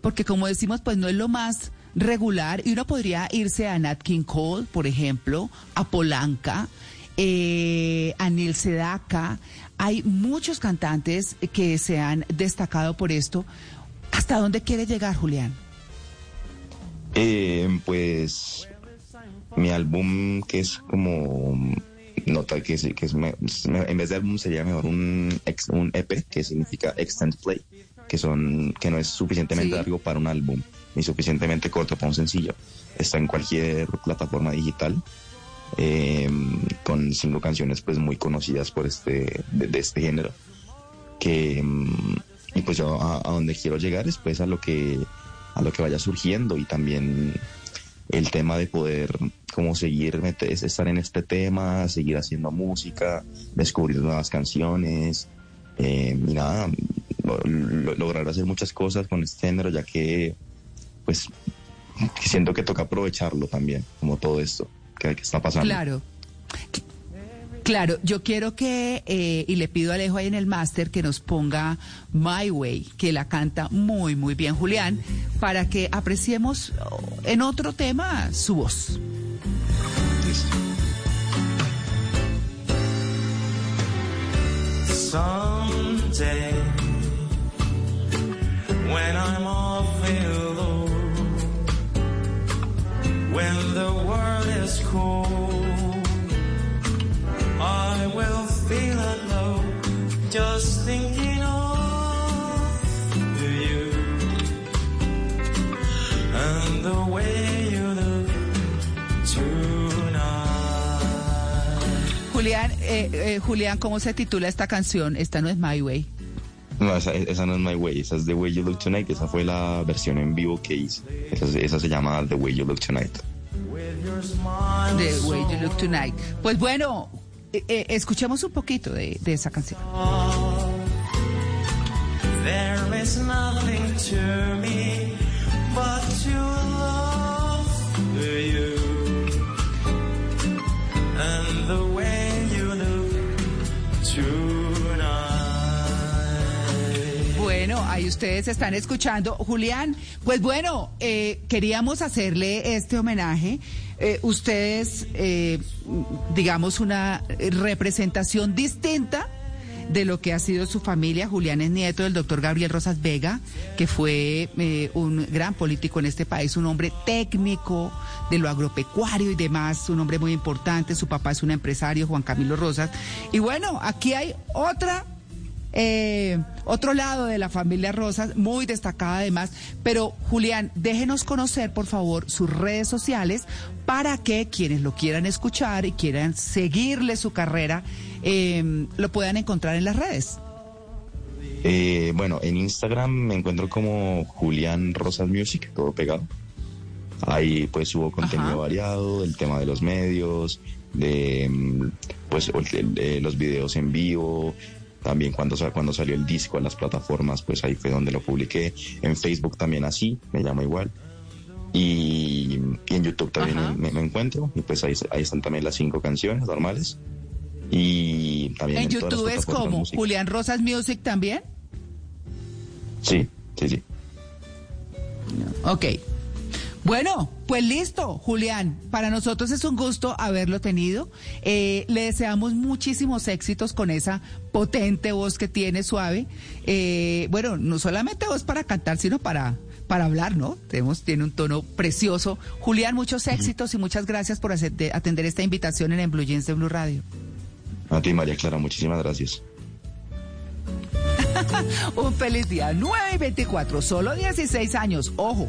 Porque como decimos, pues no es lo más regular y uno podría irse a Nat King Cole, por ejemplo, a Polanca, eh, a Neil Sedaka. Hay muchos cantantes que se han destacado por esto. ¿Hasta dónde quiere llegar, Julián? Eh, pues mi álbum que es como nota que es, que es en vez de álbum sería mejor un ex- un EP que significa extended play que son que no es suficientemente Sí. largo para un álbum ni suficientemente corto para un sencillo está en cualquier plataforma digital eh, con cinco canciones pues muy conocidas por este de, de este género que mm, y pues yo a, donde quiero llegar es pues a lo que a lo que vaya surgiendo y también el tema de poder como seguir estar en este tema seguir haciendo música descubrir nuevas canciones eh, y nada lo- lo- lograr hacer muchas cosas con este género ya que pues siento que toca aprovecharlo también como todo esto que, que está pasando Claro. Claro, yo quiero que, eh, y le pido a Alejo ahí en el máster que nos ponga My Way, que la canta muy, muy bien Julián, para que apreciemos oh, en otro tema su voz. When the world is I will feel alone, just thinking of you and the way you look tonight. Julián, eh, eh, Julián, ¿cómo se titula esta canción? Esta no es My Way. No, esa, esa no es My Way, esa es The Way You Look Tonight, esa fue la versión en vivo que hice. Esa, esa se llama The Way You Look Tonight. The Way You Look Tonight. Pues bueno, eh, eh, escuchemos un poquito de, de esa canción. There is nothing to me but to love you and the way you look tonight. Bueno, ahí ustedes están escuchando. Julián, pues bueno, eh, queríamos hacerle este homenaje. Eh, ustedes, eh, digamos, una representación distinta de lo que ha sido su familia. Julián es nieto del doctor Gabriel Rosas Vega, que fue eh, un gran político en este país, un hombre técnico de lo agropecuario y demás, un hombre muy importante. Su papá es un empresario, Juan Camilo Rosas. Y bueno, aquí hay otra eh, otro lado de la familia Rosas, muy destacada además. Pero Julián, déjenos conocer, por favor, sus redes sociales para que quienes lo quieran escuchar y quieran seguirle su carrera, eh, lo puedan encontrar en las redes. Eh, bueno, en Instagram me encuentro como Julián Rosas Music, todo pegado. Ahí pues subo contenido Ajá. variado, del tema de los medios, de mm, pues el- el- los videos en vivo, también cuando, cuando salió el disco a las plataformas, pues ahí fue donde lo publiqué. En Facebook también así, me llama igual. Y, y en YouTube también me, me encuentro, y pues ahí, ahí están también las cinco canciones normales. Y también En YouTube es como. Julián Rosas Music también. Sí, sí, sí. Ok. Bueno, pues listo, Julián. Para nosotros es un gusto haberlo tenido. Eh, le deseamos muchísimos éxitos con esa potente voz que tiene suave. Eh, bueno, no solamente voz para cantar, sino para, para hablar, ¿no? Tenemos, tiene un tono precioso. Julián, muchos éxitos y muchas gracias por hacer- atender esta invitación en, en Blue Jeans de Blue Radio. A ti, María Clara, muchísimas gracias. un feliz día. 9 y 24, solo 16 años. Ojo,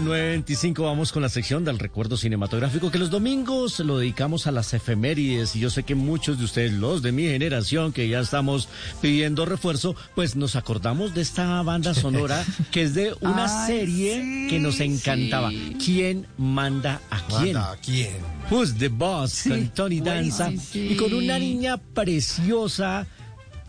925, 925, vamos con la sección del recuerdo cinematográfico que los domingos lo dedicamos a las efemérides y yo sé que muchos de ustedes, los de mi generación, que ya estamos pidiendo refuerzo, pues nos acordamos de esta banda sonora que es de una Ay, serie sí, que nos encantaba. sí. ¿Quién manda a quién? ¿Manda a quién? Who's the Boss con Tony Danza y con una niña preciosa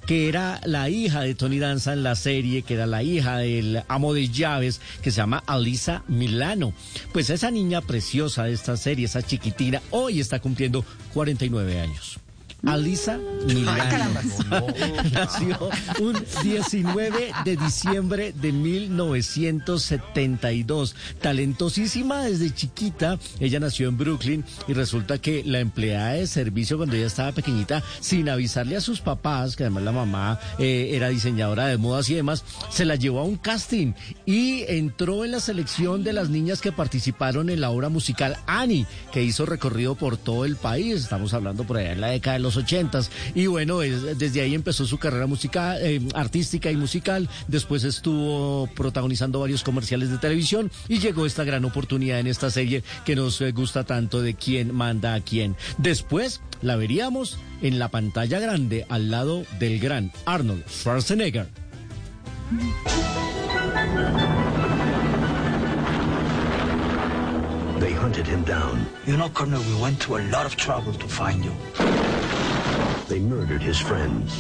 que era la hija de Tony Danza en la serie, que era la hija del amo de llaves, que se llama Alisa Milano. Pues esa niña preciosa de esta serie, esa chiquitina, hoy está cumpliendo 49 años. Alisa Milano nació un 19 de diciembre de 1972. Talentosísima desde chiquita, ella nació en Brooklyn y resulta que la empleada de servicio cuando ella estaba pequeñita, sin avisarle a sus papás, que además la mamá eh, era diseñadora de modas y demás, se la llevó a un casting y entró en la selección de las niñas que participaron en la obra musical Annie, que hizo recorrido por todo el país. Estamos hablando por allá en la década de los ochentas. Y bueno, es- desde ahí empezó su carrera musical, eh, artística y musical. Después estuvo protagonizando varios comerciales de televisión y llegó esta gran oportunidad en esta serie que nos eh, gusta tanto de quién manda a quién. Después la veríamos en la pantalla grande al lado del gran Arnold Schwarzenegger. They hunted him down. You know, Colonel, we went to a lot of trouble to find you. They murdered his friends.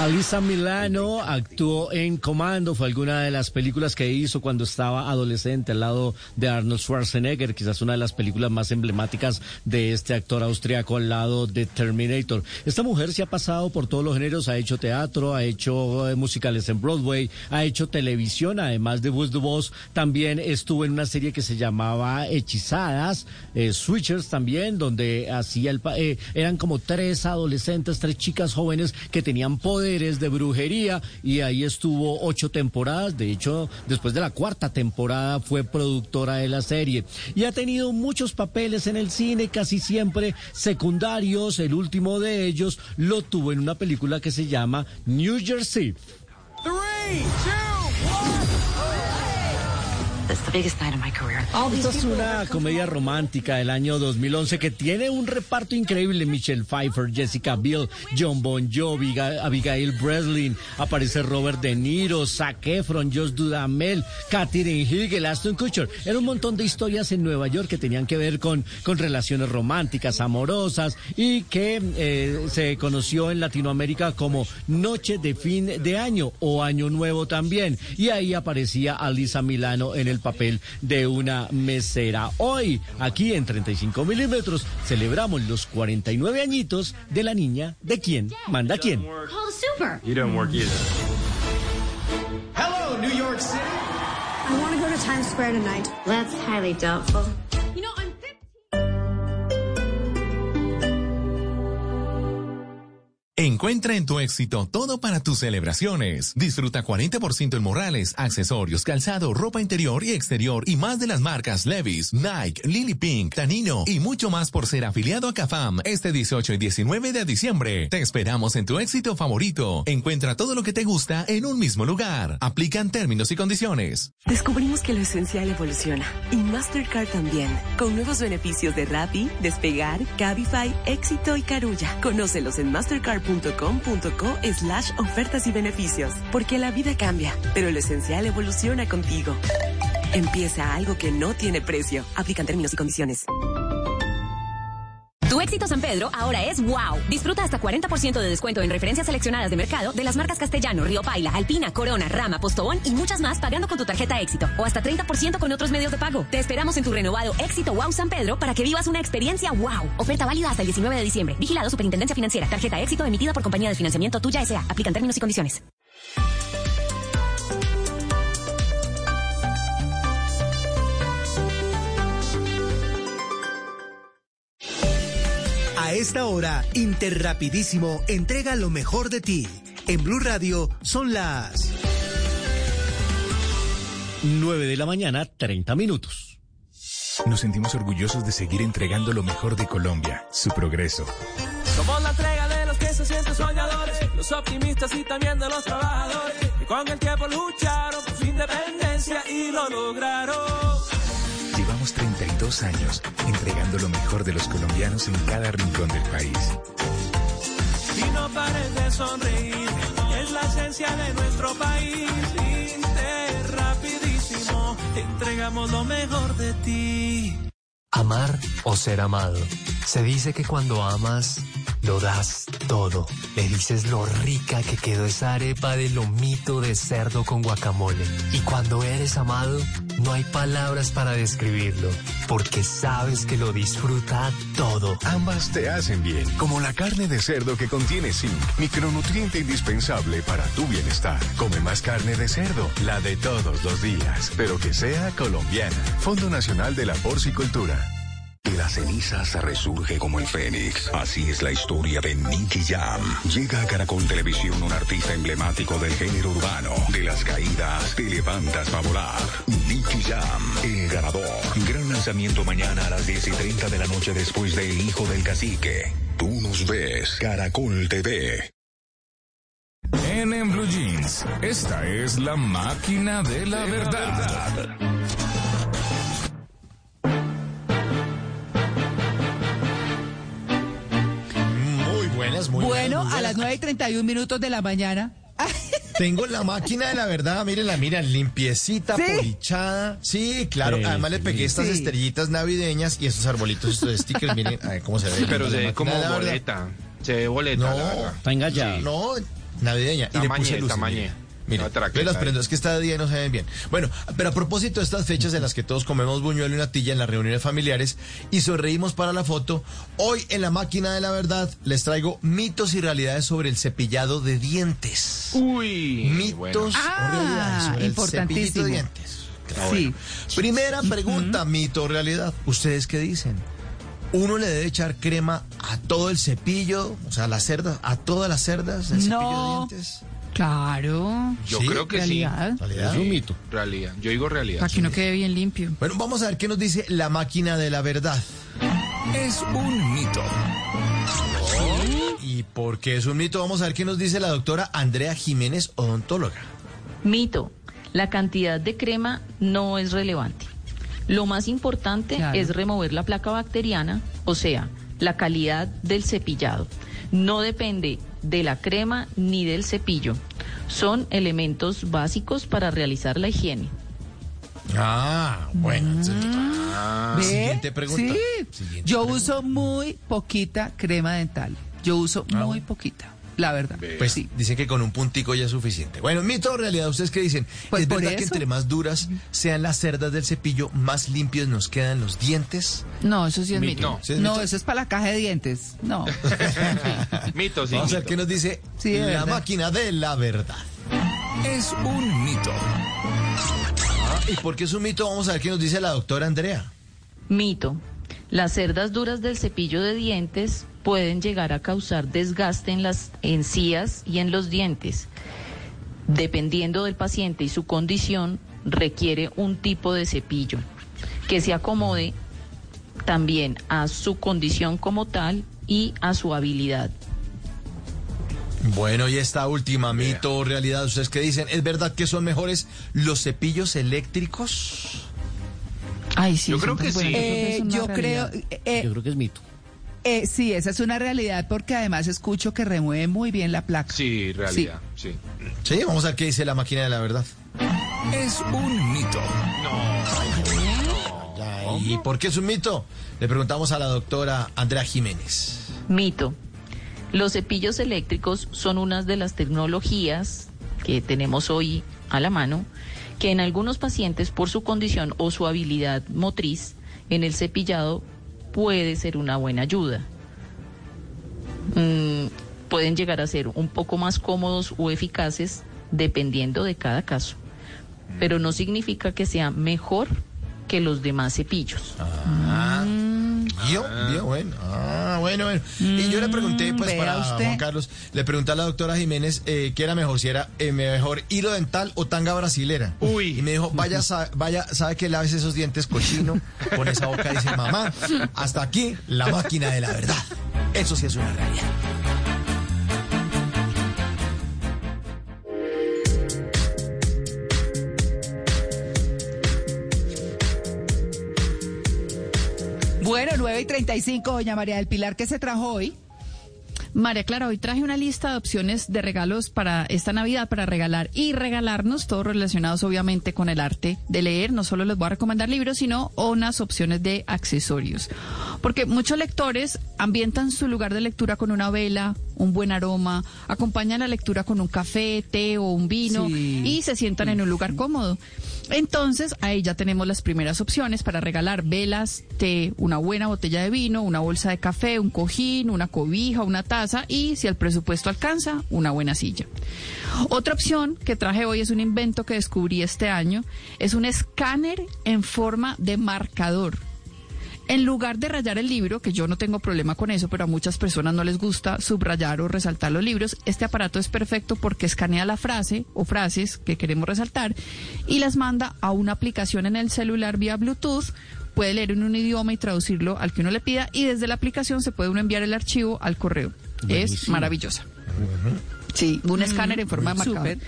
Alisa Milano actuó en Comando, fue alguna de las películas que hizo cuando estaba adolescente al lado de Arnold Schwarzenegger, quizás una de las películas más emblemáticas de este actor austriaco al lado de Terminator. Esta mujer se ha pasado por todos los géneros, ha hecho teatro, ha hecho eh, musicales en Broadway, ha hecho televisión, además de Who's the Boss, también estuvo en una serie que se llamaba Hechizadas, eh, Switchers también, donde hacía el pa- eh, eran como tres adolescentes, tres chicas jóvenes que tenían poderes de brujería y ahí estuvo ocho temporadas. De hecho, después de la cuarta temporada fue productora de la serie y ha tenido muchos papeles en el cine, casi siempre secundarios. El último de ellos lo tuvo en una película que se llama New Jersey. Esta es una comedia romántica del año 2011 que tiene un reparto increíble. Michelle Pfeiffer, Jessica Biel, John Bon Jovi, Ga- Abigail Breslin, aparece Robert De Niro, Zac Efron, Josh Dudamel, Katherine Hegel, Aston Kutcher. Era un montón de historias en Nueva York que tenían que ver con, con relaciones románticas, amorosas y que eh, se conoció en Latinoamérica como Noche de Fin de Año o Año Nuevo también. Y ahí aparecía Alisa Milano en el papel de una mesera. Hoy, aquí en 35 milímetros, celebramos los 49 añitos de la niña de quién manda quién. Either. Hello, New York City. I want to go to Times Square tonight. That's highly doubtful. You know, Encuentra en tu éxito todo para tus celebraciones. Disfruta 40% en morrales, accesorios, calzado, ropa interior y exterior y más de las marcas Levi's, Nike, Lily Pink, Tanino y mucho más por ser afiliado a CAFAM este 18 y 19 de diciembre. Te esperamos en tu éxito favorito. Encuentra todo lo que te gusta en un mismo lugar. Aplican términos y condiciones. Descubrimos que lo esencial evoluciona y Mastercard también, con nuevos beneficios de Rappi, Despegar, Cabify, Éxito y Carulla. Conócelos en mastercard.com.co slash ofertas y beneficios, porque la vida cambia, pero lo esencial evoluciona contigo. Empieza algo que no tiene precio. Aplican términos y condiciones. Éxito San Pedro ahora es wow. Disfruta hasta 40% de descuento en referencias seleccionadas de mercado de las marcas Castellano, Río Paila, Alpina, Corona, Rama, Postobón y muchas más pagando con tu tarjeta éxito o hasta 30% con otros medios de pago. Te esperamos en tu renovado éxito wow San Pedro para que vivas una experiencia wow. Oferta válida hasta el 19 de diciembre. Vigilado Superintendencia Financiera. Tarjeta éxito emitida por compañía de financiamiento tuya S.A. Aplican términos y condiciones. A esta hora, Interrapidísimo entrega lo mejor de ti. En Blue Radio son las 9 de la mañana, 30 minutos. Nos sentimos orgullosos de seguir entregando lo mejor de Colombia, su progreso. Somos la entrega de los que se sienten soñadores, los optimistas y también de los trabajadores, que con el tiempo lucharon por su independencia y lo lograron. Llevamos 32 años entregando lo mejor de los colombianos en cada rincón del país. Y no pares de sonreír, es la esencia de nuestro país. Inter, rapidísimo, entregamos lo mejor de ti. Amar o ser amado. Se dice que cuando amas, lo das todo. Le dices lo rica que quedó esa arepa de lomito de cerdo con guacamole. Y cuando eres amado, no hay palabras para describirlo, porque sabes que lo disfruta todo. Ambas te hacen bien, como la carne de cerdo que contiene zinc, micronutriente indispensable para tu bienestar. Come más carne de cerdo, la de todos los días, pero que sea colombiana. Fondo Nacional de la Porcicultura. De las cenizas resurge como el fénix. Así es la historia de Nicky Jam. Llega a Caracol Televisión un artista emblemático del género urbano. De las caídas te levantas para volar. Nicky Jam, el ganador. Gran lanzamiento mañana a las 10 y 30 de la noche después de El Hijo del Cacique. Tú nos ves, Caracol TV. En, en Blue Jeans, esta es la máquina de la verdad. Buenas, muy Bueno, buenas, muy a las buenas. 9 y 31 minutos de la mañana. Tengo la máquina de la verdad, mírenla, miren, limpiecita, ¿Sí? polichada. Sí, claro, Sí, además le pegué estas estrellitas navideñas y estos arbolitos, estos stickers, miren, a ver cómo se ve. Pero se ve como boleta. Se ve boleta, No. la. Está engañado. No, navideña. y le puse luces. No, las es que está de día y no se ven bien. Bueno, pero a propósito de estas fechas en las que todos comemos buñuelo y natilla en las reuniones familiares y sonreímos para la foto, hoy en la máquina de la verdad les traigo mitos y realidades sobre el cepillado de dientes. Uy. Mitos bueno. o Ah, realidades sobre el cepillito de dientes. Sí. Primera pregunta, mito o realidad. ¿Ustedes qué dicen? ¿Uno le debe echar crema a todo el cepillo? O sea, a las cerdas, a todas las cerdas del cepillo No. de dientes. Claro. Yo Sí, creo que realidad. ¿Realidad? Es un mito. sí. Realidad. Yo digo realidad. Para que no quede bien limpio. Bueno, vamos a ver qué nos dice la máquina de la verdad. Es un mito. ¿Y por qué es un mito? Vamos a ver qué nos dice la doctora Andrea Jiménez, odontóloga. Mito, la cantidad de crema no es relevante. Lo más importante Claro. es remover la placa bacteriana, o sea, la calidad del cepillado. No depende de la crema ni del cepillo. Son elementos básicos para realizar la higiene. Ah, bueno. entonces- Ah. Siguiente pregunta. Sí. Siguiente Yo pregunta. uso muy poquita crema dental. Yo uso Ah, muy bueno. poquita, la verdad. Pues sí. dicen que con un puntico ya es suficiente. Bueno, mito o realidad, ¿ustedes qué dicen? Pues ¿Es por verdad que entre más duras sean las cerdas del cepillo, más limpios nos quedan los dientes? No, eso sí es Mito. mito. No. ¿Sí es No, mito? eso es para la caja de dientes. No. Mito, sí. Vamos a ver qué nos dice Sí, la verdad. máquina de la verdad. Es un mito. Ah, ¿Y por qué es un mito? Vamos a ver qué nos dice la doctora Andrea. Mito. Las cerdas duras del cepillo de dientes pueden llegar a causar desgaste en las encías y en los dientes. Dependiendo del paciente y su condición, requiere un tipo de cepillo que se acomode también a su condición como tal y a su habilidad. Bueno, y esta última, mito o realidad, ¿ustedes qué dicen? ¿Es verdad que son mejores los cepillos eléctricos? Ay, sí. Yo creo que sí. Eh, yo creo, eh, Yo creo que es mito. Eh, sí, esa es una realidad porque además escucho que remueve muy bien la placa. Sí, realidad. Sí. Sí, vamos a ver qué dice la máquina de la verdad. Es un mito. No. ¿Y por qué es un mito? Le preguntamos a la doctora Andrea Jiménez. Mito. Los cepillos eléctricos son una de las tecnologías que tenemos hoy a la mano que en algunos pacientes por su condición o su habilidad motriz en el cepillado puede ser una buena ayuda. Mm, pueden llegar a ser un poco más cómodos o eficaces dependiendo de cada caso, pero no significa que sea mejor que los demás cepillos. Ah, ¿vio? ¿Vio? Bueno. Ah, bueno, bueno. y yo le pregunté, pues, vea para usted. Juan Carlos, le pregunté a la doctora Jiménez eh, qué era mejor, si era eh, mejor hilo dental o tanga brasilera. Uy. Y me dijo, vaya, sa- vaya, sabe que laves esos dientes cochino con esa boca. Dice, mamá, hasta aquí la máquina de la verdad. Eso sí es una realidad. Y 35, doña María del Pilar, ¿qué se trajo hoy? María Clara, hoy traje una lista de opciones de regalos para esta Navidad, para regalar y regalarnos, todos relacionados obviamente con el arte de leer. No solo les voy a recomendar libros, sino unas opciones de accesorios. Porque muchos lectores ambientan su lugar de lectura con una vela, un buen aroma, acompañan la lectura con un café, té o un vino Sí. y se sientan en un lugar cómodo. Entonces, ahí ya tenemos las primeras opciones para regalar velas, té, una buena botella de vino, una bolsa de café, un cojín, una cobija, una taza y, si el presupuesto alcanza, una buena silla. Otra opción que traje hoy es un invento que descubrí este año. Es un escáner en forma de marcador. En lugar de rayar el libro, que yo no tengo problema con eso, pero a muchas personas no les gusta subrayar o resaltar los libros, este aparato es perfecto porque escanea la frase o frases que queremos resaltar y las manda a una aplicación en el celular vía Bluetooth. Puede leer en un idioma y traducirlo al que uno le pida y desde la aplicación se puede uno enviar el archivo al correo. Es maravillosa. Sí, un escáner en forma de marcador.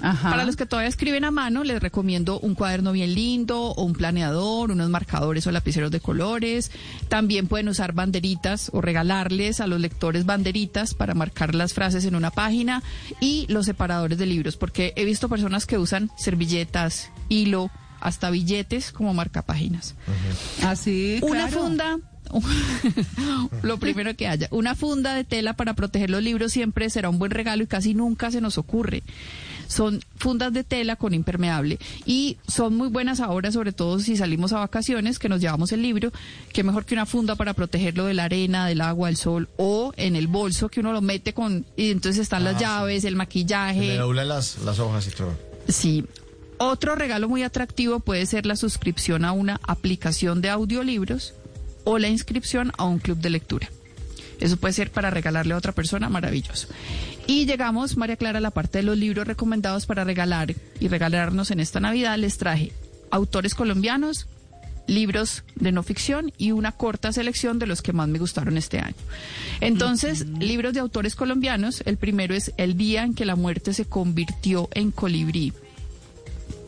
Ajá. Para los que todavía escriben a mano, les recomiendo un cuaderno bien lindo o un planeador, unos marcadores o lapiceros de colores. También pueden usar banderitas o regalarles a los lectores banderitas para marcar las frases en una página y los separadores de libros, porque he visto personas que usan servilletas, hilo, hasta billetes como marcapáginas. Así, Una claro. funda, lo primero que haya, una funda de tela para proteger los libros siempre será un buen regalo y casi nunca se nos ocurre. Son fundas de tela con impermeable y son muy buenas ahora, sobre todo si salimos a vacaciones, que nos llevamos el libro, que mejor que una funda para protegerlo de la arena, del agua, del sol o en el bolso que uno lo mete con y entonces están las Ah, llaves, el maquillaje. le doblan las, las hojas y todo. Sí. Otro regalo muy atractivo puede ser la suscripción a una aplicación de audiolibros o la inscripción a un club de lectura. Eso puede ser para regalarle a otra persona, maravilloso. Y llegamos, María Clara, a la parte de los libros recomendados para regalar y regalarnos en esta Navidad. Les traje autores colombianos, libros de no ficción y una corta selección de los que más me gustaron este año. Entonces, libros de autores colombianos, el primero es El día en que la muerte se convirtió en colibrí,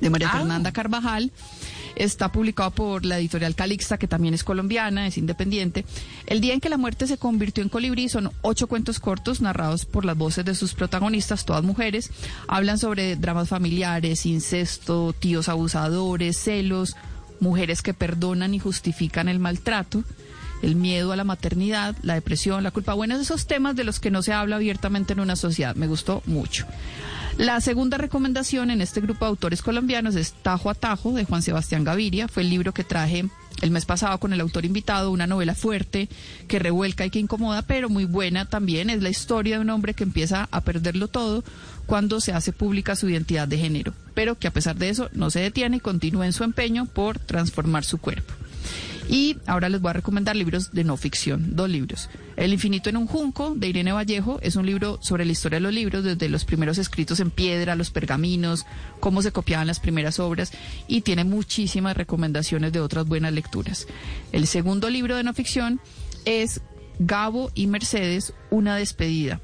de María Ah. Fernanda Carvajal. Está publicado por la editorial Calixta, que también es colombiana, es independiente. El día en que la muerte se convirtió en colibrí son ocho cuentos cortos narrados por las voces de sus protagonistas, todas mujeres. Hablan sobre dramas familiares, incesto, tíos abusadores, celos, mujeres que perdonan y justifican el maltrato el miedo a la maternidad, la depresión, la culpa. Bueno, esos temas de los que no se habla abiertamente en una sociedad. Me gustó mucho. La segunda recomendación en este grupo de autores colombianos es Tajo a Tajo de Juan Sebastián Gaviria. Fue el libro que traje el mes pasado con el autor invitado, una novela fuerte que revuelca y que incomoda, pero muy buena también. Es la historia de un hombre que empieza a perderlo todo cuando se hace pública su identidad de género, pero que a pesar de eso no se detiene y continúa en su empeño por transformar su cuerpo. Y ahora les voy a recomendar libros de no ficción, dos libros. El infinito en un junco, de Irene Vallejo, es un libro sobre la historia de los libros, desde los primeros escritos en piedra, los pergaminos, cómo se copiaban las primeras obras, y tiene muchísimas recomendaciones de otras buenas lecturas. El segundo libro de no ficción es Gabo y Mercedes, una despedida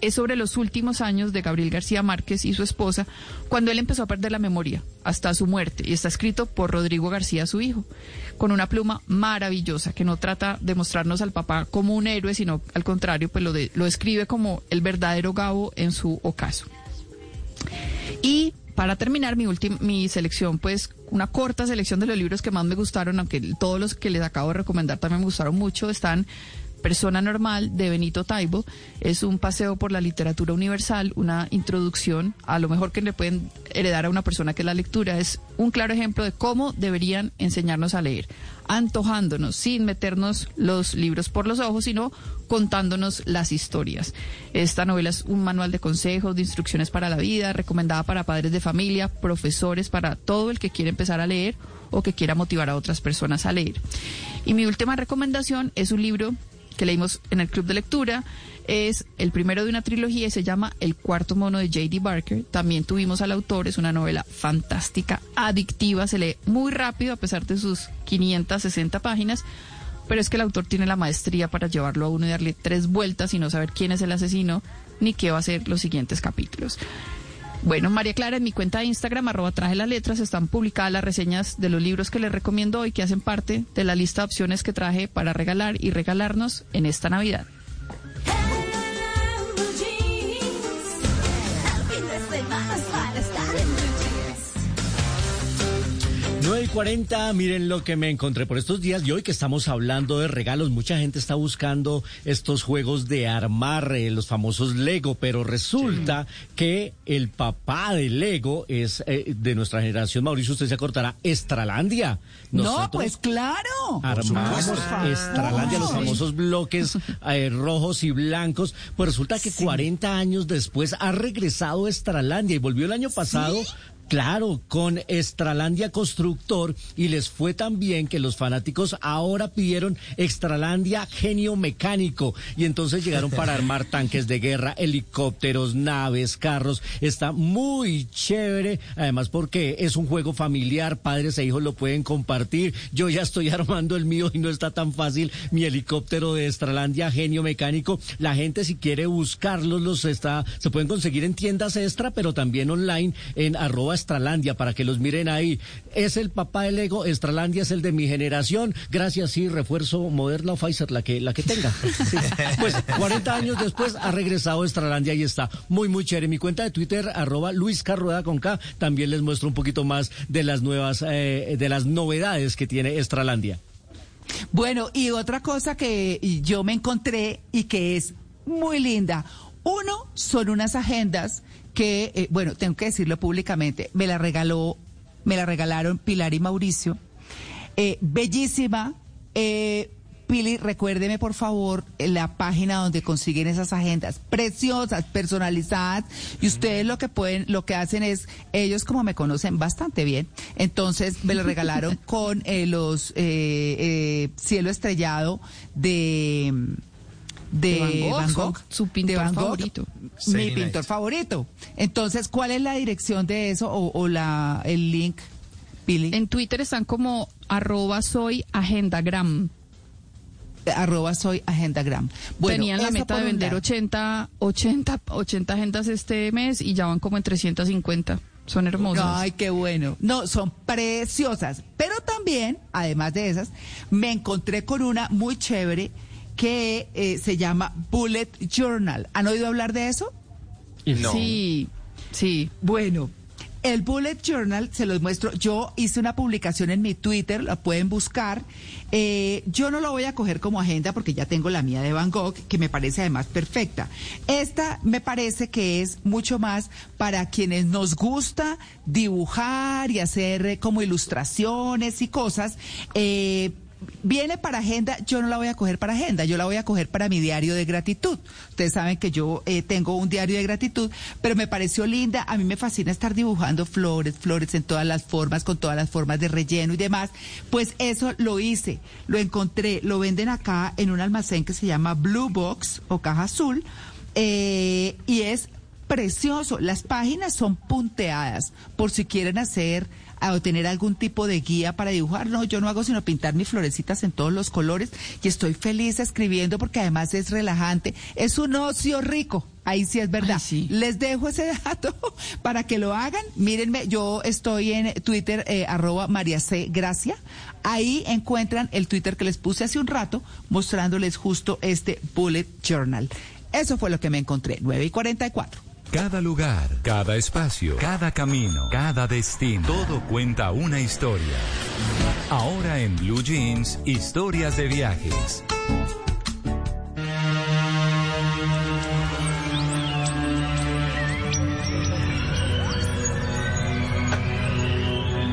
es sobre los últimos años de Gabriel García Márquez y su esposa, cuando él empezó a perder la memoria hasta su muerte, y está escrito por Rodrigo García, su hijo, con una pluma maravillosa que no trata de mostrarnos al papá como un héroe, sino al contrario, pues lo, de- lo describe como el verdadero Gabo en su ocaso. Y para terminar, mi, última mi selección, pues una corta selección de los libros que más me gustaron, aunque todos los que les acabo de recomendar también me gustaron mucho, están Persona Normal de Benito Taibo. Es un paseo por la literatura universal, una introducción a lo mejor que le pueden heredar a una persona que es la lectura. Es un claro ejemplo de cómo deberían enseñarnos a leer, antojándonos, sin meternos los libros por los ojos, sino contándonos las historias. Esta novela es un manual de consejos, de instrucciones para la vida, recomendada para padres de familia, profesores, para todo el que quiere empezar a leer o que quiera motivar a otras personas a leer. Y mi última recomendación es un libro que leímos en el club de lectura. Es el primero de una trilogía y se llama El cuarto mono de J.D. Barker. También tuvimos al autor, es una novela fantástica, adictiva, se lee muy rápido a pesar de sus 560 páginas, pero es que el autor tiene la maestría para llevarlo a uno y darle tres vueltas y no saber quién es el asesino ni qué va a ser los siguientes capítulos. Bueno, María Clara, en mi cuenta de Instagram, arroba traje las letras, están publicadas las reseñas de los libros que les recomiendo hoy, que hacen parte de la lista de opciones que traje para regalar y regalarnos en esta Navidad. 9 y 40, miren lo que me encontré por estos días y hoy que estamos hablando de regalos, mucha gente está buscando estos juegos de armar, eh, los famosos Lego, pero resulta que el papá de Lego es eh, de nuestra generación, Mauricio, usted se acortará, Estralandia. no, pues claro. Armamos Estralandia, los famosos bloques eh, rojos y blancos. Pues resulta que 40 años después ha regresado Estralandia y volvió el año pasado Claro, con Extralandia Constructor y les fue tan bien que los fanáticos ahora pidieron Extralandia Genio Mecánico y entonces llegaron para armar tanques de guerra, helicópteros, naves, carros. Está muy chévere, además porque es un juego familiar, padres e hijos lo pueden compartir. Yo ya estoy armando el mío y no está tan fácil mi helicóptero de Extralandia Genio Mecánico. La gente si quiere buscarlos los está se pueden conseguir en tiendas extra, pero también online en arroba Estralandia para que los miren ahí. Es el papá del Lego, Estralandia es el de mi generación. Gracias, sí, refuerzo Moderna o Pfizer, la que, la que tenga. Pues 40 años después ha regresado Estralandia y está muy, muy chévere. Mi cuenta de Twitter, arroba Luis Carrueda con K, también les muestro un poquito más de las nuevas, eh, de las novedades que tiene Estralandia. Bueno, y otra cosa que yo me encontré y que es muy linda. Uno, son unas agendas que, eh, bueno, tengo que decirlo públicamente, me la regaló, me la regalaron Pilar y Mauricio. Eh, bellísima. Eh, Pili, recuérdeme por favor la página donde consiguen esas agendas preciosas, personalizadas, y ustedes lo que pueden, lo que hacen es, ellos como me conocen bastante bien, entonces me lo regalaron con los cielo estrellado de de Van Gogh, su pintor favorito. Mi pintor favorito. Entonces, ¿cuál es la dirección de eso o, la el link, Billy? En Twitter están como arroba soy agendagram. Arroba soy agendagram. Bueno, Tenían la meta de vender 80, 80, 80 agendas este mes y ya van como en 350. Son hermosas. Ay, qué bueno. No, son preciosas. Pero también, además de esas, me encontré con una muy chévere que eh, se llama Bullet Journal. ¿Han oído hablar de eso? No. Sí, sí. Bueno, el Bullet Journal, se los muestro, yo hice una publicación en mi Twitter, la pueden buscar. Eh, yo no lo voy a coger como agenda porque ya tengo la mía de Van Gogh, que me parece además perfecta. Esta me parece que es mucho más para quienes nos gusta dibujar y hacer eh, como ilustraciones y cosas. Eh, viene para agenda, yo no la voy a coger para agenda, yo la voy a coger para mi diario de gratitud. Ustedes saben que yo eh, tengo un diario de gratitud, pero me pareció linda, a mí me fascina estar dibujando flores, flores en todas las formas, con todas las formas de relleno y demás. Pues eso lo hice, lo encontré, lo venden acá en un almacén que se llama Blue Box o caja azul, eh, y es precioso. Las páginas son punteadas por si quieren hacer a tener algún tipo de guía para dibujar. No, yo no hago sino pintar mis florecitas en todos los colores y estoy feliz escribiendo porque además es relajante. Es un ocio rico. Ahí sí es verdad. Les dejo ese dato para que lo hagan. Mírenme, yo estoy en Twitter, eh, arroba María C. Gracia. Ahí encuentran el Twitter que les puse hace un rato mostrándoles justo este Bullet Journal. Eso fue lo que me encontré, 9 y 44. Cada lugar, cada espacio, cada camino, cada destino. Todo cuenta una historia. Ahora en Blue Jeans, historias de viajes.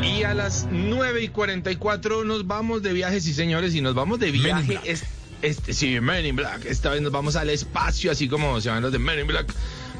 Y a las 9 y 44 nos vamos de viaje, sí señores, y nos vamos de viaje. Es- este, sí, Men in Black. Esta vez nos vamos al espacio, así como se llaman los de Men in Black.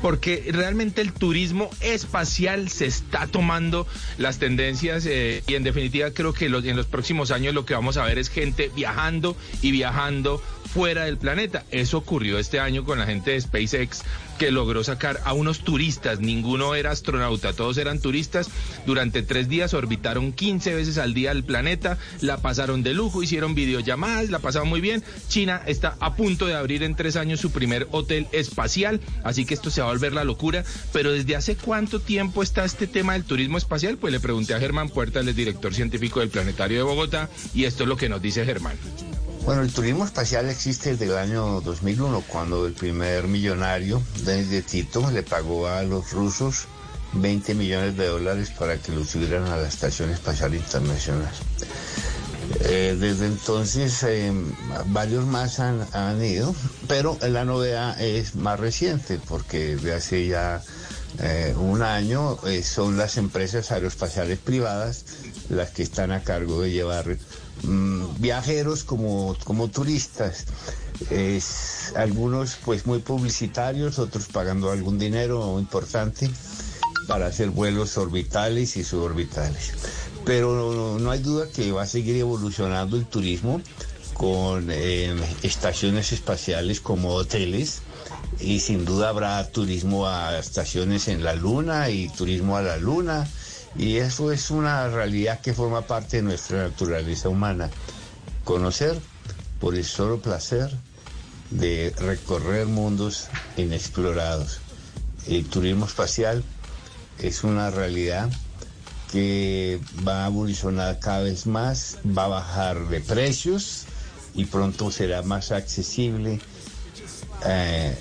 Porque realmente el turismo espacial se está tomando las tendencias eh, y en definitiva creo que los- en los próximos años lo que vamos a ver es gente viajando y viajando fuera del planeta. Eso ocurrió este año con la gente de SpaceX que logró sacar a unos turistas. Ninguno era astronauta, todos eran turistas. Durante tres días orbitaron 15 veces al día el planeta, la pasaron de lujo, hicieron videollamadas, la pasaron muy bien. China está a punto de abrir en tres años su primer hotel espacial, así que esto se va a volver la locura. Pero ¿desde hace cuánto tiempo está este tema del turismo espacial? Pues le pregunté a Germán Puerta, el director científico del Planetario de Bogotá, y esto es lo que nos dice Germán. Bueno, el turismo espacial existe desde el año 2001, cuando el primer millonario, Denis de Tito, le pagó a los rusos 20 millones de dólares para que lo subieran a la Estación Espacial Internacional. Eh, desde entonces eh, varios más han, han ido, pero la novedad es más reciente porque de hace ya eh, un año son las empresas aeroespaciales privadas las que están a cargo de llevar mm, viajeros como, como turistas. Algunos pues muy publicitarios, otros pagando algún dinero importante para hacer vuelos orbitales y suborbitales. Pero no, hay duda que va a seguir evolucionando el turismo con eh, estaciones espaciales como hoteles y sin duda habrá turismo a estaciones en la luna y turismo a la luna y eso es una realidad que forma parte de nuestra naturaleza humana. Conocer por el solo placer de recorrer mundos inexplorados. El turismo espacial es una realidad que va a evolucionar cada vez más, va a bajar de precios y pronto será más accesible eh,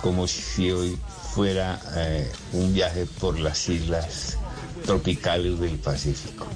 como si hoy fuera eh, un viaje por las islas tropicales del Pacífico.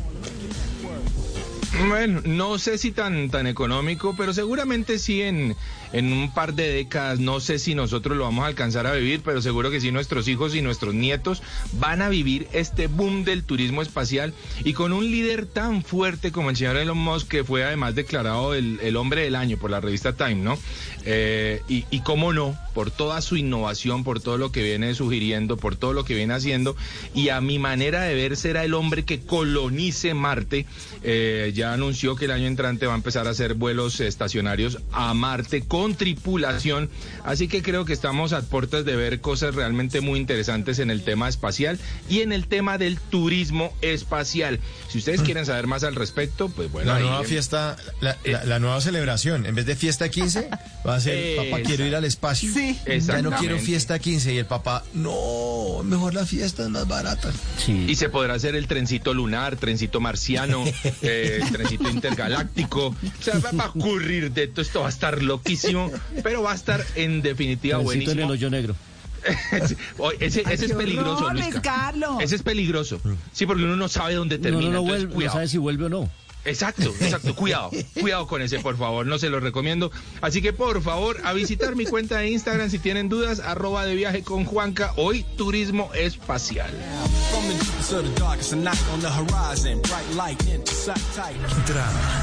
Bueno, no sé si tan, tan económico, pero seguramente sí en, en un par de décadas. No sé si nosotros lo vamos a alcanzar a vivir, pero seguro que sí nuestros hijos y nuestros nietos van a vivir este boom del turismo espacial y con un líder tan fuerte como el señor Elon Musk, que fue además declarado el, el hombre del año por la revista Time, ¿no? Eh, y, y cómo no, por toda su innovación, por todo lo que viene sugiriendo, por todo lo que viene haciendo, y a mi manera de ver será el hombre que colonice Marte. Eh, ya anunció que el año entrante va a empezar a hacer vuelos estacionarios a Marte tripulación, así que creo que estamos a puertas de ver cosas realmente muy interesantes en el tema espacial y en el tema del turismo espacial. Si ustedes quieren saber más al respecto, pues bueno. La ahí- nueva fiesta, la, la- la nueva celebración, en vez de fiesta 15, va a ser papá quiero ir al espacio. Sí, Ya no quiero fiesta 15 y el papá, no, mejor la fiesta es más barata. Y se podrá hacer el trencito lunar, trencito marciano, eh, trencito intergaláctico. O sea, va, va a ocurrir de todo esto, va a estar loquísimo, pero va a estar en definitiva Trencito en el buenísimo. hoyo negro. Ese, es peligroso, Luisca. Carlos. Ese es peligroso. Sí, porque uno no sabe dónde termina. no, no, entonces, vuelve, no sabe si vuelve o no. Exacto, exacto. Cuidado, cuidado con ese, por favor. No se lo recomiendo. Así que, por favor, a visitar mi cuenta de Instagram si tienen dudas. Arroba de viaje con Juanca. Hoy, turismo espacial. Drama,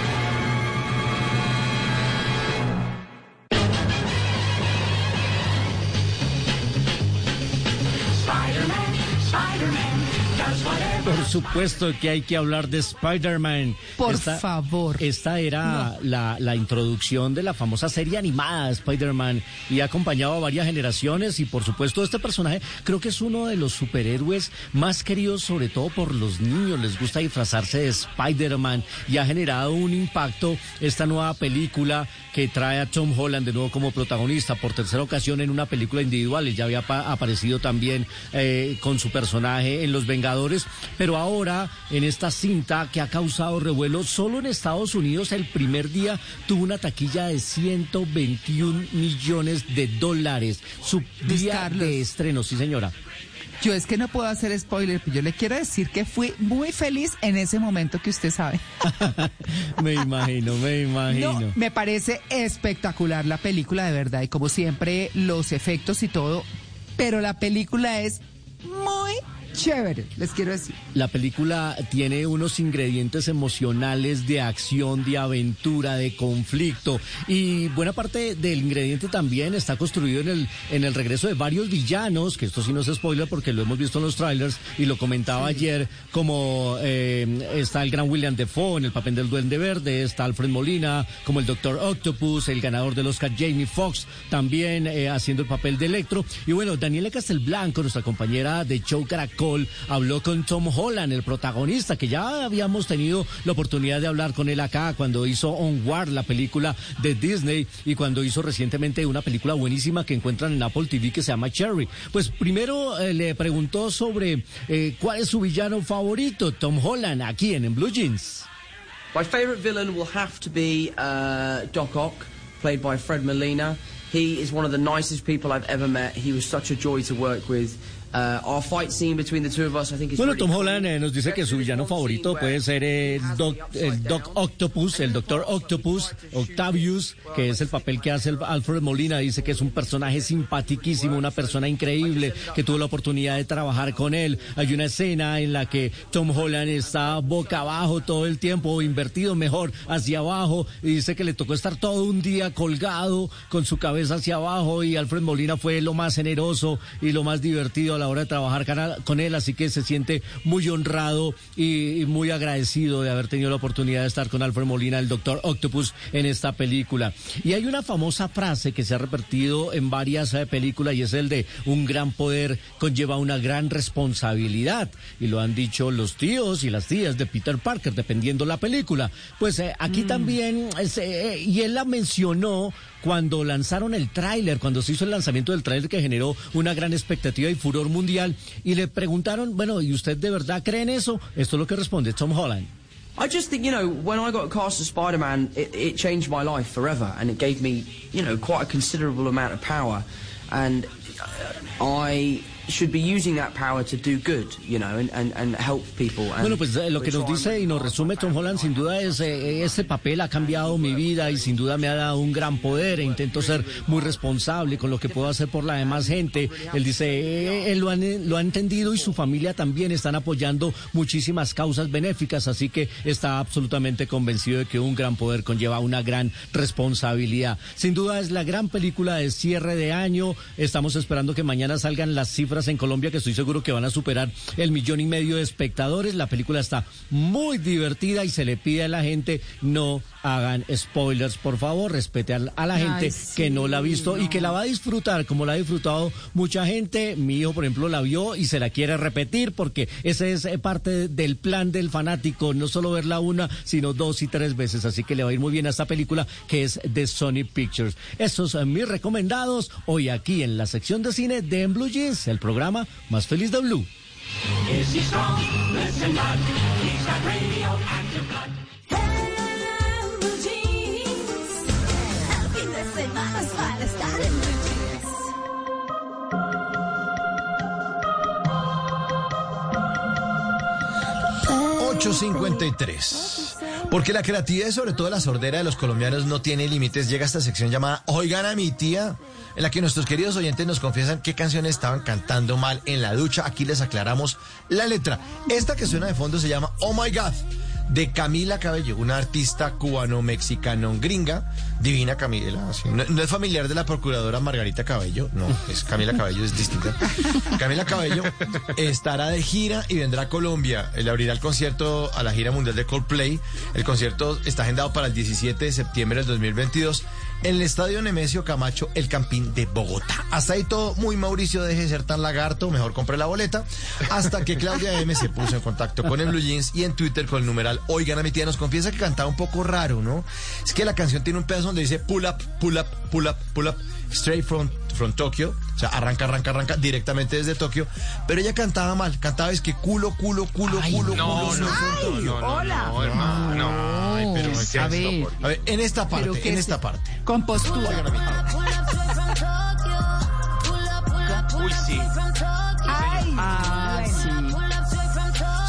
Pero... Por supuesto que hay que hablar de Spider-Man. Por Esta- favor. Esta era la, la introducción de la famosa serie animada de Spider-Man y ha acompañado a varias generaciones y por supuesto este personaje creo que es uno de los superhéroes más queridos sobre todo por los niños. Les gusta disfrazarse de Spider-Man y ha generado un impacto esta nueva película que trae a Tom Holland de nuevo como protagonista por tercera ocasión en una película individual. Él ya había pa- aparecido también eh, con su personaje en Los Vengadores, pero ahora en esta cinta que ha causado revuelo solo en Estados Unidos el primer día tuvo una taquilla de 121 millones de dólares. Su día de estreno, sí señora. Yo es que no puedo hacer spoiler, pero yo le quiero decir que fui muy feliz en ese momento que usted sabe. Me imagino, me imagino. No, me parece espectacular la película de verdad y como siempre los efectos y todo, pero la película es muy chévere, les quiero decir. La película tiene unos ingredientes emocionales de acción, de aventura, de conflicto. Y buena parte del ingrediente también está construido en el en el regreso de varios villanos, que esto sí no es spoiler porque lo hemos visto en los trailers y lo comentaba ayer, como eh, está el gran William Defoe en el papel del Duende Verde, está Alfred Molina como el Doctor Octopus, el ganador del Oscar Jamie Foxx también eh, haciendo el papel de Electro. Y bueno, Daniela Castelblanco, nuestra compañera de Show Caracol, habló con Tom Holland, el protagonista, que ya habíamos tenido la oportunidad de hablar con él acá cuando hizo Onward, la película de Disney, y cuando hizo recientemente una película buenísima que encuentran en Apple TV que se llama Cherry. Pues primero eh, le preguntó sobre eh, cuál es su villano favorito, Tom Holland, aquí en, en Blue Jeans. My favourite villain will have to be uh, Doc Ock, played by Fred Molina. He is one of the nicest people I've ever met. He was such a joy to work with. Our fight scene between the two of us, I think, is Bueno, Tom. Holland eh, nos dice que su villano favorito puede ser eh, Doc, el Doc Octopus, el Doctor Octopus, Octavius, que es el papel que hace el Alfred Molina. Dice que es un personaje simpaticísimo, una persona increíble, que tuvo la oportunidad de trabajar con él. Hay una escena en la que Tom Holland está boca abajo todo el tiempo, invertido mejor hacia abajo, y dice que le tocó estar todo un día colgado con su cabeza hacia abajo, y Alfred Molina fue lo más generoso y lo más divertido la hora de trabajar con él, así que se siente muy honrado y, muy agradecido de haber tenido la oportunidad de estar con Alfred Molina, el Doctor Octopus, en esta película. Y hay una famosa frase que se ha repetido en varias eh, películas y es el de un gran poder conlleva una gran responsabilidad. Y lo han dicho los tíos y las tías de Peter Parker, dependiendo la película. Pues eh, aquí también, es, eh, y él la mencionó cuando lanzaron el tráiler, cuando se hizo el lanzamiento del tráiler que generó una gran expectativa y furor mundial, y le preguntaron, bueno, ¿y usted de verdad cree en eso? Esto es lo que responde Tom Holland. I just think, you know, when I got cast as Spider-Man, it, it changed my life forever, and it gave me, you know, quite a considerable amount of power, and I should be using that power to do good, you know, and, and, and help people. And Bueno, pues eh, lo que nos dice y nos resume Tom Holland sin duda es eh, este papel ha cambiado mi vida y sin duda me ha dado un gran poder e intento ser muy responsable con lo que puedo hacer por la demás gente. Él dice, eh, él lo, han- lo ha entendido y su familia también están apoyando muchísimas causas benéficas, así que está absolutamente convencido de que un gran poder conlleva una gran responsabilidad. Sin duda es la gran película de cierre de año. Estamos esperando que mañana salgan las cifras en Colombia, que estoy seguro que van a superar el millón y medio de espectadores. La película está muy divertida y se le pide a la gente no hagan spoilers, por favor, respete a, a la Ay, gente sí, que no la ha visto y que la va a disfrutar como la ha disfrutado mucha gente. Mi hijo, por ejemplo, la vio y se la quiere repetir porque ese es eh, parte del plan del fanático, no solo verla una, sino dos y tres veces. Así que le va a ir muy bien a esta película que es de Sony Pictures. Estos son mis recomendados hoy aquí en la sección de cine de En Blue Jeans, el programa más feliz de Blue. Is he strong? Listen, bud. He's got radioactive blood. El 853. Porque la creatividad sobre todo la sordera de los colombianos no tiene límites. Llega esta sección llamada Oigan a mi tía, en la que nuestros queridos oyentes nos confiesan qué canciones estaban cantando mal en la ducha. Aquí les aclaramos la letra. Esta que suena de fondo se llama Oh My God, de Camila Cabello, una artista cubano-mexicano gringa, divina Camila. no es familiar de la procuradora Margarita Cabello, no, es Camila Cabello, es distinta. Camila Cabello estará de gira y vendrá a Colombia. Le abrirá el concierto a la gira mundial de Coldplay. El concierto está agendado para el 17 de septiembre del 2022 en el Estadio Nemesio Camacho, el Campín de Bogotá. Hasta ahí todo muy Mauricio, deje de ser tan lagarto, mejor compre la boleta. Hasta que Claudia M se puso en contacto con el Blue Jeans y en Twitter con el numeral Oigan a mi tía nos confiesa que cantaba un poco raro, ¿no? Es que la canción tiene un pedazo donde dice pull up, pull up, pull up, pull up, straight from, from Tokyo. O sea, arranca, arranca, arranca directamente desde Tokio. Pero ella cantaba mal, cantaba es que culo, culo, culo, culo, no, culo. no, no, no, no, no, hermano. Ay, pero ¿qué a es ver. A ver, en esta parte, ¿qué en es? esta parte. Con postura. Uy, sí. Ay, Ah,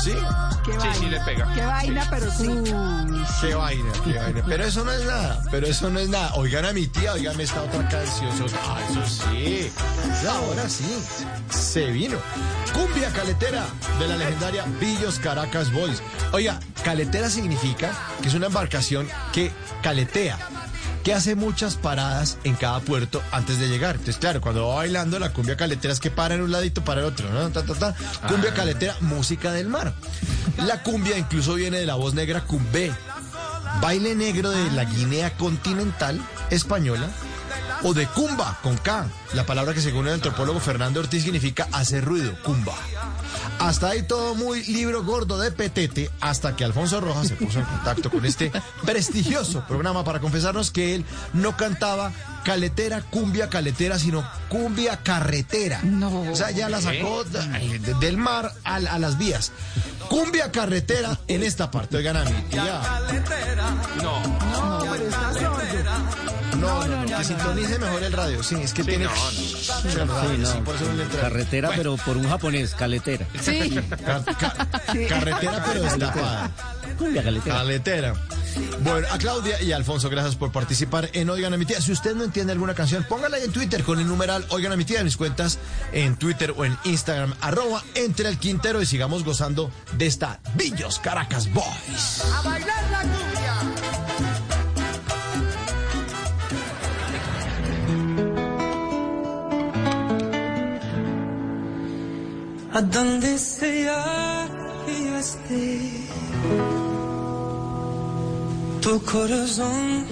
sí. ¿Sí? qué Sí, vaina. sí le pega. Qué vaina, pero sí. Qué vaina, qué vaina. Pero eso no es nada, pero eso no es nada. Oigan a mi tía, oigan esta otra canción. Ah, eso sí. Ahora sí. Se vino. Cumbia caletera de la legendaria Villos Caracas Boys. Oiga, caletera significa que es una embarcación que caletea. Que hace muchas paradas en cada puerto antes de llegar. Entonces, claro, cuando va bailando la cumbia caletera es que para en un ladito, para el otro, ¿no? Ta, ta, ta. Cumbia Ah. caletera, música del mar. La cumbia incluso viene de la voz negra cumbé, baile negro de la Guinea continental española o de cumba con K, la palabra que según el antropólogo Fernando Ortiz significa hacer ruido, cumba. Hasta ahí todo muy libro gordo de petete, hasta que Alfonso Rojas se puso en contacto con este prestigioso programa para confesarnos que él no cantaba caletera, cumbia caletera, sino cumbia carretera. No. O sea, ya la sacó de- de- del mar a, a las vías. Cumbia carretera en esta parte. Oigan a mi tía. No. No, pero está sordo. No, no, no, que sintonice mejor el radio. Sí, es que tiene. no, no. Sí, Sí, no. por eso no le entra. Carretera, Bueno, pero por un japonés, caletera. Sí. ca- ca- Carretera, pero destapada. Cumbia caletera. Caletera. Bueno, a Claudia y a Alfonso, gracias por participar en Oigan a mi tía. Si usted no entiende alguna canción, póngala ahí en Twitter con el numeral Oigan a mi tía en mis cuentas en Twitter o en Instagram, arroba entre el Quintero y sigamos gozando de esta Villos Caracas Boys. A bailar la A donde sea que yo esté, tu corazón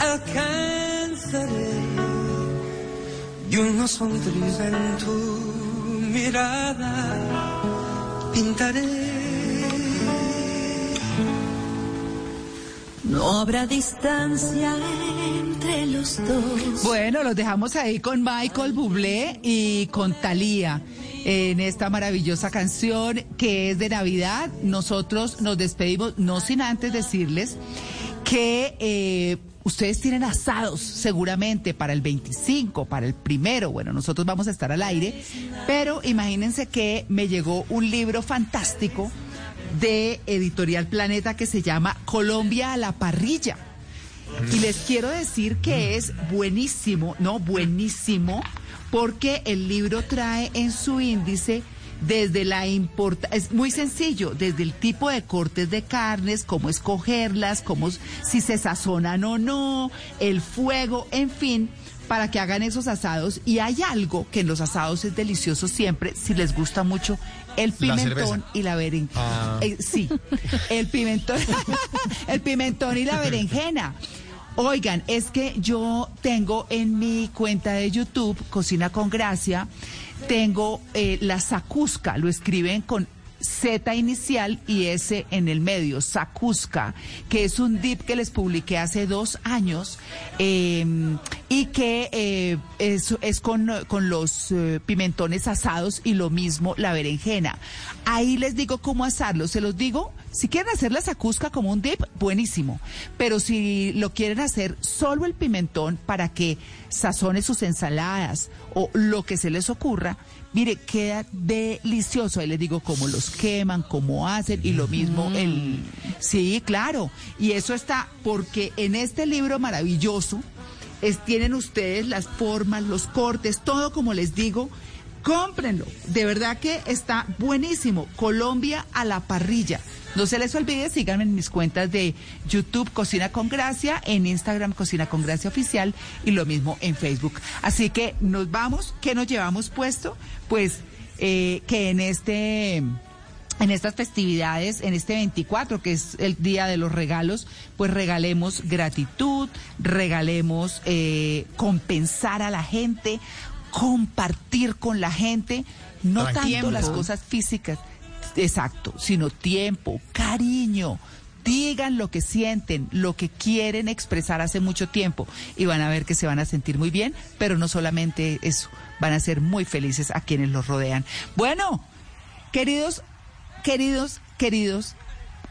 alcanzaré y una sonrisa en tu mirada pintaré. No habrá distancia entre los dos. Bueno, los dejamos ahí con Michael Bublé y con Thalía en esta maravillosa canción que es de Navidad. Nosotros nos despedimos, no sin antes decirles que eh, ustedes tienen asados seguramente para el 25, para el primero. Bueno, nosotros vamos a estar al aire, pero imagínense que me llegó un libro fantástico de Editorial Planeta que se llama Colombia a la parrilla. Y les quiero decir que es buenísimo, no, buenísimo, porque el libro trae en su índice desde la importa es muy sencillo, desde el tipo de cortes de carnes, cómo escogerlas, cómo si se sazonan o no, el fuego, en fin, para que hagan esos asados. Y hay algo que en los asados es delicioso siempre, si les gusta mucho el La pimentón y la berenjena. Ah. sí, el pimentón, el pimentón y la berenjena. Oigan, es que yo tengo en mi cuenta de YouTube, Cocina con Gracia, tengo eh, la sacusca, lo escriben con Z inicial y S en el medio, Sacusca, que es un dip que les publiqué hace dos años eh, y que eh, es, con, con los eh, pimentones asados y lo mismo la berenjena. Ahí les digo cómo asarlo, se los digo. Si quieren hacer la sacusca como un dip, buenísimo. Pero si lo quieren hacer solo el pimentón para que sazone sus ensaladas o lo que se les ocurra, mire, queda delicioso. Ahí les digo cómo los queman, cómo hacen y lo mismo el... Sí, claro. Y eso está porque en este libro maravilloso es, tienen ustedes las formas, los cortes, todo como les digo Cómprenlo. De verdad que está buenísimo. Colombia a la parrilla. No se les olvide, síganme en mis cuentas de YouTube Cocina con Gracia, en Instagram Cocina con Gracia Oficial y lo mismo en Facebook. Así que nos vamos. ¿Qué nos llevamos puesto? Pues eh, que en este en estas festividades, en este 24, que es el día de los regalos, pues regalemos gratitud, regalemos eh, compensar a la gente, compartir con la gente, no tanto Tiempo. las cosas físicas, exacto, sino tiempo, cariño. Digan lo que sienten, lo que quieren expresar hace mucho tiempo y van a ver que se van a sentir muy bien, pero no solamente eso, van a ser muy felices a quienes los rodean. Bueno, queridos queridos, queridos,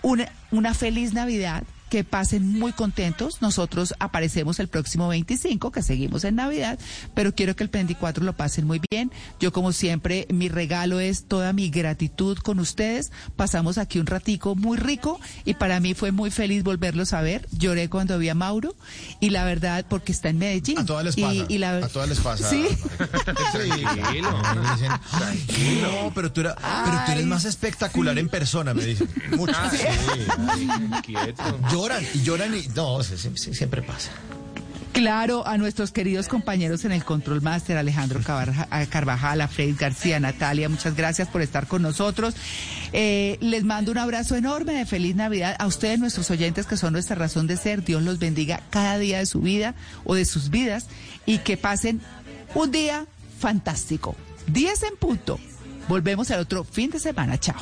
una, una feliz Navidad. Que pasen muy contentos. Nosotros aparecemos el próximo 25, que seguimos en Navidad, pero quiero que el 24 lo pasen muy bien. Yo, como siempre, mi regalo es toda mi gratitud con ustedes. Pasamos aquí un ratico muy rico y para mí fue muy feliz volverlos a ver. Lloré cuando vi a Mauro y la verdad, porque está en Medellín. A todas les Y- pasa. y la- A todas les pasa. Sí. Tranquilo. Me dicen, "Ay, no, pero tú, era- pero tú eres más espectacular en persona, me dicen. Mucho. Ah, Sí. Lloran y lloran y. No, siempre pasa. Claro, a nuestros queridos compañeros en el Control Master, Alejandro Carvajal, a Fred García, Natalia, muchas gracias por estar con nosotros. Eh, les mando un abrazo enorme de feliz Navidad a ustedes, nuestros oyentes, que son nuestra razón de ser. Dios los bendiga cada día de su vida o de sus vidas y que pasen un día fantástico. 10 en punto. Volvemos al otro fin de semana. Chao.